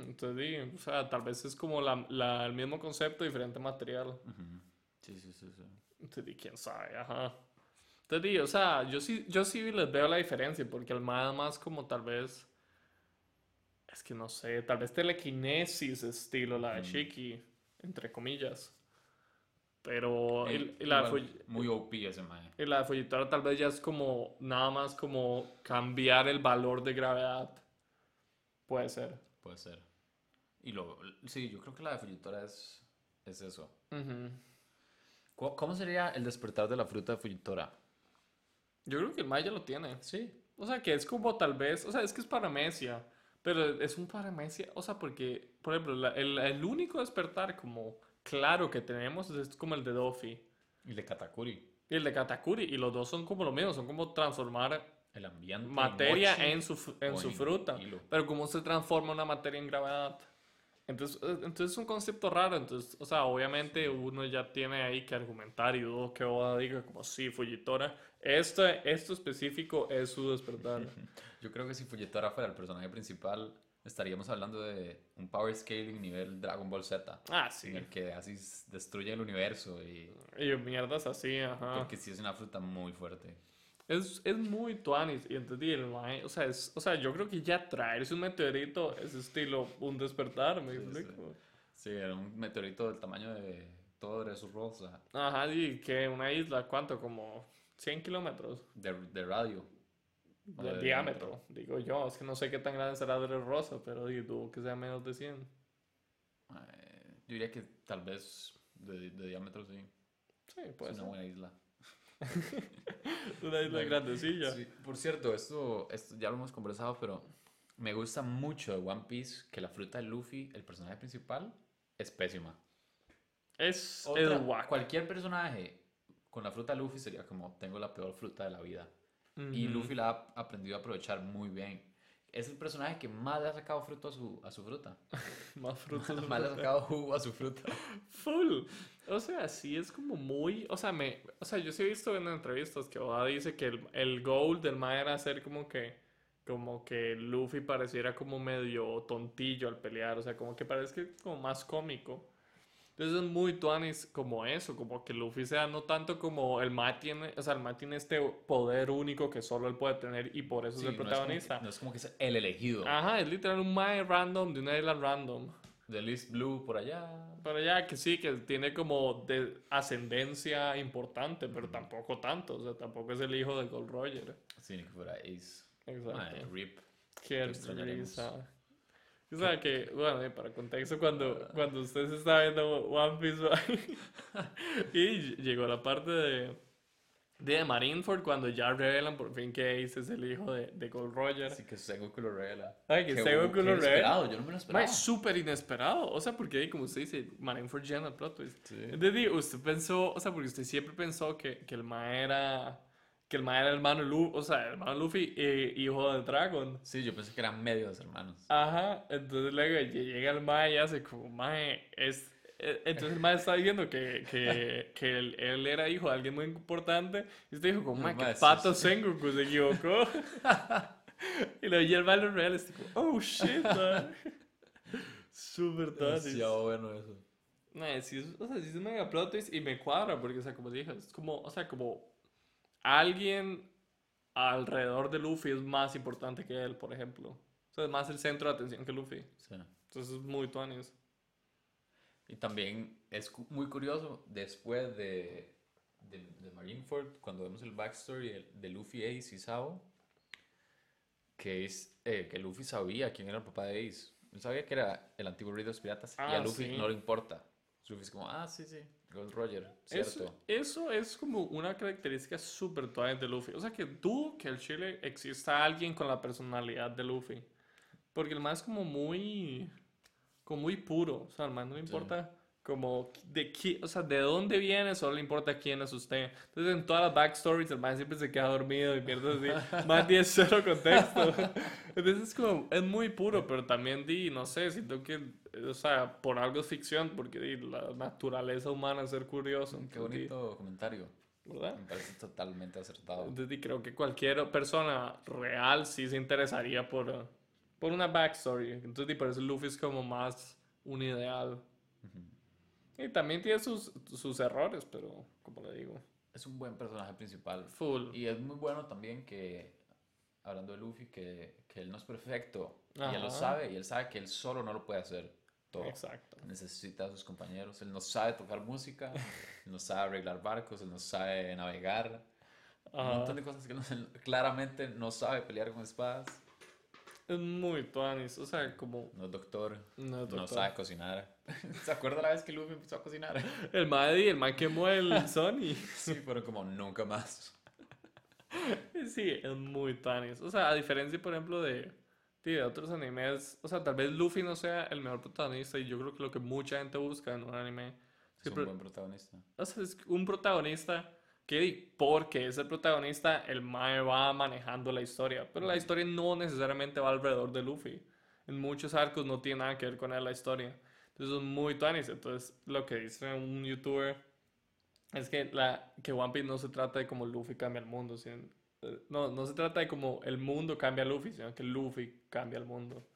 Entonces, di, o sea, tal vez es como la, la- el mismo concepto, diferente material. Ujú. Sí, sí, sí, sí. Entonces, di, quién sabe, ajá. Entonces, di, o sea, yo sí, yo sí les veo la diferencia, porque el más más como tal vez, es que no sé, tal vez telequinesis estilo la de Mm. Shiki, entre comillas. Pero, Eh, y la igual, muy OP ese mae. y la de Fujitora tal vez ya es como, nada más como cambiar el valor de gravedad. Puede ser. Puede ser. Y lo, sí, yo creo que la de Fujitora es, es eso. Ujú. ¿Cómo, cómo sería el despertar de la fruta de Fujitora? Yo creo que el Maya lo tiene. Sí. O sea, que es como tal vez, o sea, es que es paramecia, pero es un paramecia, o sea, porque, por ejemplo, la- el, el único despertar como claro que tenemos es, como el de Dofi Y de Katakuri, y el de Katakuri, y los dos son como lo mismo, son como transformar el ambiente. materia mochi, en su, en su en fruta, hilo. pero cómo se transforma una materia en gravedad. Entonces, eh, entonces es un concepto raro, entonces, o sea, obviamente uno ya tiene ahí que argumentar y dudo que Oda diga como sí, Fujitora, esto, esto específico es su despertar. *laughs* Yo creo que si Fujitora fuera el personaje principal, estaríamos hablando de un power scaling nivel Dragon Ball Z. Ah, En sí. el que así destruye el universo. Y, Y mierdas así, ajá. porque sí es una fruta muy fuerte. Es, es muy tuanis. Y entonces, y el mae, o sea, es, o sea, yo creo que ya traerse un meteorito es estilo un despertar, me Sí, sí. explico. Sí, era un meteorito del tamaño de todo de su rosa. Ajá, y que una isla, ¿cuánto? Como 100 kilómetros De, de radio. De de diámetro, digo yo. Es que no sé qué tan grande será de Rosa, pero dudo que sea menos de 100. Eh, yo diría que tal vez de, de diámetro sí. Sí, puede es una buena isla. *laughs* Una isla Bueno, grandecilla. Sí, por cierto, esto, esto ya lo hemos conversado, pero me gusta mucho de One Piece que la fruta de Luffy, el personaje principal, es pésima. Es, Otra- guac. cualquier personaje con la fruta Luffy sería como, tengo la peor fruta de la vida. Y Ujú. Luffy la ha aprendido a aprovechar muy bien. Es el personaje que más le ha sacado fruto a su, a su fruta. *laughs* Más frutos. *laughs* más le ha sacado jugo a su fruta. *laughs* Full. O sea, sí es como muy. O sea, me, o sea, yo sí he visto en entrevistas que Oda dice que el, el goal del Mae era hacer como que. Como que Luffy pareciera como medio tontillo al pelear. O sea, como que parezca como más cómico. Entonces es muy tuanis como eso. Como que Luffy sea no tanto como el Mae tiene. O sea, el Mae tiene este poder único que solo él puede tener y por eso Sí, es el no, es protagonista. que, no es como que es el elegido. Ajá, es literal un Mae random de una isla random. De East Blue por allá. Pero ya que sí, que tiene como de ascendencia importante, pero tampoco tanto. O sea, tampoco es el hijo de Gold Roger. Sí, ni que fuera Ace. Exacto. Madre, rip. Qué risa. O sea que, bueno, para contexto, cuando, cuando usted se está viendo One Piece *laughs* y llegó la parte de, de Marineford, cuando ya revelan por fin que Ace es el hijo de, de Gold Roger. Así que Sengoku lo revela. Ay, que Sengoku lo revela. inesperado, yo no me lo esperaba. es súper inesperado. O sea, porque como usted dice, Marineford llena el plot twist. Sí. Entonces, usted pensó, o sea, porque usted siempre pensó que, que el Ma era. Que el Ma era hermano Luffy, o sea, hermano Luffy, eh, hijo de Dragon. Sí, yo pensé que eran medios hermanos. Ajá, entonces luego lle- llega el Ma y hace como, Ma, es, eh, entonces el maestro está diciendo que, que, *laughs* que él, él era hijo de alguien muy importante. Y usted dijo, como, El "Ma, que mae, sí, pato sí. Sengoku se equivocó. *laughs* y lo y el malo real es tipo, oh shit, *laughs* man. Súper tonto. Demasiado bueno eso. Mae, sí, o sea, sí es un mega plot twist y me cuadra porque, o sea, como dije, es como, o sea, como alguien alrededor de Luffy es más importante que él, por ejemplo. O sea, es más el centro de atención que Luffy. Sí. Entonces es muy tuanis. Y también es cu- muy curioso, después de, de, de Marineford, cuando vemos el backstory de, de Luffy, Ace y Sabo, que, es, eh, que Luffy sabía quién era el papá de Ace. Él sabía que era el antiguo rey de los piratas y a Ah, Luffy sí. no le importa. Luffy es como, ah, sí, sí, Gold Roger, Eso, cierto. eso es como una característica súper tuanis de Luffy. O sea, que tú, que el Chile exista alguien con la personalidad de Luffy. Porque el man es como muy, como muy puro. O sea, al man no le importa como de qué, o sea, de dónde viene, solo le importa quién es usted. Entonces, en todas las backstories, el man siempre se queda dormido y pierde así. *laughs* más 10 cero contexto. Entonces, es como, es muy puro, pero también di, no sé, siento que, o sea, por algo es ficción, porque la naturaleza humana es ser curioso. Qué bonito comentario. ¿Verdad? Me parece totalmente acertado. Entonces, creo que cualquier persona real sí se interesaría por, por una backstory. Entonces, por eso Luffy es como más un ideal. Y también tiene sus, sus errores, pero como le digo, Es un buen personaje principal. full. Y es muy bueno también que, hablando de Luffy, que, que él no es perfecto. Y él lo Ajá. sabe, y él sabe que él solo no lo puede hacer todo. Exacto. Necesita a sus compañeros. Él no sabe tocar música, él no sabe arreglar barcos, él no sabe navegar. Un Ajá. montón de cosas que no- claramente no sabe pelear con espadas. Es muy tuanis, o sea, como... No es doctor, No, no doctor. sabe cocinar. *laughs* ¿Se acuerda la vez que Luffy empezó a cocinar? El Maddy, el man quemó el *laughs* Sony. Sí, fueron como nunca más. Sí, es muy tuanis. O sea, a diferencia, por ejemplo, de, de otros animes, o sea, tal vez Luffy no sea el mejor protagonista y yo creo que lo que mucha gente busca en un anime es un buen protagonista. o sea, es un protagonista que porque es el protagonista, el Mae va manejando la historia, pero la historia no necesariamente va alrededor de Luffy. En muchos arcos no tiene nada que ver con él la historia. Entonces es muy tuanis. Entonces lo que dice un youtuber es que, la, que One Piece no se trata de como Luffy cambia el mundo. sino- no, no se trata de como el mundo cambia a Luffy, sino que Luffy cambia el mundo.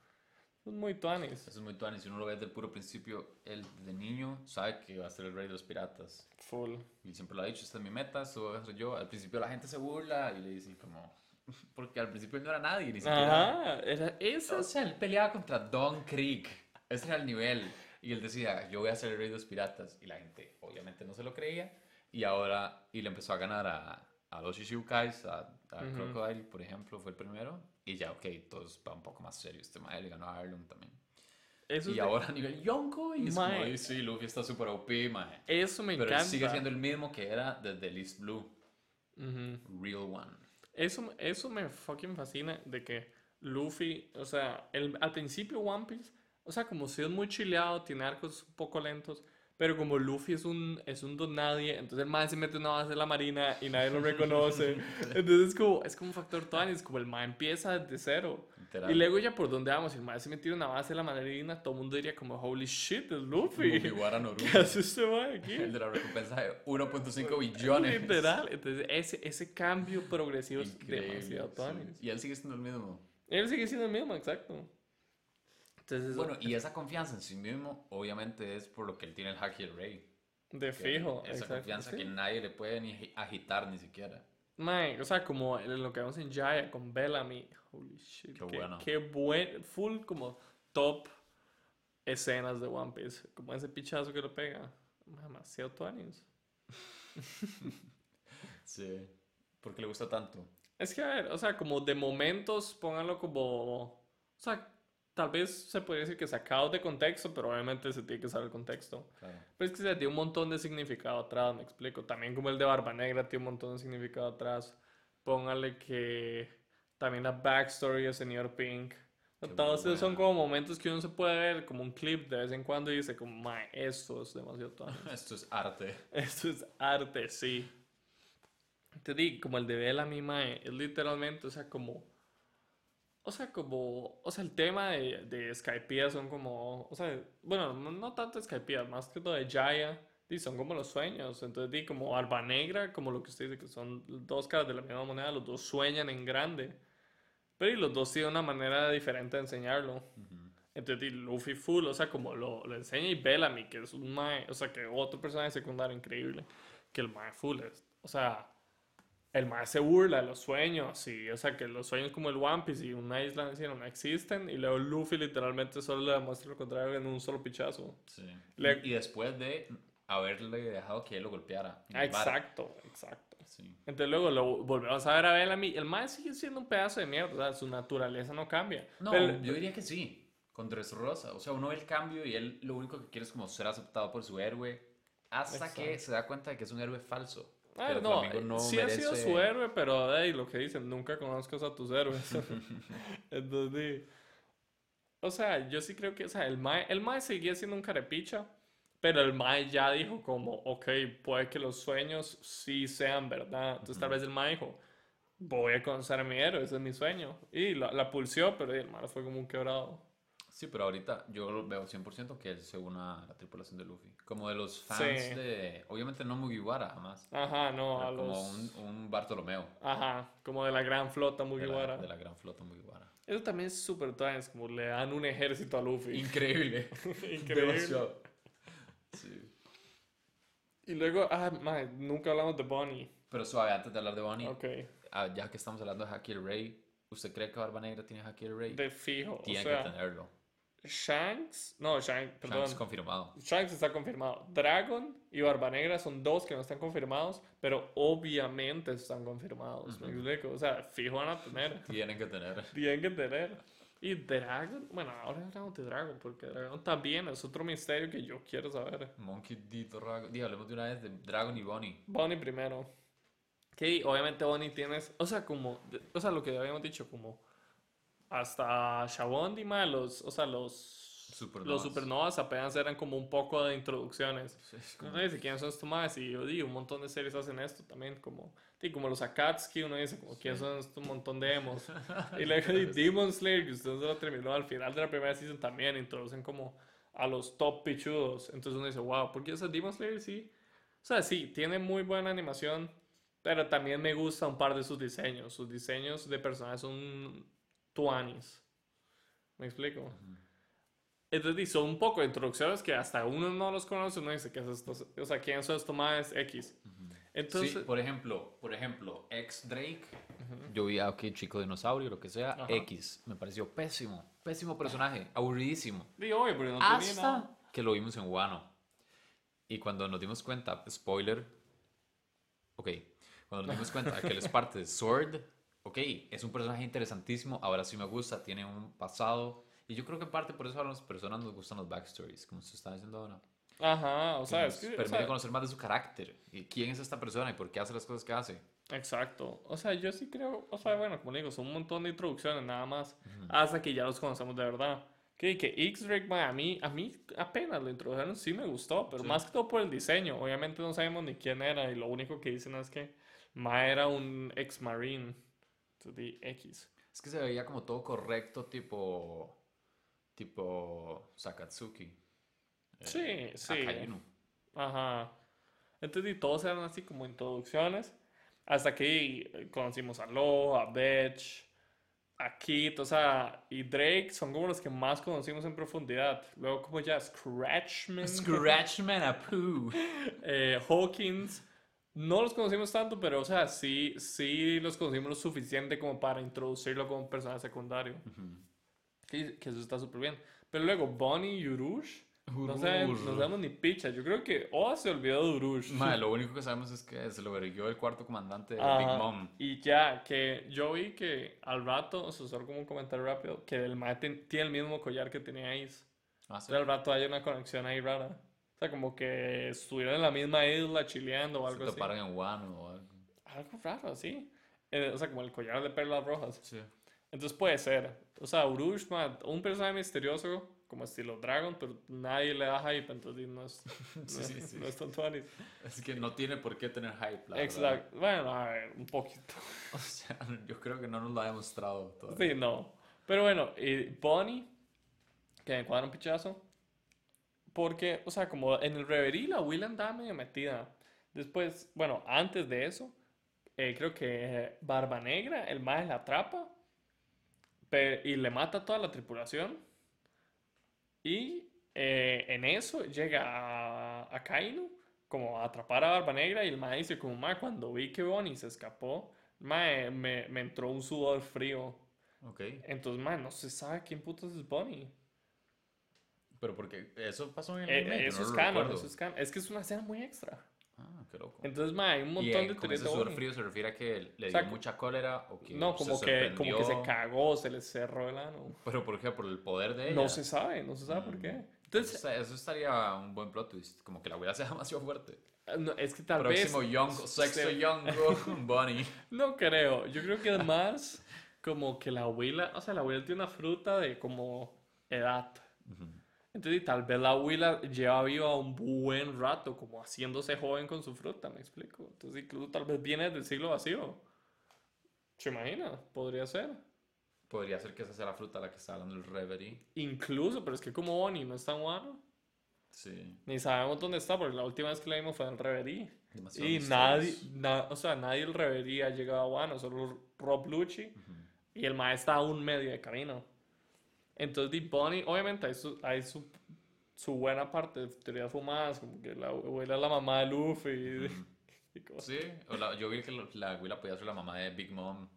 Es muy tuanis. Eso es muy tuani. Si uno lo ve desde el puro principio, él de niño sabe que va a ser el rey de los piratas. Full. Y siempre lo ha dicho, esta es mi meta, esto voy a hacer yo. Al principio la gente se burla y le dice como... *laughs* Porque al principio él no era nadie, ni siquiera... Ajá, era eso. O sea, él peleaba contra Don Creek. Ese era el nivel. Y él decía, yo voy a ser el rey de los piratas. Y la gente obviamente no se lo creía. Y ahora, y le empezó a ganar a, a los Shishukais, a, a Ujú. Crocodile, por ejemplo, fue el primero. Y ya, ok, todo va un poco más serio. Este mae le ganó a Arlong también. Eso, y de- ahora a nivel Yonko, y Mae. "Ay, sí, Luffy está súper OP, mae. eso me Pero encanta. él sigue siendo el mismo que era desde List Blue. Ujú. Real One. Eso, eso me fucking fascina de que Luffy, o sea, el, al principio One Piece, o sea, como si es muy chileado, tiene arcos un poco lentos, pero como Luffy es un, es un don nadie, entonces el man se mete una base de la marina y nadie lo reconoce. *laughs* entonces es como, es como un factor Tony, es como el man empieza desde cero. Y luego ya por donde vamos, si el man se metió en una base de la marina, todo el mundo diría como, holy shit, es Luffy. Mugiwara no *laughs* ¿Qué hace este man aquí? El de la recompensa de 1.5 billones. Literal, entonces ese, ese cambio progresivo es Increíble. demasiado sí. Y él sigue siendo el mismo. Él sigue siendo el mismo, exacto. Entonces, Bueno, y esa confianza en sí mismo, obviamente, es por lo que él tiene el Haki del Rey. de fijo. Esa exacto, confianza sí. que nadie le puede ni agi- agitar ni siquiera. Mae, o sea, como en lo que vemos en Jaya con Bellamy. Holy shit. Qué qué, bueno. Qué buen, full como top escenas de One Piece. Como ese pichazo que lo pega. Demasiado tuanis. *laughs* Sí. ¿Por qué le gusta tanto? Es que, a ver, o sea, como de momentos, pónganlo como. O sea, tal vez se podría decir que sacado de contexto, pero obviamente se tiene que saber el contexto. Claro. Pero es que se tiene un montón de significado atrás, me explico. También como el de Barba Negra tiene un montón de significado atrás. Póngale que también la backstory de Señor Pink. Qué Todos esos son como momentos que uno se puede ver como un clip de vez en cuando y dice como, mae, esto es demasiado *laughs* tonto. Esto es arte. Esto es arte, sí. Te digo, como el de Bellamy, mae, es literalmente, o sea, como... o sea, como, o sea, el tema de, de Skypiea son como, o sea, bueno, no, no tanto Skypiea, más que todo de Jaya, y son como los sueños. Entonces, di como Alba Negra, como lo que usted dice, que son dos caras de la misma moneda, los dos sueñan en grande. Pero y los dos tienen una manera diferente de enseñarlo. Entonces, di Luffy Full, o sea, como lo, lo enseña y Bellamy, que es un mae, o sea, que otro personaje secundario increíble, que el mae Full es, o sea, el mae se burla de los sueños, y, o sea, que los sueños como el One Piece y una isla en no existen, y luego Luffy literalmente solo le demuestra lo contrario en un solo pichazo. Sí. Le- Y después de haberle dejado que él lo golpeara. Ah, exacto, exacto. Sí. Entonces luego lo volvemos a ver a Bellamy. El mae sigue siendo un pedazo de mierda, o sea, su naturaleza no cambia. No, Pero- yo diría que sí. Con Dressrosa. O sea, uno ve el cambio y él lo único que quiere es como ser aceptado por su héroe. Hasta que Exacto. se da cuenta de que es un héroe falso. Ah, Pero no, no sí ha sido merece- su héroe, pero hey, lo que dicen, nunca conozcas a tus héroes. *laughs* *laughs* Entonces, o sea, yo sí creo que, o sea, el Mae, el Mae seguía siendo un carepicha, pero el Mae ya dijo como, ok, puede que los sueños sí sean verdad. Entonces tal vez el Mae dijo, voy a conocer a mi héroe, ese es mi sueño. Y la, la pulsió, pero el Mae fue como un quebrado. Sí, pero ahorita yo lo veo 100% que él se una a la tripulación de Luffy. Como de los fans Sí. de... Obviamente no Mugiwara, jamás. Ajá, no, a como los... un, un Bartolomeo. Ajá, como de la gran flota De Mugiwara. la, de la gran flota Mugiwara. Eso también es súper trans, como le dan un ejército a Luffy. Increíble. *laughs* Increíble. Demasiado. Sí. Y luego, ah, mae, nunca hablamos de Bonnie. Pero suave, antes de hablar de Bonnie, Ok, ah, ya que estamos hablando de Haki Rey, ¿usted cree que Barba Negra tiene Haki Rey? de fijo. Tiene o sea, que tenerlo. Shanks, no, Shanks, perdón. Shanks confirmado. Shanks está confirmado. Dragon y Barba Negra son dos que no están confirmados, pero obviamente están confirmados. ¿Me explico? O sea, fijo van a tener. *laughs* Tienen que tener. Tienen que tener. Y Dragon, bueno, ahora hablamos de Dragon, porque Dragon también es otro misterio que yo quiero saber. Monkey D. Dragon. Diga, hablemos de una vez de Dragon y Bonnie. Bonnie primero. Que obviamente Bonnie tienes, o sea, como, o sea, lo que habíamos dicho, como hasta Shabondi, ma, los, o sea, los Supernovas. los supernovas apenas eran como un poco de introducciones. Sí, como- Uno dice quiénes son estos más y yo digo, un montón de series hacen esto también, como, sí, como los Akatsuki, uno dice como quiénes son estos montón de emos. *laughs* y luego de Demon Slayer, que usted se lo terminó al final de la primera season también, introducen como a los top pichudos. Entonces uno dice, wow, ¿por qué ese Demon Slayer sí? O sea, sí, tiene muy buena animación, pero también me gusta un par de sus diseños. Sus diseños de personajes son tuanis. ¿Me explico? Entonces, y son un poco de introducciones que hasta uno no los conoce, uno dice, ¿qué es esto? O sea, ¿quién son estos más X? Entonces, sí, por ejemplo, por ejemplo, ex Drake, yo vi a ok, chico dinosaurio, lo que sea. X, me pareció pésimo, pésimo personaje, aburridísimo. digo, oye, pero no tenía nada. Hasta que lo vimos en Wano. Y cuando nos dimos cuenta, spoiler, ok, cuando nos dimos cuenta que él es *laughs* parte de Sword, ok, es un personaje interesantísimo, ahora sí me gusta, tiene un pasado. Y yo creo que en parte por eso a las personas nos gustan los backstories, como se está diciendo ahora. Ajá, o sea, es que, o permite sea, conocer más de su carácter. Y quién es esta persona y por qué hace las cosas que hace. Exacto. O sea, yo sí creo, o sea, bueno, como digo, son un montón de introducciones nada más, hasta que ya los conocemos de verdad. Que, que X-Drake, a mí, a mí apenas lo introdujeron, sí me gustó, pero Sí. más que todo por el diseño. Obviamente no sabemos ni quién era y lo único que dicen es que Ma era un ex-marine de X. Es que se veía como todo correcto, tipo. Tipo. Sakatsuki. Eh, Sí, sí. Ajá. Entonces, y todos eran así como introducciones. Hasta que conocimos a Lo, a Betch, a Kit, o sea, y Drake son como los que más conocimos en profundidad. Luego, como ya Scratchman, Scratchman Apu. *laughs* eh, Hawkins. No los conocimos tanto, pero, o sea, sí, sí los conocimos lo suficiente como para introducirlo como personaje secundario. Que, que eso está súper bien. Pero luego, Bonnie y Urush. No sabemos, no sabemos ni picha. Yo creo que Oa se olvidó de Urush. Madre, lo único que sabemos es que se lo verguió el cuarto comandante de Ajá. Big Mom. Y ya, que yo vi que al rato, o sea, solo como un comentario rápido, que el mae ten- tiene el mismo collar que tenía Ace. Ah, sí. Entonces al rato hay una conexión ahí rara. O sea, como que estuvieron en la misma isla chileando o Se algo así. toparon en Wano o algo. Algo raro, sí. Eh, o sea, como el collar de perlas rojas. Sí. Entonces puede ser. O sea, Urush, mae, un personaje misterioso, como estilo Dragon, pero nadie le da hype, entonces no es, *laughs* no, Sí, es- sí, sí. no es tan tuanis. Es que no tiene por qué tener hype, la verdad. Exacto. Bueno, a ver, un poquito. *laughs* O sea, yo creo que no nos lo ha demostrado todavía. Sí, no. Pero bueno, y Bonnie, que me cuadra un pichazo. Porque, o sea, como en el reverie la Will andaba medio metida. Después, bueno, antes de eso, eh, creo que Barba Negra, el más la atrapa y le mata a toda la tripulación. Y eh, en eso llega a, a Kainu como a atrapar a Barba Negra y el mae dice como, mae, cuando vi que Bonnie se escapó, mae, me, me entró un sudor frío. Ok. Entonces, mae, no se sabe quién putas es Bonnie. Pero porque eso pasó en el Eh, anime, eso no es canon, eso es canon. Es que es una escena muy extra. Ah, qué loco. Entonces, mae, hay un y montón eh, de teorías de sudor frío se refiere a que le O sea, dio mucha cólera o que No, se como que, como que se cagó, se le cerró el ano. Pero ¿por qué? Por el poder de ella. No se sabe, no se sabe por qué. Mm. Entonces, eso, eso estaría un buen plot twist. Como que la abuela *laughs* sea demasiado fuerte. no, es que tal Próximo vez... young, sexto se- young *laughs* bunny. No creo, yo creo que es más como que la abuela, o sea, la abuela tiene una fruta de como edad. Entonces, tal vez la abuela lleva viva un buen rato, como haciéndose joven con su fruta, me explico. Entonces, incluso tal vez viene del siglo vacío. ¿Se imagina? Podría ser. Podría ser que esa sea la fruta a la que está hablando el Reverie. Incluso, pero es que como Bonnie no es tan guano, Sí. ni sabemos dónde está, porque la última vez que la vimos fue en el Reverie. Demasiado Y nadie, na- o sea, nadie del Reverie ha llegado a Guano, solo Rob Lucci. Ujú. Y el maestro está a un medio de camino. Entonces, Deep Bunny, obviamente, hay su, hay su, su buena parte de teorías fumadas, como que la abuela es la mamá de Luffy y, Ujú. *laughs* y cosas. Sí, o la- yo vi que lo- la abuela podía ser la mamá de Big Mom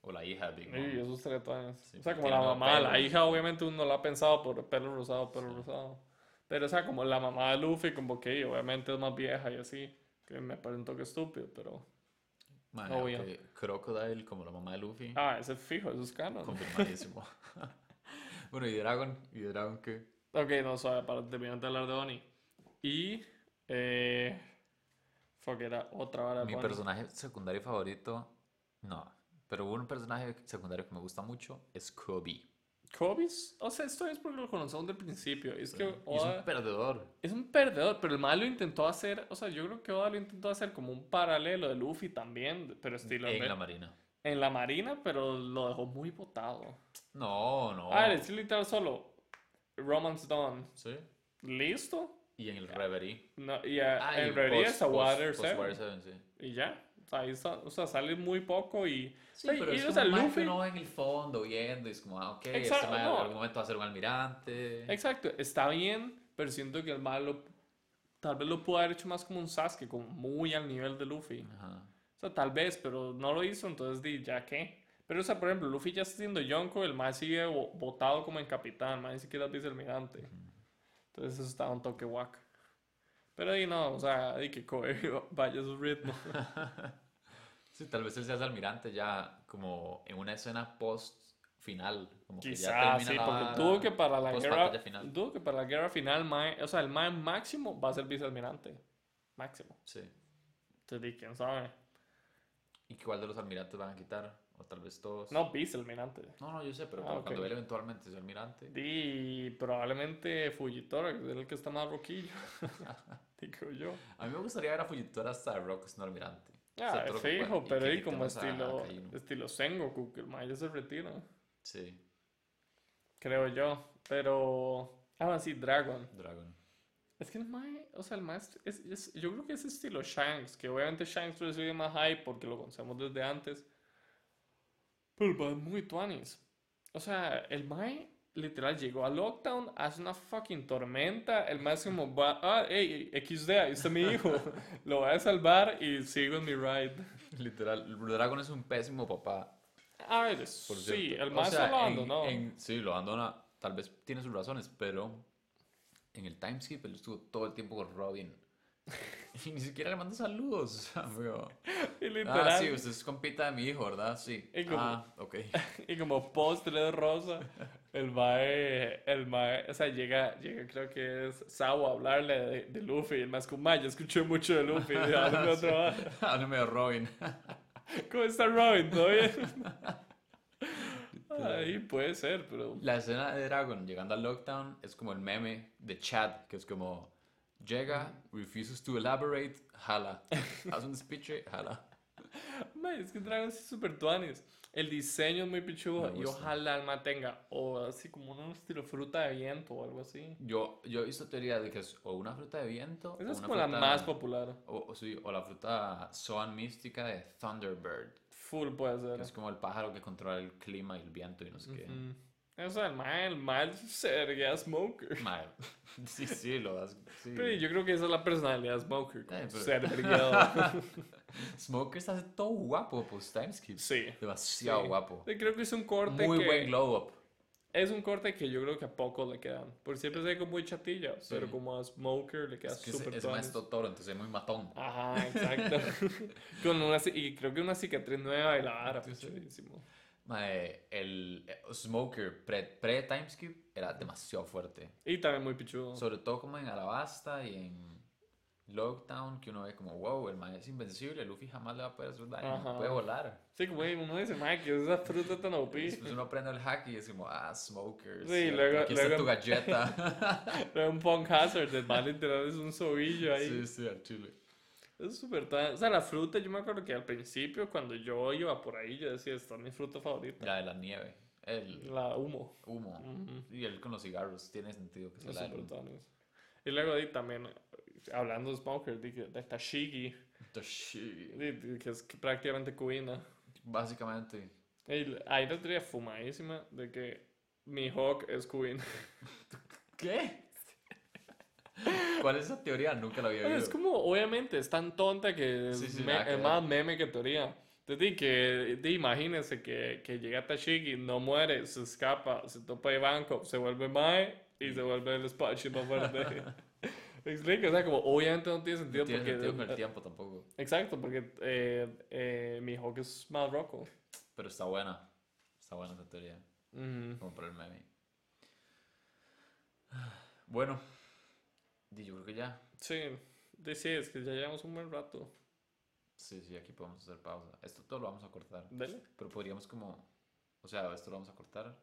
o la hija de Big Mom. Y esos tretones. Sí, o sea, como la mamá, la pelo. hija, obviamente, uno la ha pensado por pelo rosado, pelo rosado. Pero, o sea, como la mamá de Luffy, como que obviamente es más vieja y así. Que me parece un toque estúpido, pero. Man, Obvio. ok, Crocodile como la mamá de Luffy. Ah, ese es fijo, eso es canon. Confirmadísimo. *laughs* *laughs* bueno, ¿y Dragon? ¿Y Dragon qué? Ok, no, suave, para terminar de hablar de Bonnie. Y. Eh, fuck, era otra vara de Mi Bonnie. personaje secundario favorito, no. Pero un personaje secundario que me gusta mucho es Kobe. Kobe's, o sea, esto es porque lo conocemos del principio. Es que Y es Oda un perdedor. es un perdedor, pero el mal lo intentó hacer. O sea, yo creo que Oda lo intentó hacer como un paralelo de Luffy también, pero estilo En re- la marina. En la marina, pero lo dejó muy botado. No, no. Ah, es literal solo Romance Dawn. Sí. ¿Listo? Y en el Reverie. No, y a- Ah, y en realidad post- es a Water post 7. Water 7, sí. Y ya. O sea, ahí está- o sea, sale muy poco y. Sí, o sea, pero y, es o como sea, Luffy- ve en el fondo viendo y es como, ah, ok, Exacto, este no. en algún momento va a ser un almirante. Exacto, está bien, pero siento que el malo tal vez lo pudo haber hecho más como un Sasuke, como muy al nivel de Luffy. Ajá. Sea, tal vez, pero no lo hizo, entonces di, ya qué. Pero, o sea, por ejemplo, Luffy ya está siendo Yonko, el más sigue vo- votado como en capitán, más ni siquiera es vicealmirante. Entonces eso está un toque guac. Pero di no, o sea, di que Kobe *laughs* vaya a su ritmo. *laughs* Sí, tal vez él sea almirante ya como en una escena post final. Como que ya Quizás, termina sí, la porque vara, dudo que para la guerra, final. dudo que para la guerra final, mae- o sea, el mae máximo va a ser vicealmirante. Máximo. Sí. Entonces, di, quién sabe. ¿Y cuál de los almirantes van a quitar? O tal vez todos. No, vicealmirante. No, no, yo sé, pero Ah, cuando él eventualmente sea almirante. Di, probablemente Fujitora, que es el que está más roquillo. *laughs* *laughs* Digo yo. A mí me gustaría ver a Fujitora hasta Rock siendo almirante. Ah, todo lo que fijo. Y pero ahí como a- estilo, estilo Sengoku, que el ya se retira. Sí, Creo yo. Pero. Ah, sí, Dragon. Dragon. Es que el mae, o sea, el mae es, es- es- yo creo que es estilo Shanks, que obviamente Shanks recibe más hype porque lo conocemos desde antes. Pero el mae es muy tuanis. O sea, el mae literal llegó a Lockdown, hace una fucking tormenta. El mae es como, va, ah, hey, XD, ahí está mi hijo. *laughs* lo voy a salvar y sigo en mi ride. *laughs* Literal, Dragon es un pésimo papá. A ver, por sí, el O mae sea, solo en- abandonó. en- sí, lo abandona. Tal vez tiene sus razones, pero en el timeskip él estuvo todo el tiempo con Robin. *laughs* Y ni siquiera le manda saludos. amigo. *laughs* Y Ah, literal. sí, usted es compita de mi hijo, ¿verdad? Sí. Y como- Ah, ok. *laughs* Y como postre de rosa, el mae, el mae, o sea, llega, llega creo que es Sao a hablarle de, de Luffy, y el es como, mae, ya escuché mucho de Luffy, háblame. Háblame de Robin. ¿Cómo está Robin? ¿Todo bien? Ahí puede ser, pero... La escena de Dragon llegando al lockdown es como el meme de Chad, que es como llega, refuses to elaborate, jala. Hace un speech, jala. *laughs* Mae, es que Dragon es super tuanis. El diseño es muy pichudo y ojalá el mae tenga o así como un estilo fruta de viento o algo así. Yo, yo he visto teoría de que es o una fruta de viento. Esa es como la más popular. O, o sí, o la fruta Swan mística de Thunderbird. Full puede ser. es como el pájaro que controla el clima y el viento y no sé qué. Ujú. O sea, el mae, el mae sería smoker. Mae, *laughs* Sí, sí, lo das. Sí. Pero yo creo que esa es la personalidad de smoker. Como Eh, pero- ser. *laughs* *laughs* Smoker hace todo guapo post timeskip. sí. Demasiado Sí. guapo. Yo creo que es un corte Muy que... buen glow up. Es un corte que yo creo que a pocos le quedan. Porque siempre se ve como muy chatilla, Sí. pero como a Smoker le queda Es que súper es, es tuanis. maestro toro, entonces es muy matón. Ajá, exacto. *laughs* Con una, y creo que una cicatriz nueva y la vara, pues sí. chidísimo. Mae, el eh, Smoker pre, pre era demasiado fuerte. Y también muy pichudo. Sobre todo como en Alabasta y en Lockdown, que uno ve como, wow, el mae es invencible, Luffy jamás le va a poder hacer daño, Ajá. puede volar. Sí, como uno dice, que es esa fruta tan OP. Después uno aprende el hack y es como, ah, Smoker. Sí, luego- Aquí está luego- tu galleta. *laughs* Pero un Punk Hazard, el man literal es un sobillo ahí. sí, sí, al chile. Es súper tan... O sea, la fruta, yo me acuerdo que al principio, cuando yo iba por ahí, yo decía, esta es mi fruta favorita. La de la nieve, el La humo. humo. Ujú. Y él con los cigarros, tiene sentido que sea Es la tuanis. Y luego di también, hablando de Smoker, que- de Tashigi, di que es prácticamente cubina. Básicamente, Y hay la teoría fumadísima de que mi Hawk es Queen. *laughs* ¿qué? ¿Cuál es esa teoría? Nunca la había oído. es como, obviamente, es tan tonta que es, Sí, sí, me- nada es más meme que teoría. Entonces, que, di, imagínense que, que llega Tashigi, no muere, se escapa, se topa de banco, se vuelve Mae y se vuelve el despacho más fuerte. *laughs* ¿Me explico? O sea, como, obviamente no tiene sentido No tiene porque... sentido con el tiempo tampoco. Exacto, porque eh, eh, mi Hawk es más roco. Pero está buena. Está buena esa teoría. Ujú. Como por el meme. Bueno. Yo creo que ya. Sí, sí, es que ya llevamos un buen rato. Sí, sí, aquí podemos hacer pausa. Esto todo lo vamos a cortar. Dale. Pero podríamos como... O sea, esto lo vamos a cortar